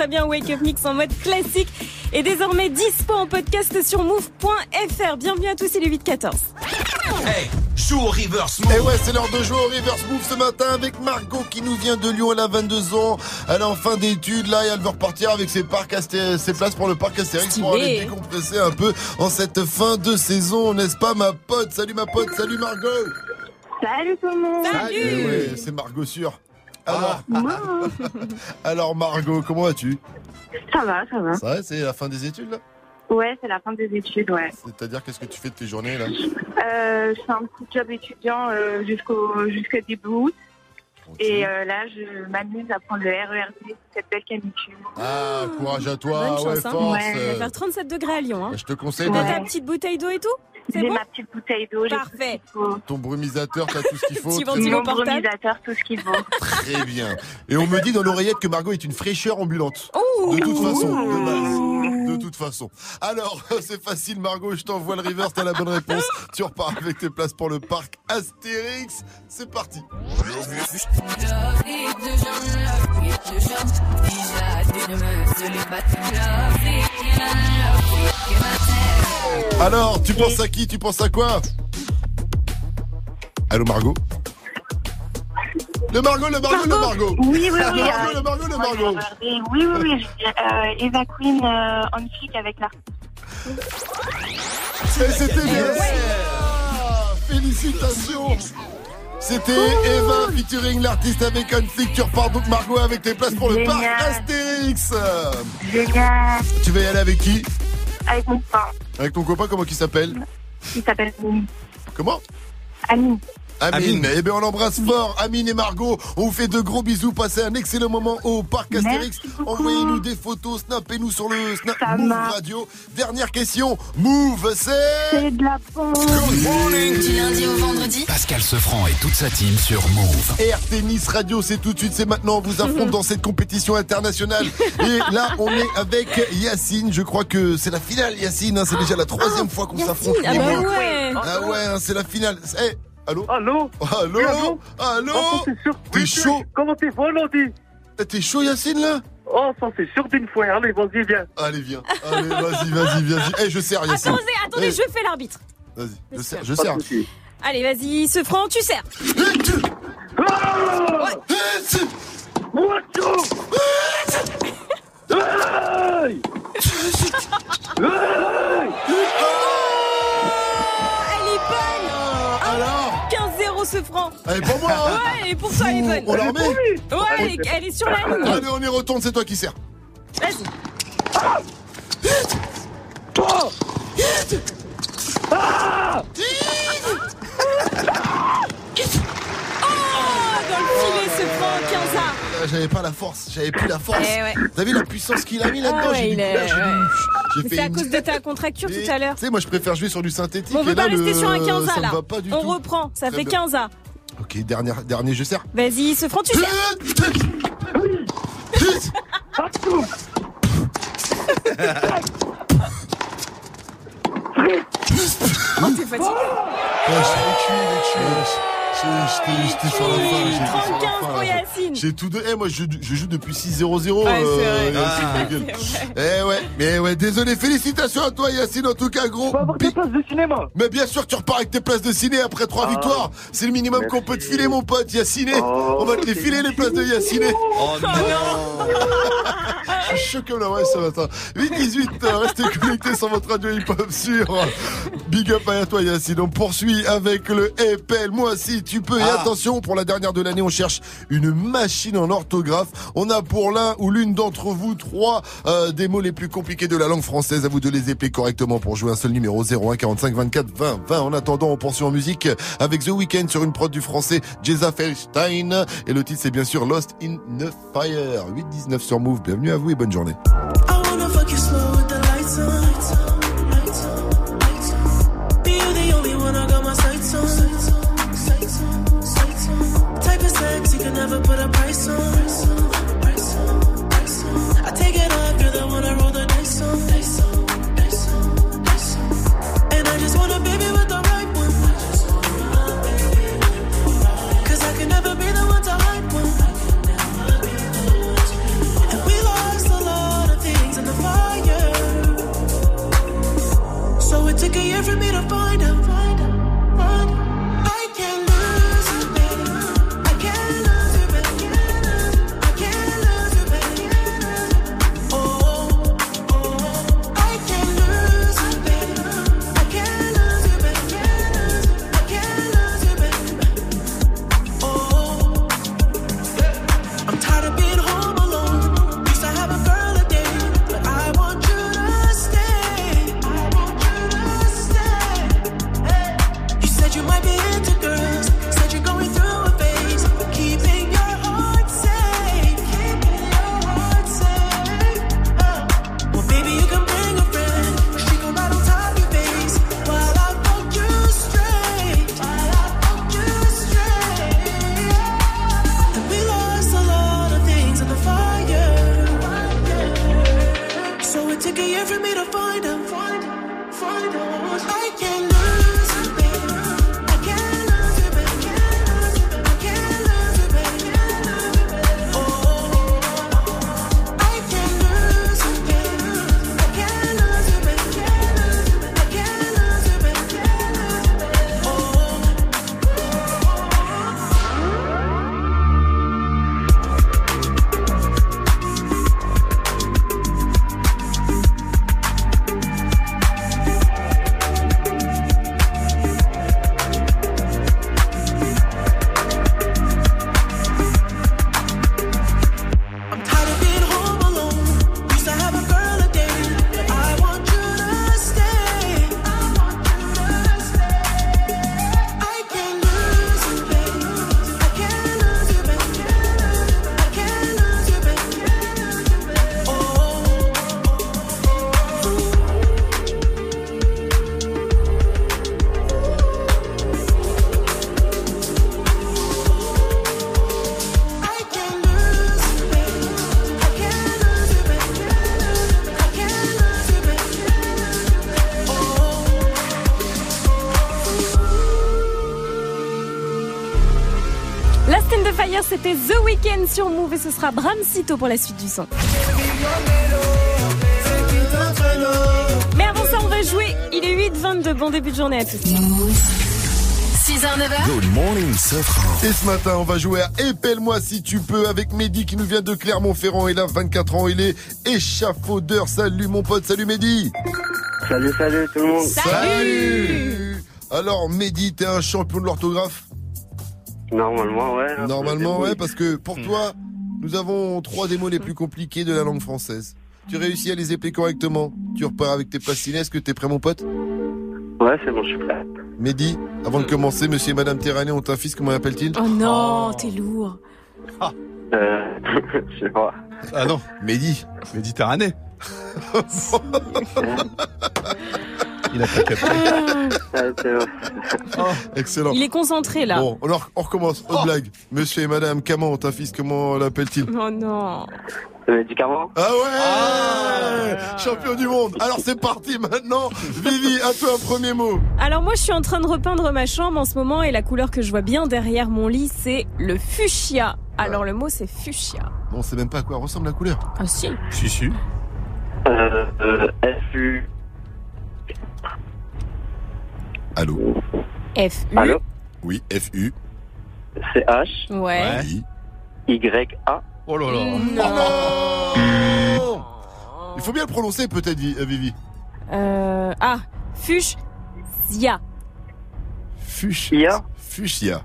Bien. Wake Up Mix en mode classique. Et désormais dispo en podcast sur move.fr. Bienvenue à tous, il est 8-14. Hey, joue au reverse move. Et ouais, c'est l'heure de jouer au reverse move ce matin avec Margot qui nous vient de Lyon. Elle a 22 ans. Elle est en fin d'études là et elle veut repartir avec ses parcs Asté- ses places pour le parc Astérix pour aller décompresser un peu en cette fin de saison, n'est-ce pas ma pote? Salut ma pote, salut Margot. Salut tout le monde Eh ouais, c'est Margot sûr. Alors, alors Margot, comment vas-tu? Ça va, ça va. Ça va, c'est la fin des études là? Ouais, c'est la fin des études, ouais. C'est-à-dire qu'est-ce que tu fais de tes journées là? Euh, je fais un petit job étudiant euh, jusqu'au jusqu'au début août. Et euh, là, je m'amuse à prendre le RERD, cette belle canicule. Ah, courage à toi, Bonne ouais, chance, hein. force. Il va faire 37 degrés à Lyon. Hein. Je te conseille T'as de- ta petite bouteille d'eau et tout? J'ai bon ma petite bouteille d'eau, Parfait. ton brumisateur, t'as tout ce qu'il faut. Mon brumisateur, tout ce qu'il faut. Très bien. Et on me dit dans l'oreillette que Margot est une fraîcheur ambulante. Oh. De toute façon, de base. De toute façon. Alors, c'est facile, Margot, je t'envoie le reverse, t'as la bonne réponse. Tu repars avec tes places pour le parc Astérix. C'est parti. Alors, tu penses à qui Tu penses à quoi? Allô, Margot? Le Margot, le Margot, le Margot? Oui, oui, oui. Le Margot, le Margot, le Margot. Oui, oui, oui. euh, Eva Queen euh, en flic avec l'artiste. Et c'était bien. Félicitations. C'était Eva featuring l'artiste avec un flic. Tu repars donc Margot avec tes places pour le parc. Astérix. Génial. Tu vas y aller avec qui? Avec mon frère. Avec ton copain, comment il s'appelle? Il s'appelle Amine. Comment? Amine. Amine. Eh bien, on l'embrasse fort. Amine et Margot, on vous fait de gros bisous. Passez un excellent moment au parc Astérix. Envoyez-nous des photos, snappez-nous sur le Snap Move Radio. Dernière question. Move, c'est. C'est de la bombe. Good morning. Du lundi au vendredi Pascal Sefranc et toute sa team sur Move. Air Tennis Radio, c'est tout de suite, c'est maintenant. On vous affronte dans cette compétition internationale. Et là, on est avec Yacine. Je crois que c'est la finale, Yacine. hein. C'est déjà la troisième fois qu'on s'affronte. ah les bah ouais. Ah ouais, hein, c'est la finale. Eh, allô Allô Allô Oui, allô Allô Oh, ça, c'est sûr. T'es Oui, chaud Comment t'es volonté Eh, T'es chaud, Yacine, là Oh, ça c'est sûr d'une fois. Allez, vas-y, viens. Allez, viens. Allez, vas-y, vas-y, vas-y. Eh, je sers, Yacine. Attendez, attendez, Eh, je fais l'arbitre. Vas-y, je sers, je sers. Allez, vas-y, ce franc, tu sers. Ce franc. Elle est pour moi, hein Ouais, et pour toi, elle est bonne. On la remet Ouais, elle est, elle est sur la ligne. Allez, on y retourne, c'est toi qui sers. Vas-y. Toi Ah Oh, dans le filet ce franc, 15 a Euh, J'avais pas la force, j'avais plus la force. Eh ouais. T'as vu la puissance qu'il a mis là-dedans Ah ouais, J'ai fait c'est à une- cause de ta contracture Et, tout à l'heure. Tu sais, moi je préfère jouer sur du synthétique. Bon, on et veut là, pas rester le- sur un 15 ça a me là. On tout. reprend, ça fait bien. 15 a. Ok, dernier, dernier, je sers. Vas-y, ce franc, tu sers. Oh, t'es fatigué. Ouais, je l'ai tué, je tué. Je- J'étais j'étais sur la fin. j'étais sur la 35 fin, pour j'ai- Yacine. J'ai tout de. Eh, moi, je, je joue depuis 6-0-0. Ouais, euh, Yacine, Ah. Eh ouais, mais ouais, désolé, félicitations à toi Yacine, en tout cas gros. tes places de cinéma. Mais bien sûr, tu repars avec tes places de ciné après trois Ah. victoires. C'est le minimum qu'on peut te filer mon pote Yacine. On va te les filer les places de Yacine. Oh non Je suis chaud comme la ouais ce matin. 8-18, euh, restez connectés sur votre radio hip-hop sur Big Up à toi Yacine. On poursuit avec le Epel. Moi si tu peux. Et Ah. attention, pour la dernière de l'année, on cherche une machine en orthographe. On a pour l'un ou l'une d'entre vous trois euh, des mots les plus compliqués de la langue française. À vous de les épeler correctement pour jouer un seul numéro 01 45 24 20 20. En attendant, on poursuit en musique avec The Weeknd sur une prod du français Jeza Felstein. Et le titre c'est bien sûr Lost in the Fire. 8-19 sur Move. Bienvenue à vous et bonne journée. C'était The Weeknd sur Move et ce sera Bram Sito pour la suite du son. Mais avant ça, on va jouer. Il est 8h22. Bon début de journée à tous. 6h, 9h. Good morning, Et ce matin, on va jouer à Épelle-moi si tu peux avec Mehdi qui nous vient de Clermont-Ferrand. Il a 24 ans, il est échafaudeur. Salut mon pote, salut Mehdi. Salut, salut tout le monde. Salut Alors Mehdi, t'es un champion de l'orthographe Normalement, ouais. Normalement, ouais, parce que pour toi, nous avons trois des mots les plus compliqués de la langue française. Tu réussis à les épeler correctement. Tu repars avec tes passinets. Est-ce que t'es prêt, mon pote? Ouais, c'est bon, je suis prêt. Mehdi, avant de commencer, monsieur et madame Terrané ont un fils, comment l'appelle-t-il? Oh non, t'es lourd. Euh, je sais pas. Ah non. Mehdi. Méditerranée. Il a pas capté. Excellent. Il est concentré là. Bon, alors on recommence. Autre blague. Monsieur et madame Caman ont un fils, comment l'appelle-t-il Oh non. Médicament Ah ouais Champion du monde Alors c'est parti maintenant Vivi, à toi un premier mot Alors moi je suis en train de repeindre ma chambre en ce moment et la couleur que je vois bien derrière mon lit c'est le fuchsia. Alors le mot c'est fuchsia. Bon, on sait même pas à quoi ressemble la couleur. Ah si. Si, si. Euh, euh, FU. Allô F U. Allô Oui, FU. CH. Ouais. Oui. YA. Oh là là. Non Il faut bien le prononcer peut-être, euh, Vivi. Euh, ah, fuchsia. Fuchsia. Fuchsia.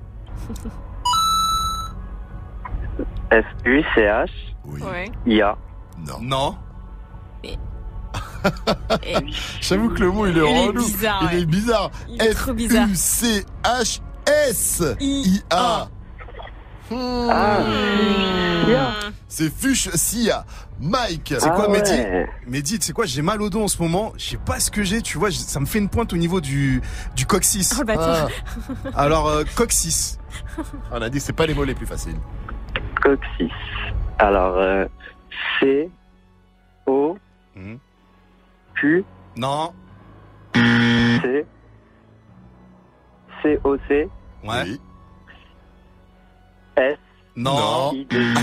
F-U-C-H. Ouais. IA. Non. Non. J'avoue que le mot il est Il est relou. bizarre, Il ouais. est bizarre. Il est trop bizarre. F-U-C-H-S-I-A. Hmm. Ah, C'est Fuchsia. Mike. C'est quoi, Ah Mehdi ouais. Mehdi, tu sais quoi, j'ai mal au dos en ce moment. Je sais pas ce que j'ai, tu vois, ça me fait une pointe au niveau du, du coccyx. Oh le bâtard. Alors, euh, coccyx. On a dit que c'est pas les mots les plus faciles. Coccyx. Alors, euh, C. O. Q. Non. C. C. O. C. Ouais. Oui. S. Non. I. D.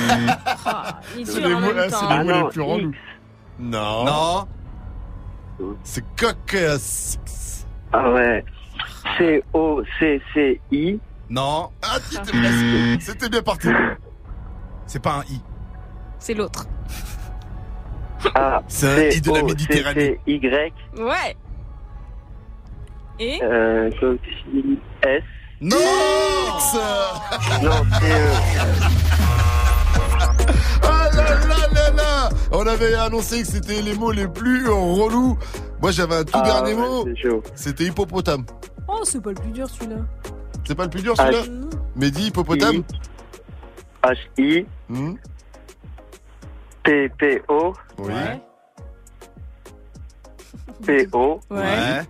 Ah, il C'est les en mots, même c'est temps. les Ah mots non, les plus relous. Non. Non. C'est coccyx. Ah ouais. C. O. C. C. I. Non. Ah, presque. C'était bien parti. C'est pas un I. C'est l'autre. A. C'est. I de la. Méditerranée. Y. Ouais. Et Euh. S. Non Non, c'est. Euh, Ah là là là là On avait annoncé que c'était les mots les plus relous. Moi j'avais un tout ah, dernier ouais, mot. C'était hippopotame. oh, c'est pas le plus dur celui-là. C'est pas le plus dur Ah, celui-là Mehdi, hippopotame H. I. Hmm P. P. O. Oui. P. O. Ouais.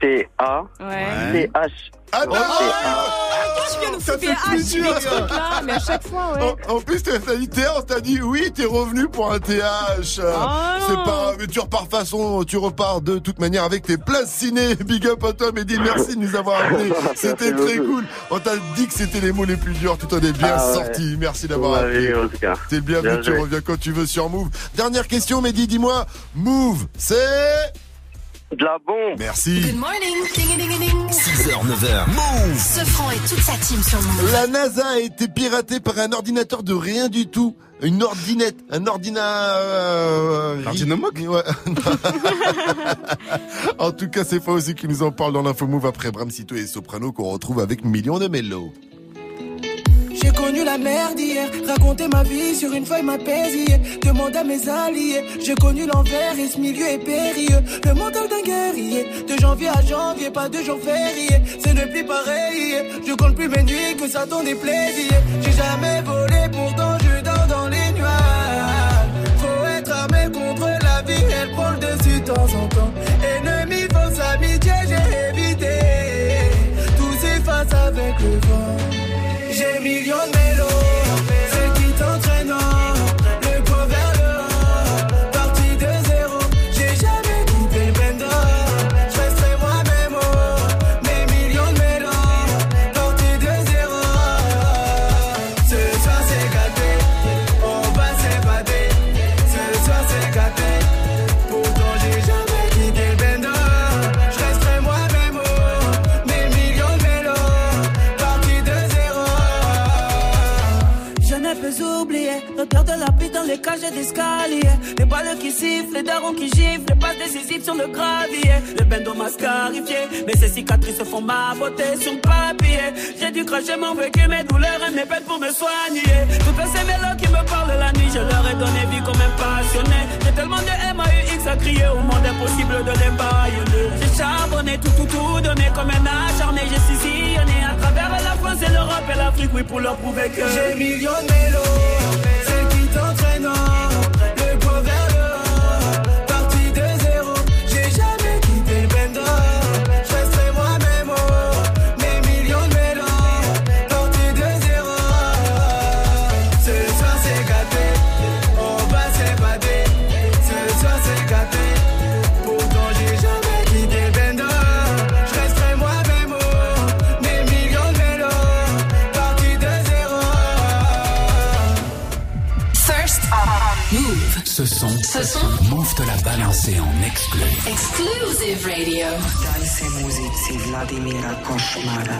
T. A. Ouais. T. H. Ah non Tu viens nous Ça fait haches, plus des dur, trucs là, mais à chaque fois, ouais. En, en plus, TH, on t'a dit oui, t'es revenu pour un TH. Oh c'est non. pas, mais tu repars façon, tu repars de toute manière avec tes places ciné. Big up à toi, Mehdi, merci de nous avoir appelés. C'était très beaucoup. cool. On t'a dit que c'était les mots les plus durs, tu t'en es bien Ah ouais. sorti. Merci d'avoir appelé. T'es le bienvenu, Bien tu reviens quand tu veux sur Move. Dernière question, Mehdi, dis-moi, Move, c'est... De la bombe. Merci. Good morning. Ding, ding, ding. 6h, 9h. Move Ce franc et toute sa team sur Move. La NASA a été piratée par un ordinateur de rien du tout. Une ordinette, un ordina... Euh, Ouais. en tout cas, c'est aussi qui nous en parle dans l'info Move après Bram Cito et Soprano qu'on retrouve avec Millions de Mello. J'ai connu la merde hier, raconter ma vie sur une feuille m'a pesé. Demande à mes alliés, j'ai connu l'envers et ce milieu est périlleux. Le mental d'un guerrier, de janvier à janvier, pas de jour férié. C'est ne plus pareil, je compte plus mes nuits que ça donne des plaisirs. J'ai jamais volé, pourtant je dors dans les nuages. Faut être armé contre la vie, elle prend le dessus de temps en temps. Ennemi, fausse amitié, j'ai évité. Tout s'efface avec le vent. J'ai millions les cages d'escalier. Les balles qui sifflent, les darons qui giflent, les passes décisives sur le gravier. Le bendo m'a mais ces cicatrices font ma beauté sur papier. J'ai dû cracher mon vécu, mes douleurs et mes peines pour me soigner. Toutes ces mélos qui me parlent la nuit, je leur ai donné vie comme un passionné. J'ai tellement de MAUX à crier au monde impossible de les baïonner. J'ai charbonné, tout, tout, tout donné comme un acharné. J'ai sillonné à travers la France et l'Europe et l'Afrique, oui, pour leur prouver que J'ai millions de mélos, Ce son, Ce son. Move te l'a balancé en exclu. Exclusive Radio. Dance si Vladimira Košmara.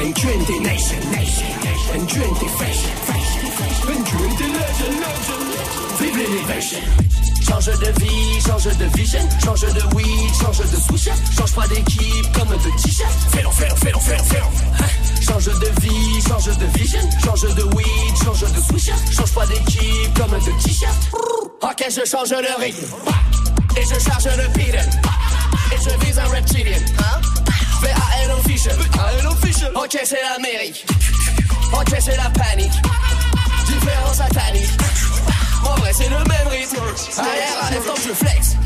En 20 nation, nation, en 20 fashion, fashion, 20 legend, legend. Vive l'élévation. Change de vie, change de vision, change de weed, change de switch, change pas d'équipe comme de t-shirt. Fais-le, fais-le, fais-le, fais-le, fais-le. Hein? Change de vie, change de vision, change de weed, change de switch, change pas d'équipe comme de t-shirt. Ok, je change le rythme. Et je charge le pidon. Et je vise un reptilien. VAL official. official. Ok, c'est l'Amérique. Ok, c'est la panique. Différence satanique. En vrai, c'est le même rythme. Arrière à l'instant, je flex.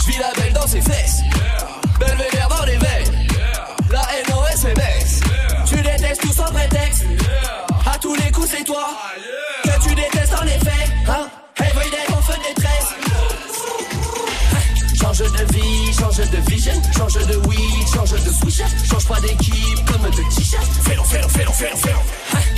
Je vis la belle dans ses fesses. Belvédère dans les veines. La NOS baisse. Tu détestes tout sans prétexte. À tous les coups, c'est toi. Que tu détestes en effet. Hein? Everyday, en feu de détresse. Change de vie, change de vision, change de weed, change de switch, change pas d'équipe comme de t-shirt. Fais-le, fais-le, fais-le, fais-le, fais-le.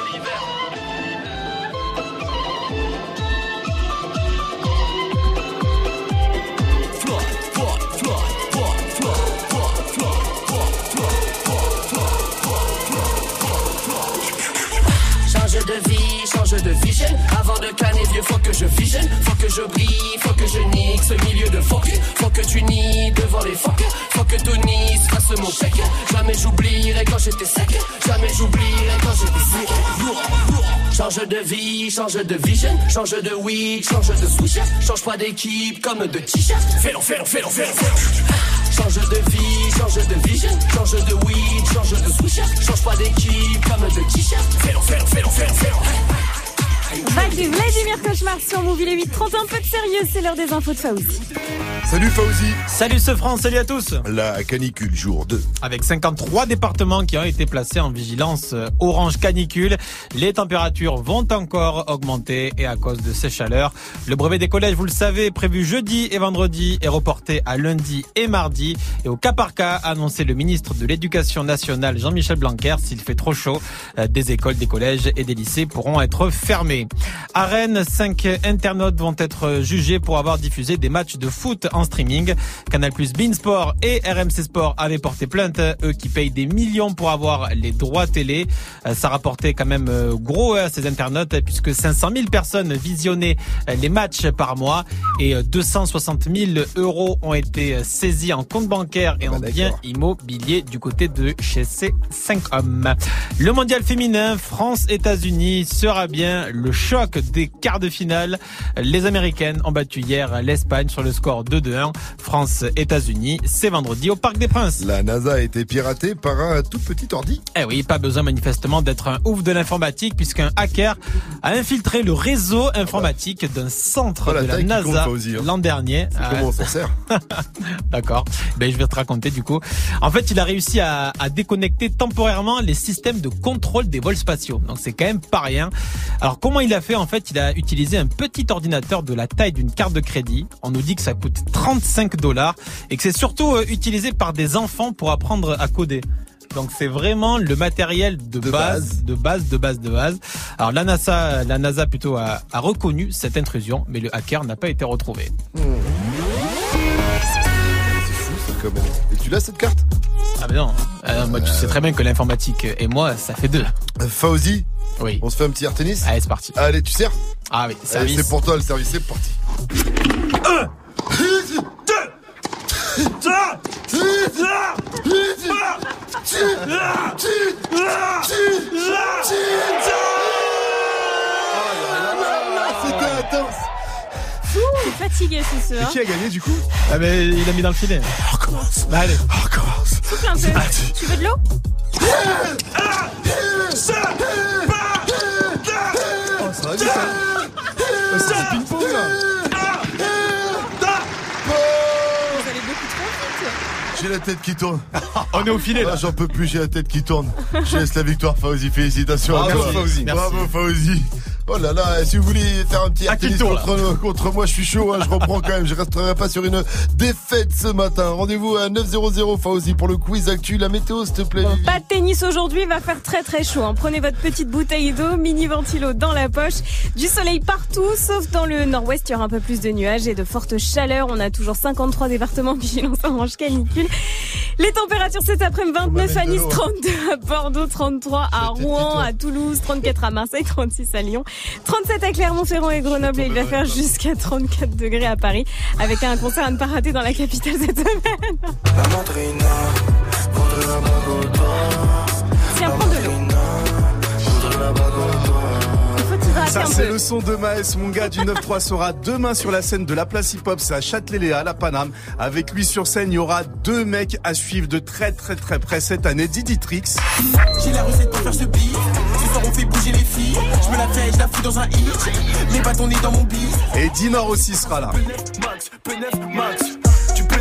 De vie, change de vision. Avant de canner vieux, faut que je visionne. Faut que je brille, faut que je nique ce milieu de fuck. Faut que tu nies devant les fuck. Faut que Tony se fasse mon chèque. Jamais j'oublierai quand j'étais sec. Jamais j'oublierai quand j'étais sec. Change de vie, change de vision. Change de weed, change de switch. Change pas d'équipe comme de t-shirt. Fais-le, fais-le, fais-le, fais-le. Change de vie, change de vision. Change de weed, change de switch. Change pas d'équipe comme de t-shirt. Fais-le, fais-le, fais-le, fais-le, fais-le. Vladimir Cauchemar sur Move, il est 8 30 un peu de sérieux, c'est l'heure des infos de Faouzi. Salut Fauzi. Salut ce France, salut à tous. La canicule jour 2. Avec 53 départements qui ont été placés en vigilance euh, orange canicule, les températures vont encore augmenter et à cause de ces chaleurs, le brevet des collèges, vous le savez, prévu jeudi et vendredi est reporté à lundi et mardi et au cas par cas, a annoncé le ministre de l'Éducation nationale Jean-Michel Blanquer, s'il fait trop chaud, euh, des écoles, des collèges et des lycées pourront être fermés. À Rennes, cinq internautes vont être jugés pour avoir diffusé des matchs de foot en streaming. Canal+, Beansport et RMC Sport avaient porté plainte, eux qui payent des millions pour avoir les droits télé. Euh, Ça rapportait quand même euh, gros à ces internautes puisque 500 000 personnes visionnaient euh, les matchs par mois et euh, 260 000 euros ont été euh, saisis en compte bancaire et en biens immobiliers du côté de chez ces 5 hommes. Le mondial féminin France-États-Unis sera bien le choc des quarts de finale. Les Américaines ont battu hier l'Espagne sur le score 2-2-1. France-États-Unis, c'est vendredi au Parc des Princes. La NASA a été piratée par un tout petit ordi. Eh oui, pas besoin manifestement d'être un ouf de l'informatique puisqu'un hacker a infiltré le réseau informatique d'un centre Oh, de la NASA hein. l'an dernier. C'est comment on s'en sert? D'accord. Ben, je vais te raconter du coup. En fait, il a réussi à, à déconnecter temporairement les systèmes de contrôle des vols spatiaux. Donc c'est quand même pas rien. Alors comment il a fait en fait il a utilisé un petit ordinateur de la taille d'une carte de crédit. On nous dit que ça coûte 35 dollars et que c'est surtout euh, utilisé par des enfants pour apprendre à coder. Donc c'est vraiment le matériel de, base, de base, de base, de base. Alors la NASA, la NASA plutôt a, a reconnu cette intrusion, mais le hacker n'a pas été retrouvé. C'est Et tu l'as cette carte Ah mais non, Euh, moi tu sais très bien que l'informatique et moi ça fait deux. Euh, Fauzi Oui. On se fait un petit air tennis Allez c'est parti. Allez, tu sers Ah oui, Allez, service. c'est pour toi le service, c'est parti. C'était intense Fatigué ce Et soir. qui a gagné du coup Ah mais il a mis dans le filet. On recommence. Bah, allez. On recommence. Souffle un peu. Tu veux de l'eau Oh, ça va vite, C'est du ping-pong là Vous allez beaucoup trop vite. J'ai la tête qui tourne. On est au filet Ah, là. J'en peux plus, j'ai la tête qui tourne. Je laisse la victoire, Fauzi. Félicitations à Bravo, toi. Fauzi. Bravo, Fauzi. Oh là là, si vous voulez faire un petit À contre, contre moi, je suis chaud, hein, je reprends quand même. Je resterai pas sur une défaite ce matin. Rendez-vous à 900 Fauzi pour le quiz actu. La météo, s'il te plaît. Bon, pas de tennis aujourd'hui, il va faire très très chaud. hein. Prenez votre petite bouteille d'eau, mini ventilo dans la poche. Du soleil partout, sauf dans le nord-ouest, il y aura un peu plus de nuages et de fortes chaleurs. On a toujours 53 départements vigilance orange canicule. Les températures cet après-midi, 29 à Nice, l'eau, 32 à Bordeaux, 33 à Rouen, à Toulouse, 34 à Marseille, 36 à Lyon, 37 à Clermont-Ferrand et Grenoble et il va faire jusqu'à 34 degrés à Paris avec un concert à ne pas rater dans la capitale cette semaine. La madrina voudrait la bague Tiens, prends de l'eau. Ça c'est le son de Maes, mon gars du 9-3 sera demain sur la scène de la place hip-hop, c'est à Châtelet-Léa, à la Paname. Avec lui sur scène, il y aura deux mecs à suivre de très très très près cette année, Didi Trix J'ai la recette pour faire ce beat. On fait bouger les filles. Je me la fais, je la fous dans un hit. Mes bâtons nés dans mon bif. et Dinor aussi sera là. Max, P9 Max.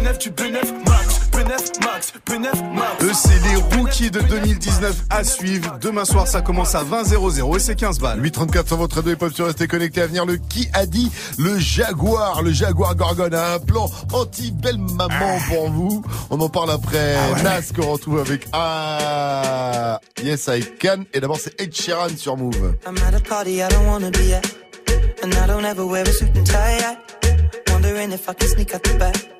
P9, tu P9 Max. P9 Max, P9 Max. Eux c'est les rookies de 2019 à suivre. Demain soir ça commence à 20 00 et c'est 15 balles. 834 sur votre radio hip-hop sur Restez Connecté à venir. Le qui a dit Le Jaguar. Le Jaguar Gorgon a un plan anti-belle maman pour vous. On en parle après. Nas qu'on retrouve avec Ah Yes I Can. Et d'abord c'est Ed Sheeran sur Move. I'm at a party I don't wanna be at. And I don't ever wear a suit and tie. I wondering if I can sneak out the back.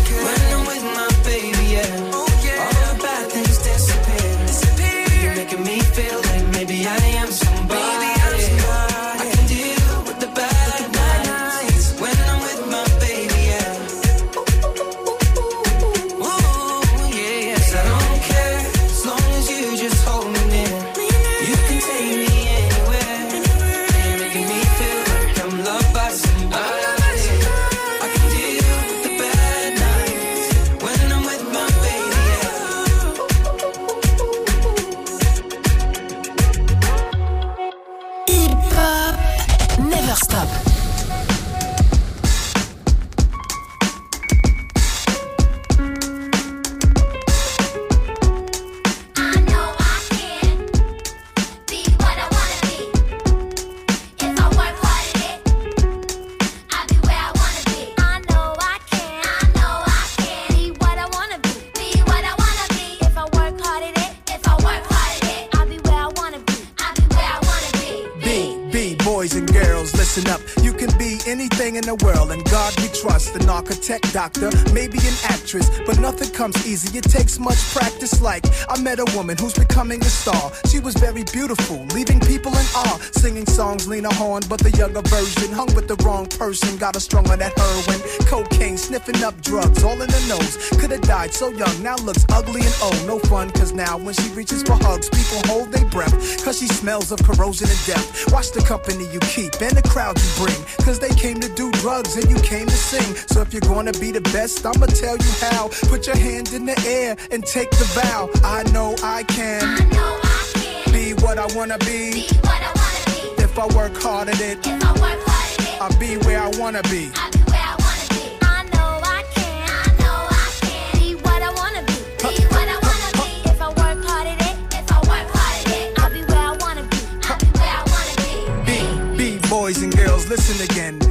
doctor, maybe an actress, but nothing comes easy. It takes much practice. Like, I met a woman who's becoming a star. She was very beautiful, leaving people in awe. Singing songs, Lena Horne, but the younger version. Hung with the wrong person, got her strung on that heroin. Cocaine, sniffing up drugs, all in the nose. Could've died so young, now looks ugly and old. No fun, cause now when she reaches for hugs, people hold their breath. Cause she smells of corrosion and death. Watch the company you keep and the crowd you bring. Cause they came to do drugs and you came to sing. So if you're gonna be the best, I'ma tell you how. Put your hand in the air and take the vow. I know I can. I know I can. Be what I wanna be. be, If I work hard at it. I'll be where I wanna be. I'll be where I wanna know I can. Be what I wanna be. If I work hard at it. If I work hard at it. I'll be where I wanna be. I'll be where I wanna be. Be, be boys and girls, listen again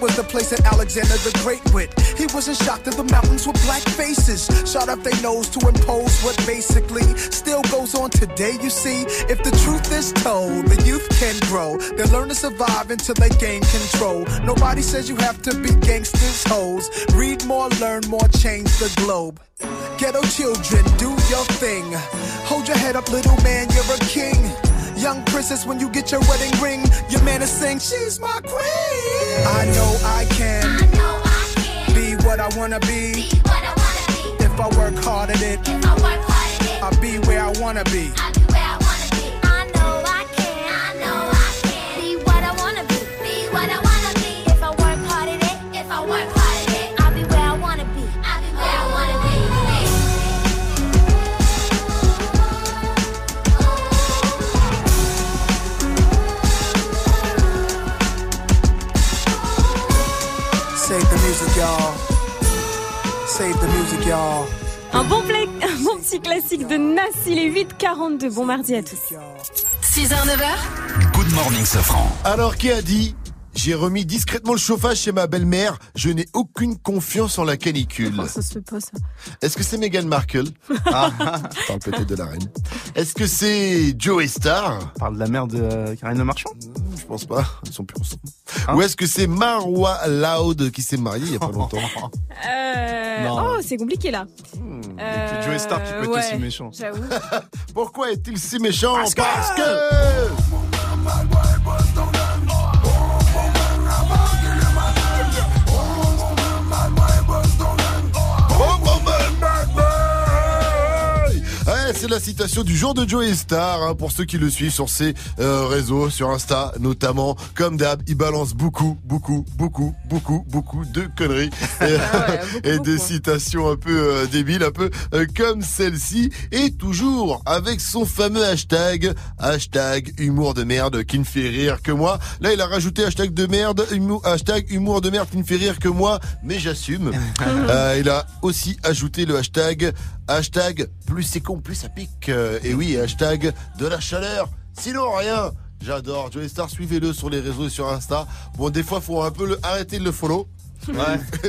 was the place that Alexander the Great went. He wasn't shocked that the mountains were black faces. Shot up their nose to impose what basically still goes on today, you see. If the truth is told, the youth can grow. They learn to survive until they gain control. Nobody says you have to be gangsters, hoes. Read more, learn more, change the globe. Ghetto children, do your thing. Hold your head up, little man, you're a king. Young princess, when you get your wedding ring, your man is saying, She's my queen. I know I can. I know I can Be what I wanna be. be, what I wanna be. If I work hard at it, I'll be where I wanna be. Save y'all. Save the music, y'all. Un bon, play, un bon petit classique de Nas, il est 8h42. Bon mardi à tous. 6h, 9h. Good morning, Safran. Alors, qui a dit j'ai remis discrètement le chauffage chez ma belle-mère. Je n'ai aucune confiance en la canicule. Oh, ça se fait pas, ça. Est-ce que c'est Meghan Markle ah, Parle peut-être de la reine. Est-ce que c'est Joey Star Parle de la mère de euh, Karine Le Marchand? Je pense pas. Ils sont plus ensemble. Ou est-ce que c'est Marwa Loud qui s'est mariée il y a pas longtemps? Euh, Non. oh, c'est compliqué là. puis Joey Starr qui peut être ouais, aussi méchant. J'avoue. Pourquoi est-il si méchant? Parce que- Parce que... c'est la citation du jour de Joey Star, hein, pour ceux qui le suivent sur ses euh, réseaux, sur Insta notamment. Comme d'hab, il balance beaucoup, beaucoup, beaucoup, beaucoup, beaucoup de conneries et, et des citations un peu euh, débiles, un peu euh, comme celle-ci, et toujours avec son fameux hashtag, hashtag humour de merde qui ne fait rire que moi. Là, il a rajouté hashtag de merde, humour, hashtag humour de merde qui ne fait rire que moi, mais j'assume. Euh, il a aussi ajouté le hashtag, hashtag plus c'est con, plus ça pique. Euh, et oui, hashtag de la chaleur. Sinon, rien. J'adore. Joey Star, suivez-le sur les réseaux et sur Insta. Bon, des fois, faut un peu le, arrêter de le follow. Ouais.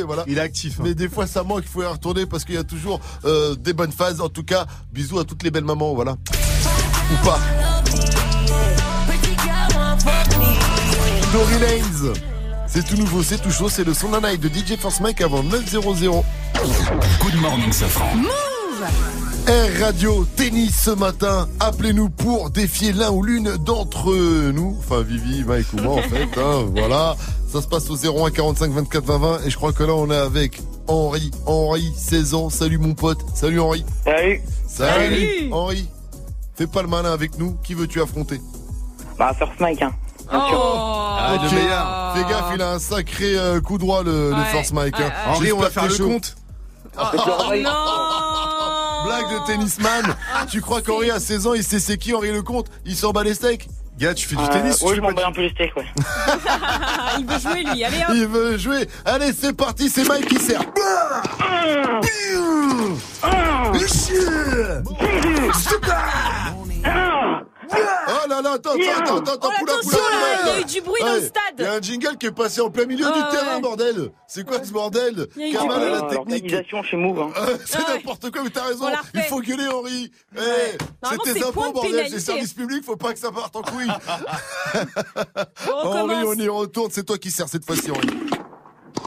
Voilà. Il est actif. hein. Mais des fois, ça manque, il faut y retourner parce qu'il y a toujours euh, des bonnes phases. En tout cas, bisous à toutes les belles mamans, voilà. Ou pas. Dory Lanes. C'est tout nouveau, c'est tout chaud, c'est le son d'un de DJ Force Mike avant 9.00. Good morning, Safran. Air Radio Tennis ce matin. Appelez-nous pour défier l'un ou l'une d'entre nous. Enfin, Vivi, Mike ou moi, en fait. hein, voilà. Ça se passe au 01 45 24 20 20. Et je crois que là, on est avec Henri. Henri, 16 ans. Salut, mon pote. Salut, Henri. Salut. Salut. Salut. Henri. Fais pas le malin avec nous. Qui veux-tu affronter? Bah, First Mike, hein. Sûr. Ah, le meilleur. Fais gaffe, il a un sacré euh, coup droit, le, le. Force Mike. hein. Ouais, ouais. Henri, on va faire le t'es chaud. compte. Blague de tennisman. tu crois qu'Henri a 16 ans, il sait c'est qui Henri Lecomte Il s'en bat les steaks Gars, tu fais Euh, ouais, je m'en bats un peu les steaks, ouais. il veut jouer lui, allez hop. Il veut jouer. Allez, c'est parti, c'est Mike qui sert. Oh là là, attends, attends, attends, attends, Oh, poula, attention, poula, là, poula. il y a eu du bruit dans le stade. Il y a un jingle qui est passé en plein milieu Ah, du terrain, ouais. bordel. C'est quoi ce bordel Il y a eu du Kamal à la Euh, technique. Chez Move, hein. C'est Ah ouais. n'importe quoi, mais t'as raison. Il faut gueuler, Henri. Eh, c'est tes c'est impôts, de bordel. C'est service public, faut pas que ça parte en couille. Henri, on y retourne. C'est toi qui sers cette fois-ci, Henri.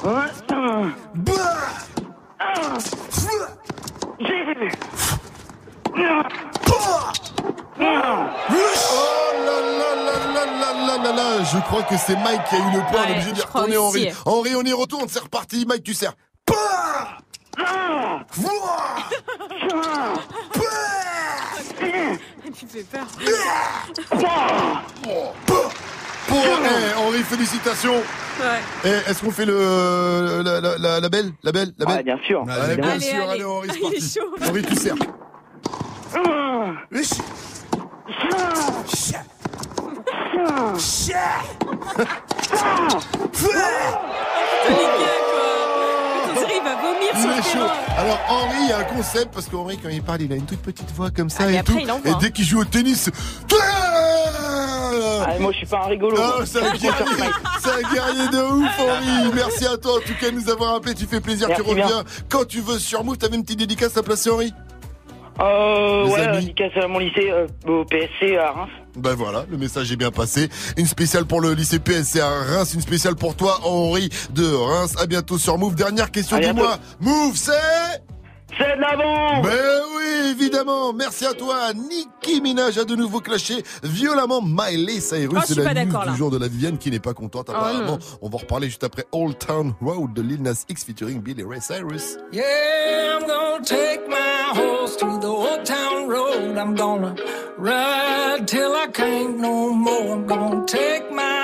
Oh Oh là là, je crois que c'est Mike qui a eu le point, on est obligé de retourner Henri. Henri, on y retourne, c'est reparti, Mike, tu sers. Tu fais peur. Eh, Henri, félicitations. Ouais. Eh, Est-ce qu'on fait le la, la, la, la belle, la belle, la belle? Ah, Bien sûr. Allez, bien, sûr. Allez, Henri, c'est parti. Henri, tu sers. Chaud. terrain. Alors Henri, il y a un concept parce qu'Henri, quand il parle, il a une toute petite voix comme ça Ah, et après, tout. et hein. dès qu'il joue au tennis, Ah, moi, je suis pas un rigolo. Ah, c'est un guerrier, c'est un guerrier de ouf, Henri. Merci à toi, en tout cas, de nous avoir appelé. Tu fais plaisir, Merci tu reviens bien. quand tu veux sur Move. T'avais une petite dédicace à placer, Henri? Euh, ouais, amis. dédicace à mon lycée, euh, au PSC à Reims. Ben voilà, le message est bien passé. Une spéciale pour le lycée PSC à Reims, une spéciale pour toi, Henri de Reims. À bientôt sur Move. Dernière question À du bientôt. mois. Move, c'est C'est de l'avant Mais oui, évidemment. Merci à toi. Nicki Minaj a de nouveau clashé violemment Miley Cyrus. Oh, C'est la d'accord, du jour de la Vivienne qui n'est pas contente Oh, apparemment. non. On va en reparler juste après Old Town Road de Lil Nas X featuring Billy Ray Cyrus. Yeah, I'm gonna take my horse to the old town road. I'm gonna ride till I can't no more. I'm gonna take my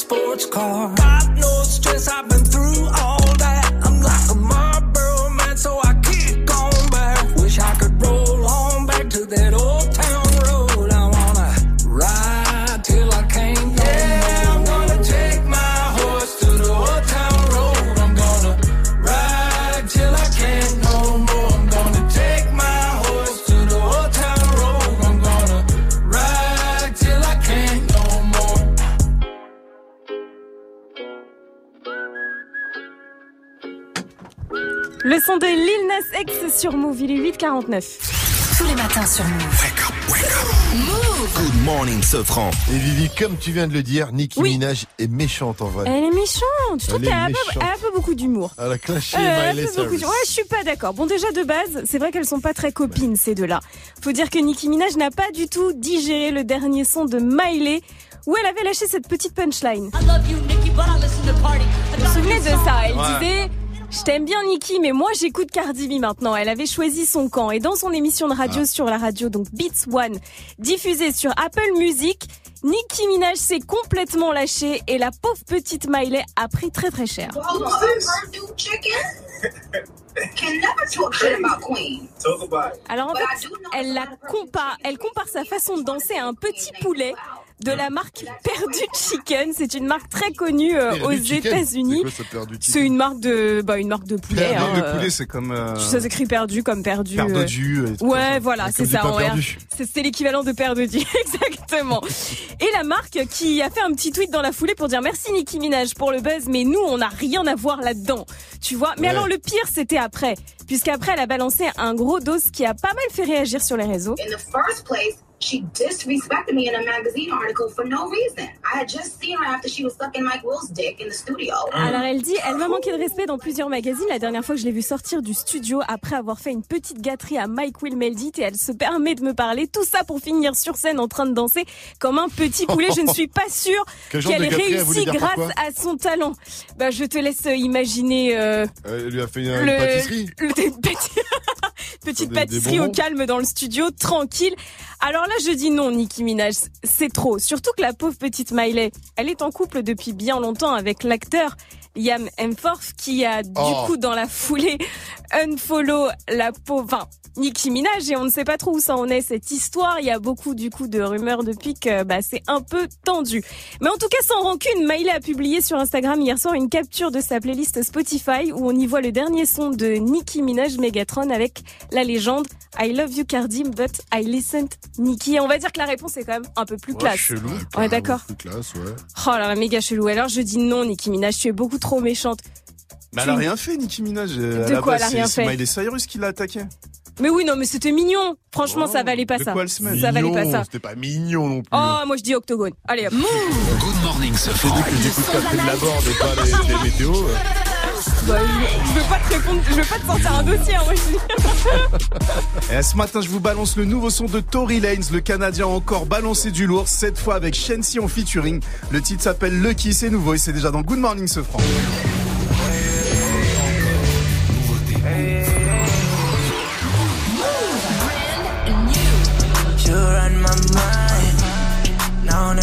sports car. Sur Move, il est 8h49. Tous les matins sur Move. Good morning, Sofran. Et Vivi, comme tu viens de le dire, Nicki Minaj est méchante en vrai. Elle est méchante. Je trouve qu'elle a, un peu- méchante. elle a un peu beaucoup d'humour. Elle a clashé Euh, elle Miley Cyrus. Ouais, je suis pas d'accord. Bon, déjà de base, c'est vrai qu'elles sont pas très copines ces deux-là. Faut dire que Nicki Minaj n'a pas du tout digéré le dernier son de Miley où elle avait lâché cette petite punchline. Vous vous souvenez de ça? Elle Ouais. disait. Je t'aime bien Nicki, mais moi j'écoute Cardi B maintenant. Elle avait choisi son camp. Et dans son émission de radio sur la radio, donc Beats One, diffusée sur Apple Music, Nicki Minaj s'est complètement lâchée et la pauvre petite Miley a pris très très cher. Alors en fait, elle la compare, elle compare sa façon de danser à un petit poulet de la marque Perdu Chicken. C'est une marque très connue euh, Perdu aux États-Unis. C'est Perdu une marque de, bah, une marque de poulet. Perdu hein, de euh, poulet, c'est comme. euh, Ça s'écrit perdu comme perdu. Euh. tout Ouais, ça. voilà, c'est ça. pain en perdu. R. C'est l'équivalent de Dieu, exactement. Et la marque qui a fait un petit tweet dans la foulée pour dire merci Nicki Minaj pour le buzz, mais nous on n'a rien à voir là-dedans, tu vois. Mais Ouais. alors le pire c'était après, puisqu'après elle a balancé un gros dos qui a pas mal fait réagir sur les réseaux. In the first place, she disrespected me in a magazine article for no reason. I had just seen her after she was sucking Mike Will's dick in the studio. Alors elle dit, elle m'a manqué de respect dans plusieurs magazines. La dernière fois que je l'ai vue sortir du studio après avoir fait une petite gâterie à Mike Will Meldit et elle se permet de me parler. Tout ça pour finir sur scène en train de danser comme un petit poulet. Je ne suis pas sûre qu'elle dire par grâce à son talent. Bah je te laisse imaginer euh, Elle lui a fait une, une le, pâtisserie. le- petite, pâtisserie au calme dans le studio, tranquille. Alors là, je dis non, Nicki Minaj, c'est trop. Surtout que la pauvre petite Miley, elle est en couple depuis bien longtemps avec l'acteur Liam Hemsworth qui a du Oh. coup dans la foulée unfollow la pauvre, enfin, Nicki Minaj et on ne sait pas trop où ça en est cette histoire. Il y a beaucoup du coup de rumeurs depuis que bah, c'est un peu tendu. Mais en tout cas, sans rancune, Miley a publié sur Instagram hier soir une capture de sa playlist Spotify où on y voit le dernier son de Nicki Minaj Megatron avec la légende I love you Cardi but I listened Nicki. Et on va dire que la réponse est quand même un peu plus classe. chelou. On est d'accord Plus classe, ouais. Oh là là, méga chelou. Alors je dis non, Nicki Minaj, tu es beaucoup trop méchante. Mais elle a rien fait, Nicki Minaj. De la quoi base, elle a rien c'est- c'est fait Miley Cyrus qui l'a attaqué. Mais oui, non, mais c'était mignon. Franchement, ça valait pas de ça. quoi elle se met Ça valait pas Mignon, ça. C'était pas mignon non plus. Oh, moi je dis octogone. Allez hop. Good morning, Sofran. que j'écoute Catherine Laborde et pas les, les météos. Bah, je, je veux pas te répondre, je veux pas te sortir un dossier, hein, moi je dis. Et ce matin, je vous balance le nouveau son de Tory Lanez. Le Canadien encore balancé du lourd, cette fois avec Shensi en featuring. Le titre s'appelle Lucky, c'est nouveau et c'est déjà dans Good Morning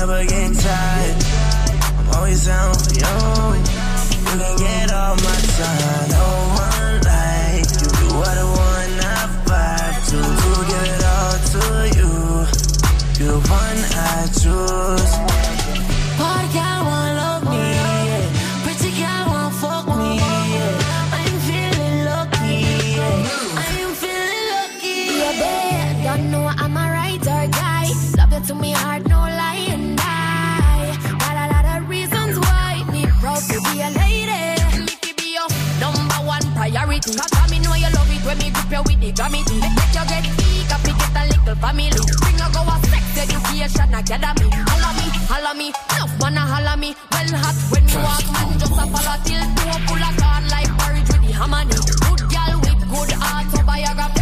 never tired. I'm always down for you. You can get all my No one like you. You are the one I vibe to. To give it all to you. You're the one I choose. When me grip you with the gravity. Make you get big, up, get a little family. Bring a go a sex education academy. Holla me, holla me, enough man a holla me. Well hot when me walk, man just a follow till two full of card like porridge with the harmony. Good girl with good heart autobiography. Bad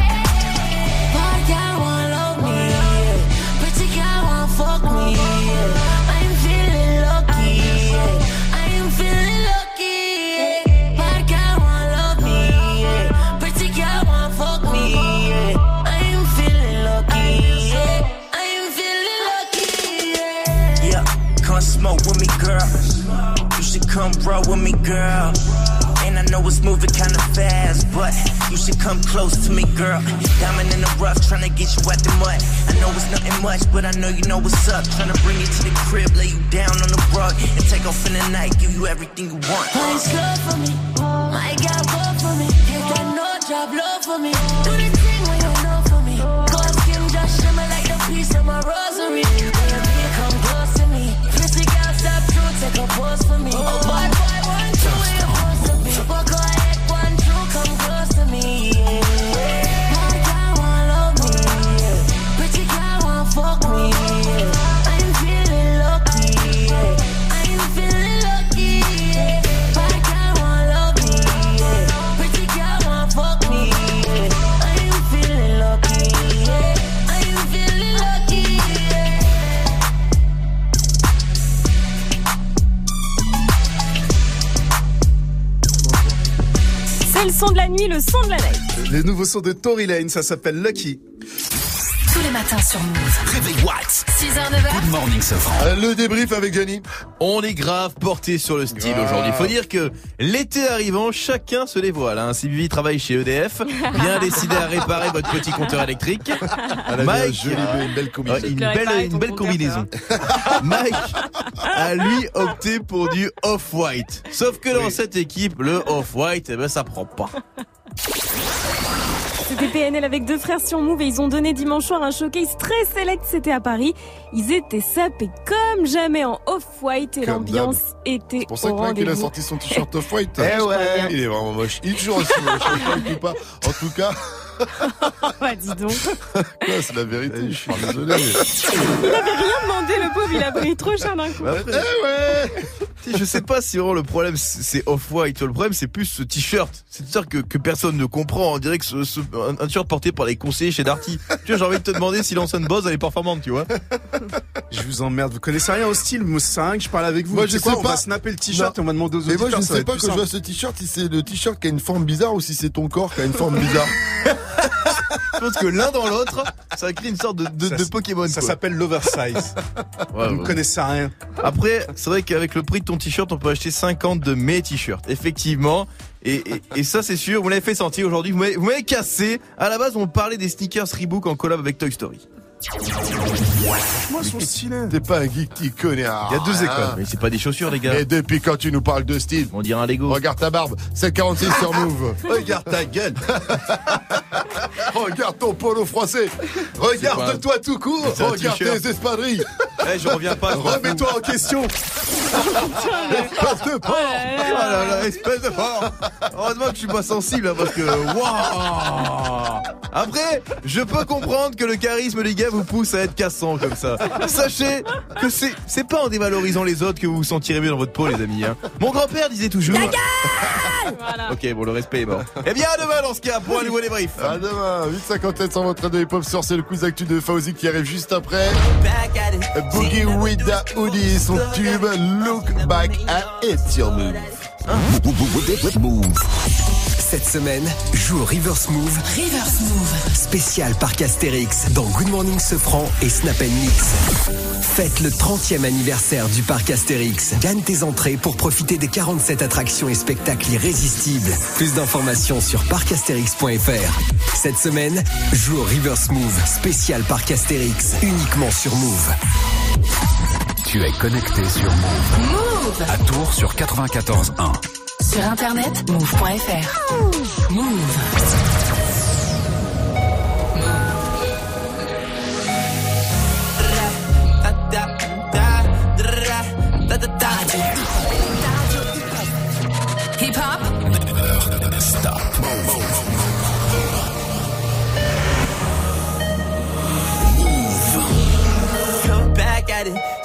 girl. And I know it's moving kinda fast, but you should come close to me, girl. Diamond in the rough, tryna get you out the mud. I know it's nothing much, but I know you know what's up. Tryna bring you to the crib, lay you down on the rug, and take off in the night, give you everything you want. Mine's good for me. My girl, good for me. Hit that no drop low for me. Do the thing when you know for me. Gold skin just shimmer like the piece of my rosary. Son de la nuit, le son de la night. Les nouveaux sons de Tory Lane, ça s'appelle Lucky. Tous les matins sur Move. Réveil Watts. 6h, 9h. Good morning, Sofran. Euh, Le débrief avec Gianni. On est grave porté sur le style Ah. aujourd'hui. Faut dire que l'été arrivant, chacun se dévoile. Hein. Si Vivi travaille chez EDF, bien décidé à réparer votre petit compteur électrique. Elle a mis un joli- une belle combinaison. Ouais, une Le réparer belle, ton une belle compteur, combinaison. Mike a lui opté pour du off-white. Sauf que dans Oui. cette équipe, le off-white, eh ben, ça prend pas. C'était PNL avec deux frères sur Move et ils ont donné dimanche soir un showcase très select, c'était à Paris. Ils étaient sapés comme jamais en off-white et l'ambiance était C'est pour ça au que Mike, il a sorti son t-shirt off-white. Eh ouais. Il est vraiment moche. Il est toujours aussi moche. pas. En tout cas, Bah, dis donc. c'est la vérité. Je suis désolé. Il avait rien demandé, le pauvre, il a pris trop cher d'un coup. Eh ouais. Tu sais, Je sais pas si vraiment le problème c'est off-white. Le problème c'est plus ce t-shirt. C'est t-shirt que, que personne ne comprend. On dirait que ce, ce- un, un t-shirt porté par les conseillers chez Darty. tu vois, j'ai envie de te demander si l'ancienne boss elle est performante, tu vois. Je vous emmerde, vous connaissez rien au style, moi c'est rien que je parle avec vous. Moi, je sais quoi, sais on pas. va snapper le t-shirt et on va demander aux Mais auditeurs. moi, je ça va sais pas quand je vois ce t-shirt si c'est le t-shirt qui a une forme bizarre ou si c'est ton corps qui a une forme bizarre. Je pense que l'un dans l'autre, ça crée une sorte de, de, Ça de Pokémon. Ça quoi. s'appelle l'oversize. Ouais, vous ne connaissez rien. Après, c'est vrai qu'avec le prix de ton t-shirt, on peut acheter 50 de mes t-shirts. Effectivement. Et, et, et ça, c'est sûr, vous l'avez fait sentir aujourd'hui. Vous m'avez vous m'avez cassé. À la base, on parlait des sneakers Reebok en collab avec Toy Story. Moi, son stylé. T'es pas un geek qui connaît. Il y a deux écoles. Mais c'est pas des chaussures, les gars. Et depuis quand tu nous parles de style On dirait un Lego. Regarde ta barbe, c'est 46 sur Move. Regarde ta gueule. Regarde ton polo français. Regarde-toi tout court. Regarde tes espadrilles. Eh, je reviens pas. Remets-toi en question. Espèce de porc. Ah là là, espèce de porc Heureusement que je suis pas sensible, hein, parce que... Waouh Après, je peux comprendre que le charisme des gars vous pousse à être cassant comme ça. Sachez que c'est c'est pas en dévalorisant les autres que vous vous sentirez mieux dans votre peau, les amis. hein. Mon grand-père disait toujours... Voilà. Ok, bon, le respect est mort. Eh bien, à demain dans ce cas, pour un nouveau débrief. À demain, 8h57 sur votre radio hip-hop sur c'est le quiz actu de Fauzi qui arrive juste après. Boogie with the hoodie, son tube Look Back at It sur Move. Move. Cette semaine, joue au Reverse Move. Reverse Move. Spécial Parc Astérix dans Good Morning Sofran et Snap Mix. Faites le 30e anniversaire du Parc Astérix. Gagne tes entrées pour profiter des 47 attractions et spectacles irrésistibles. Plus d'informations sur parcastérix.fr. Cette semaine, joue au Reverse Move. Spécial Parc Astérix. Uniquement sur Move. Tu es connecté sur Move. Move. À Tours sur 94.1. Sur internet, move.fr. Move. Hip hop. Stop. Come back at it.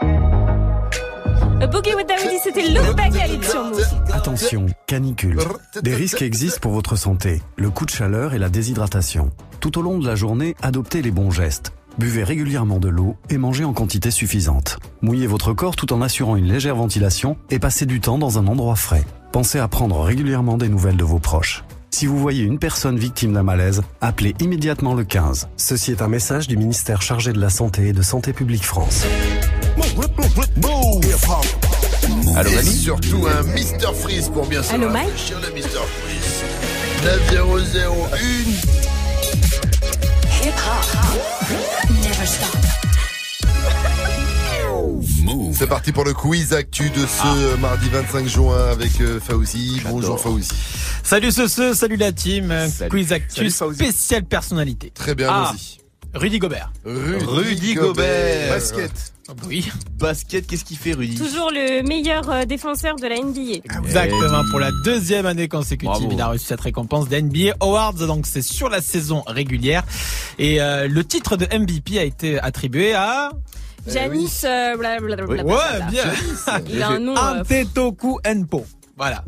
Move. Attention, canicule. Des risques existent pour votre santé. Le coup de chaleur et la déshydratation. Tout au long de la journée, adoptez les bons gestes. Buvez régulièrement de l'eau et mangez en quantité suffisante. Mouillez votre corps tout en assurant une légère ventilation et passez du temps dans un endroit frais. Pensez à prendre régulièrement des nouvelles de vos proches. Si vous voyez une personne victime d'un malaise, appelez immédiatement le 15. Ceci est un message du ministère chargé de la Santé et de Santé publique France. Allô, Et surtout un Mr Freeze pour bien se Allô, Mike le Mr Freeze. 9001. Hip hop. Never stop. C'est parti pour le quiz actu de ce euh, mardi 25 juin avec euh, Fauzi. Bonjour Fauzi. Salut ce, ce, salut la team. Quiz Actu spéciale personnalité. Très bien, Ah, vas-y. Rudy Gobert. Rudy Gobert. Basket. Oui. Basket, qu'est-ce qu'il fait, Rudy Toujours le meilleur euh, défenseur de la NBA. Exactement, pour la deuxième année consécutive, Bravo. il a reçu cette récompense des NBA Awards, donc c'est sur la saison régulière. Et euh, le titre de MVP a été attribué à... Janice, euh, blablabla. Ouais, bien. Il a un nom. euh, Antetokounmpo Npo. Voilà,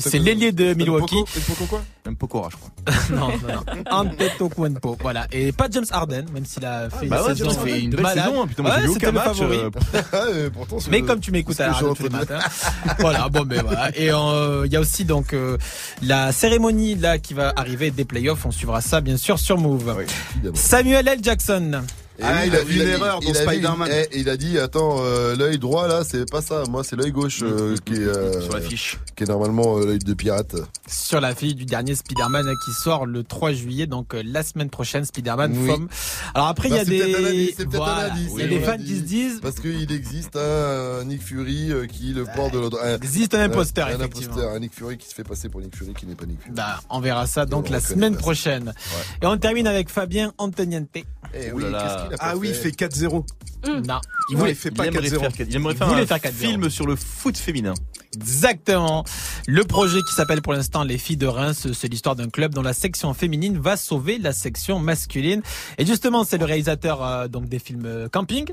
c'est l'ailier de Milwaukee. Pourquoi quoi Même Pokora, je crois. non, non, non. Antetokounmpo, voilà. Et pas James Harden, même s'il a fait bah une ouais, saison fait une de belle malade. saison, hein. Putain, moi, j'ai Ouais, vu aucun match, euh, Ah, euh, pourtant, Mais comme tu m'écoutes c'est à la radio tous les matins. voilà, bon, ben voilà. Et euh, il y a aussi donc euh, la cérémonie là qui va arriver des playoffs. On suivra ça bien sûr sur Move. évidemment. Samuel L. Jackson. Et Ah, lui, il a vu une erreur dans Spider-Man. une- eh, il a dit attends euh, l'œil droit là c'est pas ça moi c'est l'œil gauche euh, qui est euh, Sur l'affiche. qui est normalement euh, l'œil de pirate sur la fille du dernier Spider-Man euh, qui sort le 3 juillet, donc euh, la semaine prochaine, Spider-Man Oui. From. Alors après, il y Bah, a un des, un Voilà. y a un fans qui se disent, parce qu'il existe un Nick Fury euh, qui le porte de l'autre un- il existe un imposteur, un effectivement. imposteur un Nick Fury qui se fait passer pour Nick Fury qui n'est pas Nick Fury Bah, on verra ça donc on la semaine prochaine. Et on termine avec Fabien Antoniente. Eh oui qu'est-ce Ah oui, il fait 4-0. Non, il Non, voulait il pas aimerait 4-0. faire, il aimerait faire voulait un faire 4-0. film sur le foot féminin. Exactement. Le projet qui s'appelle pour l'instant Les filles de Reims, c'est l'histoire d'un club dont la section féminine va sauver la section masculine. Et justement, c'est le réalisateur euh, donc des films euh, Camping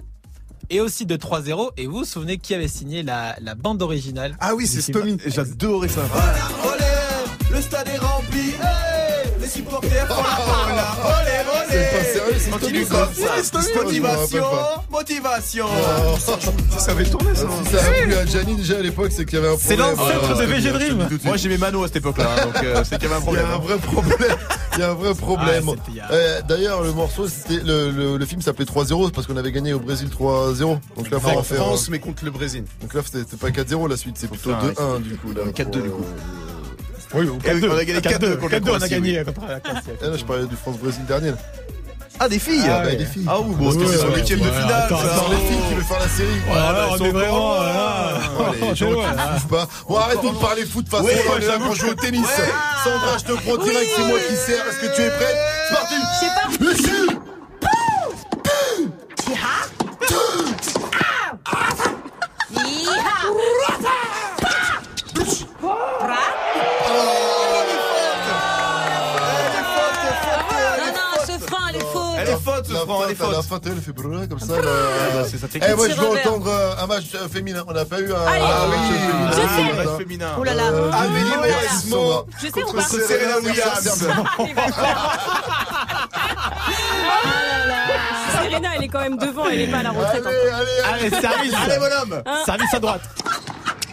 et aussi de 3-0. Et vous vous souvenez qui avait signé la, la bande originale Ah oui, c'est Stomy. J'adorais ça. Olé, le stade est rempli. Hey, supporters font la. Olé, olé. C'est pas sérieux, c'est Continue comme ça. C'est Motivation, motivation. Ça avait tourné ça. si ça a plu à Gianni déjà à l'époque c'est qu'il y avait un C'est problème l'ancêtre Ah, de c'est VG Dream. Moi j'aimais Mano à cette époque-là, hein, donc euh, c'est qu'il y avait un il y problème. a un hein. vrai problème. Il y a un vrai problème. Ah, il y a- Euh, D'ailleurs, le morceau, c'était le, le, le film s'appelait 3-0 parce qu'on avait gagné au Brésil 3-0. Donc là. France, mais contre le Brésil. Donc là, c'était pas 4-0 la suite, c'est plutôt faire un 2-1 du coup. Là, 4-2 pour, du coup. Oui, on a gagné 4-2 contre la 4-2, on a Croatie, gagné contre la Croatie. eh, là, je parlais du France-Brésil dernier. là. Ah, des filles Ah, bah, des filles. Ah oui, bon, parce que c'est son Ouais, huitième de finale. attends, ça. attends, les filles qui veulent faire la série. Voilà, elles on est vraiment, là. Gens qui pas. Bon, arrêtons de parler foot de façon. Ouais, là, on est là j'avoue pour jouer au tennis. Sandra, je te prends direct, c'est moi qui sers. Est-ce que tu es prête? C'est parti Je sais pas. Elle à la fait brrr, comme ça. là. bah. Eh, moi, je veux entendre euh, un match euh, féminin. On n'a pas eu un. Ah ah, match féminin. Oh là là. Euh, Amélie Mauresmo. Je sais contre pas Serena Williams. Serena, elle est quand même devant, elle est pas à la retraite. Allez, allez, allez. Allez, service. Allez, bonhomme Service à droite.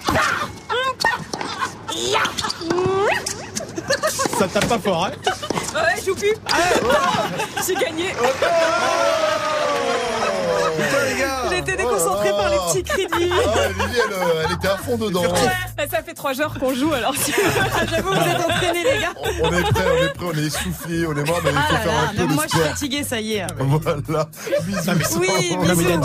Ça tape pas fort, hein Ouais, joue plus. J'ai gagné. Putain, les gars J'étais déconcentrée par les petits Vivi. Ah, elle, euh, elle était à fond dedans. Ouais, Ça fait trois jours qu'on joue, alors si- j'avoue, vous êtes entraînés, les gars. On est prêt, on est prêt, on est essoufflé, on est mort, mais il Ah faut là faire là, un peu même de moi je suis sport. fatiguée, ça y est. Voilà. Bisous. Oui, bisous.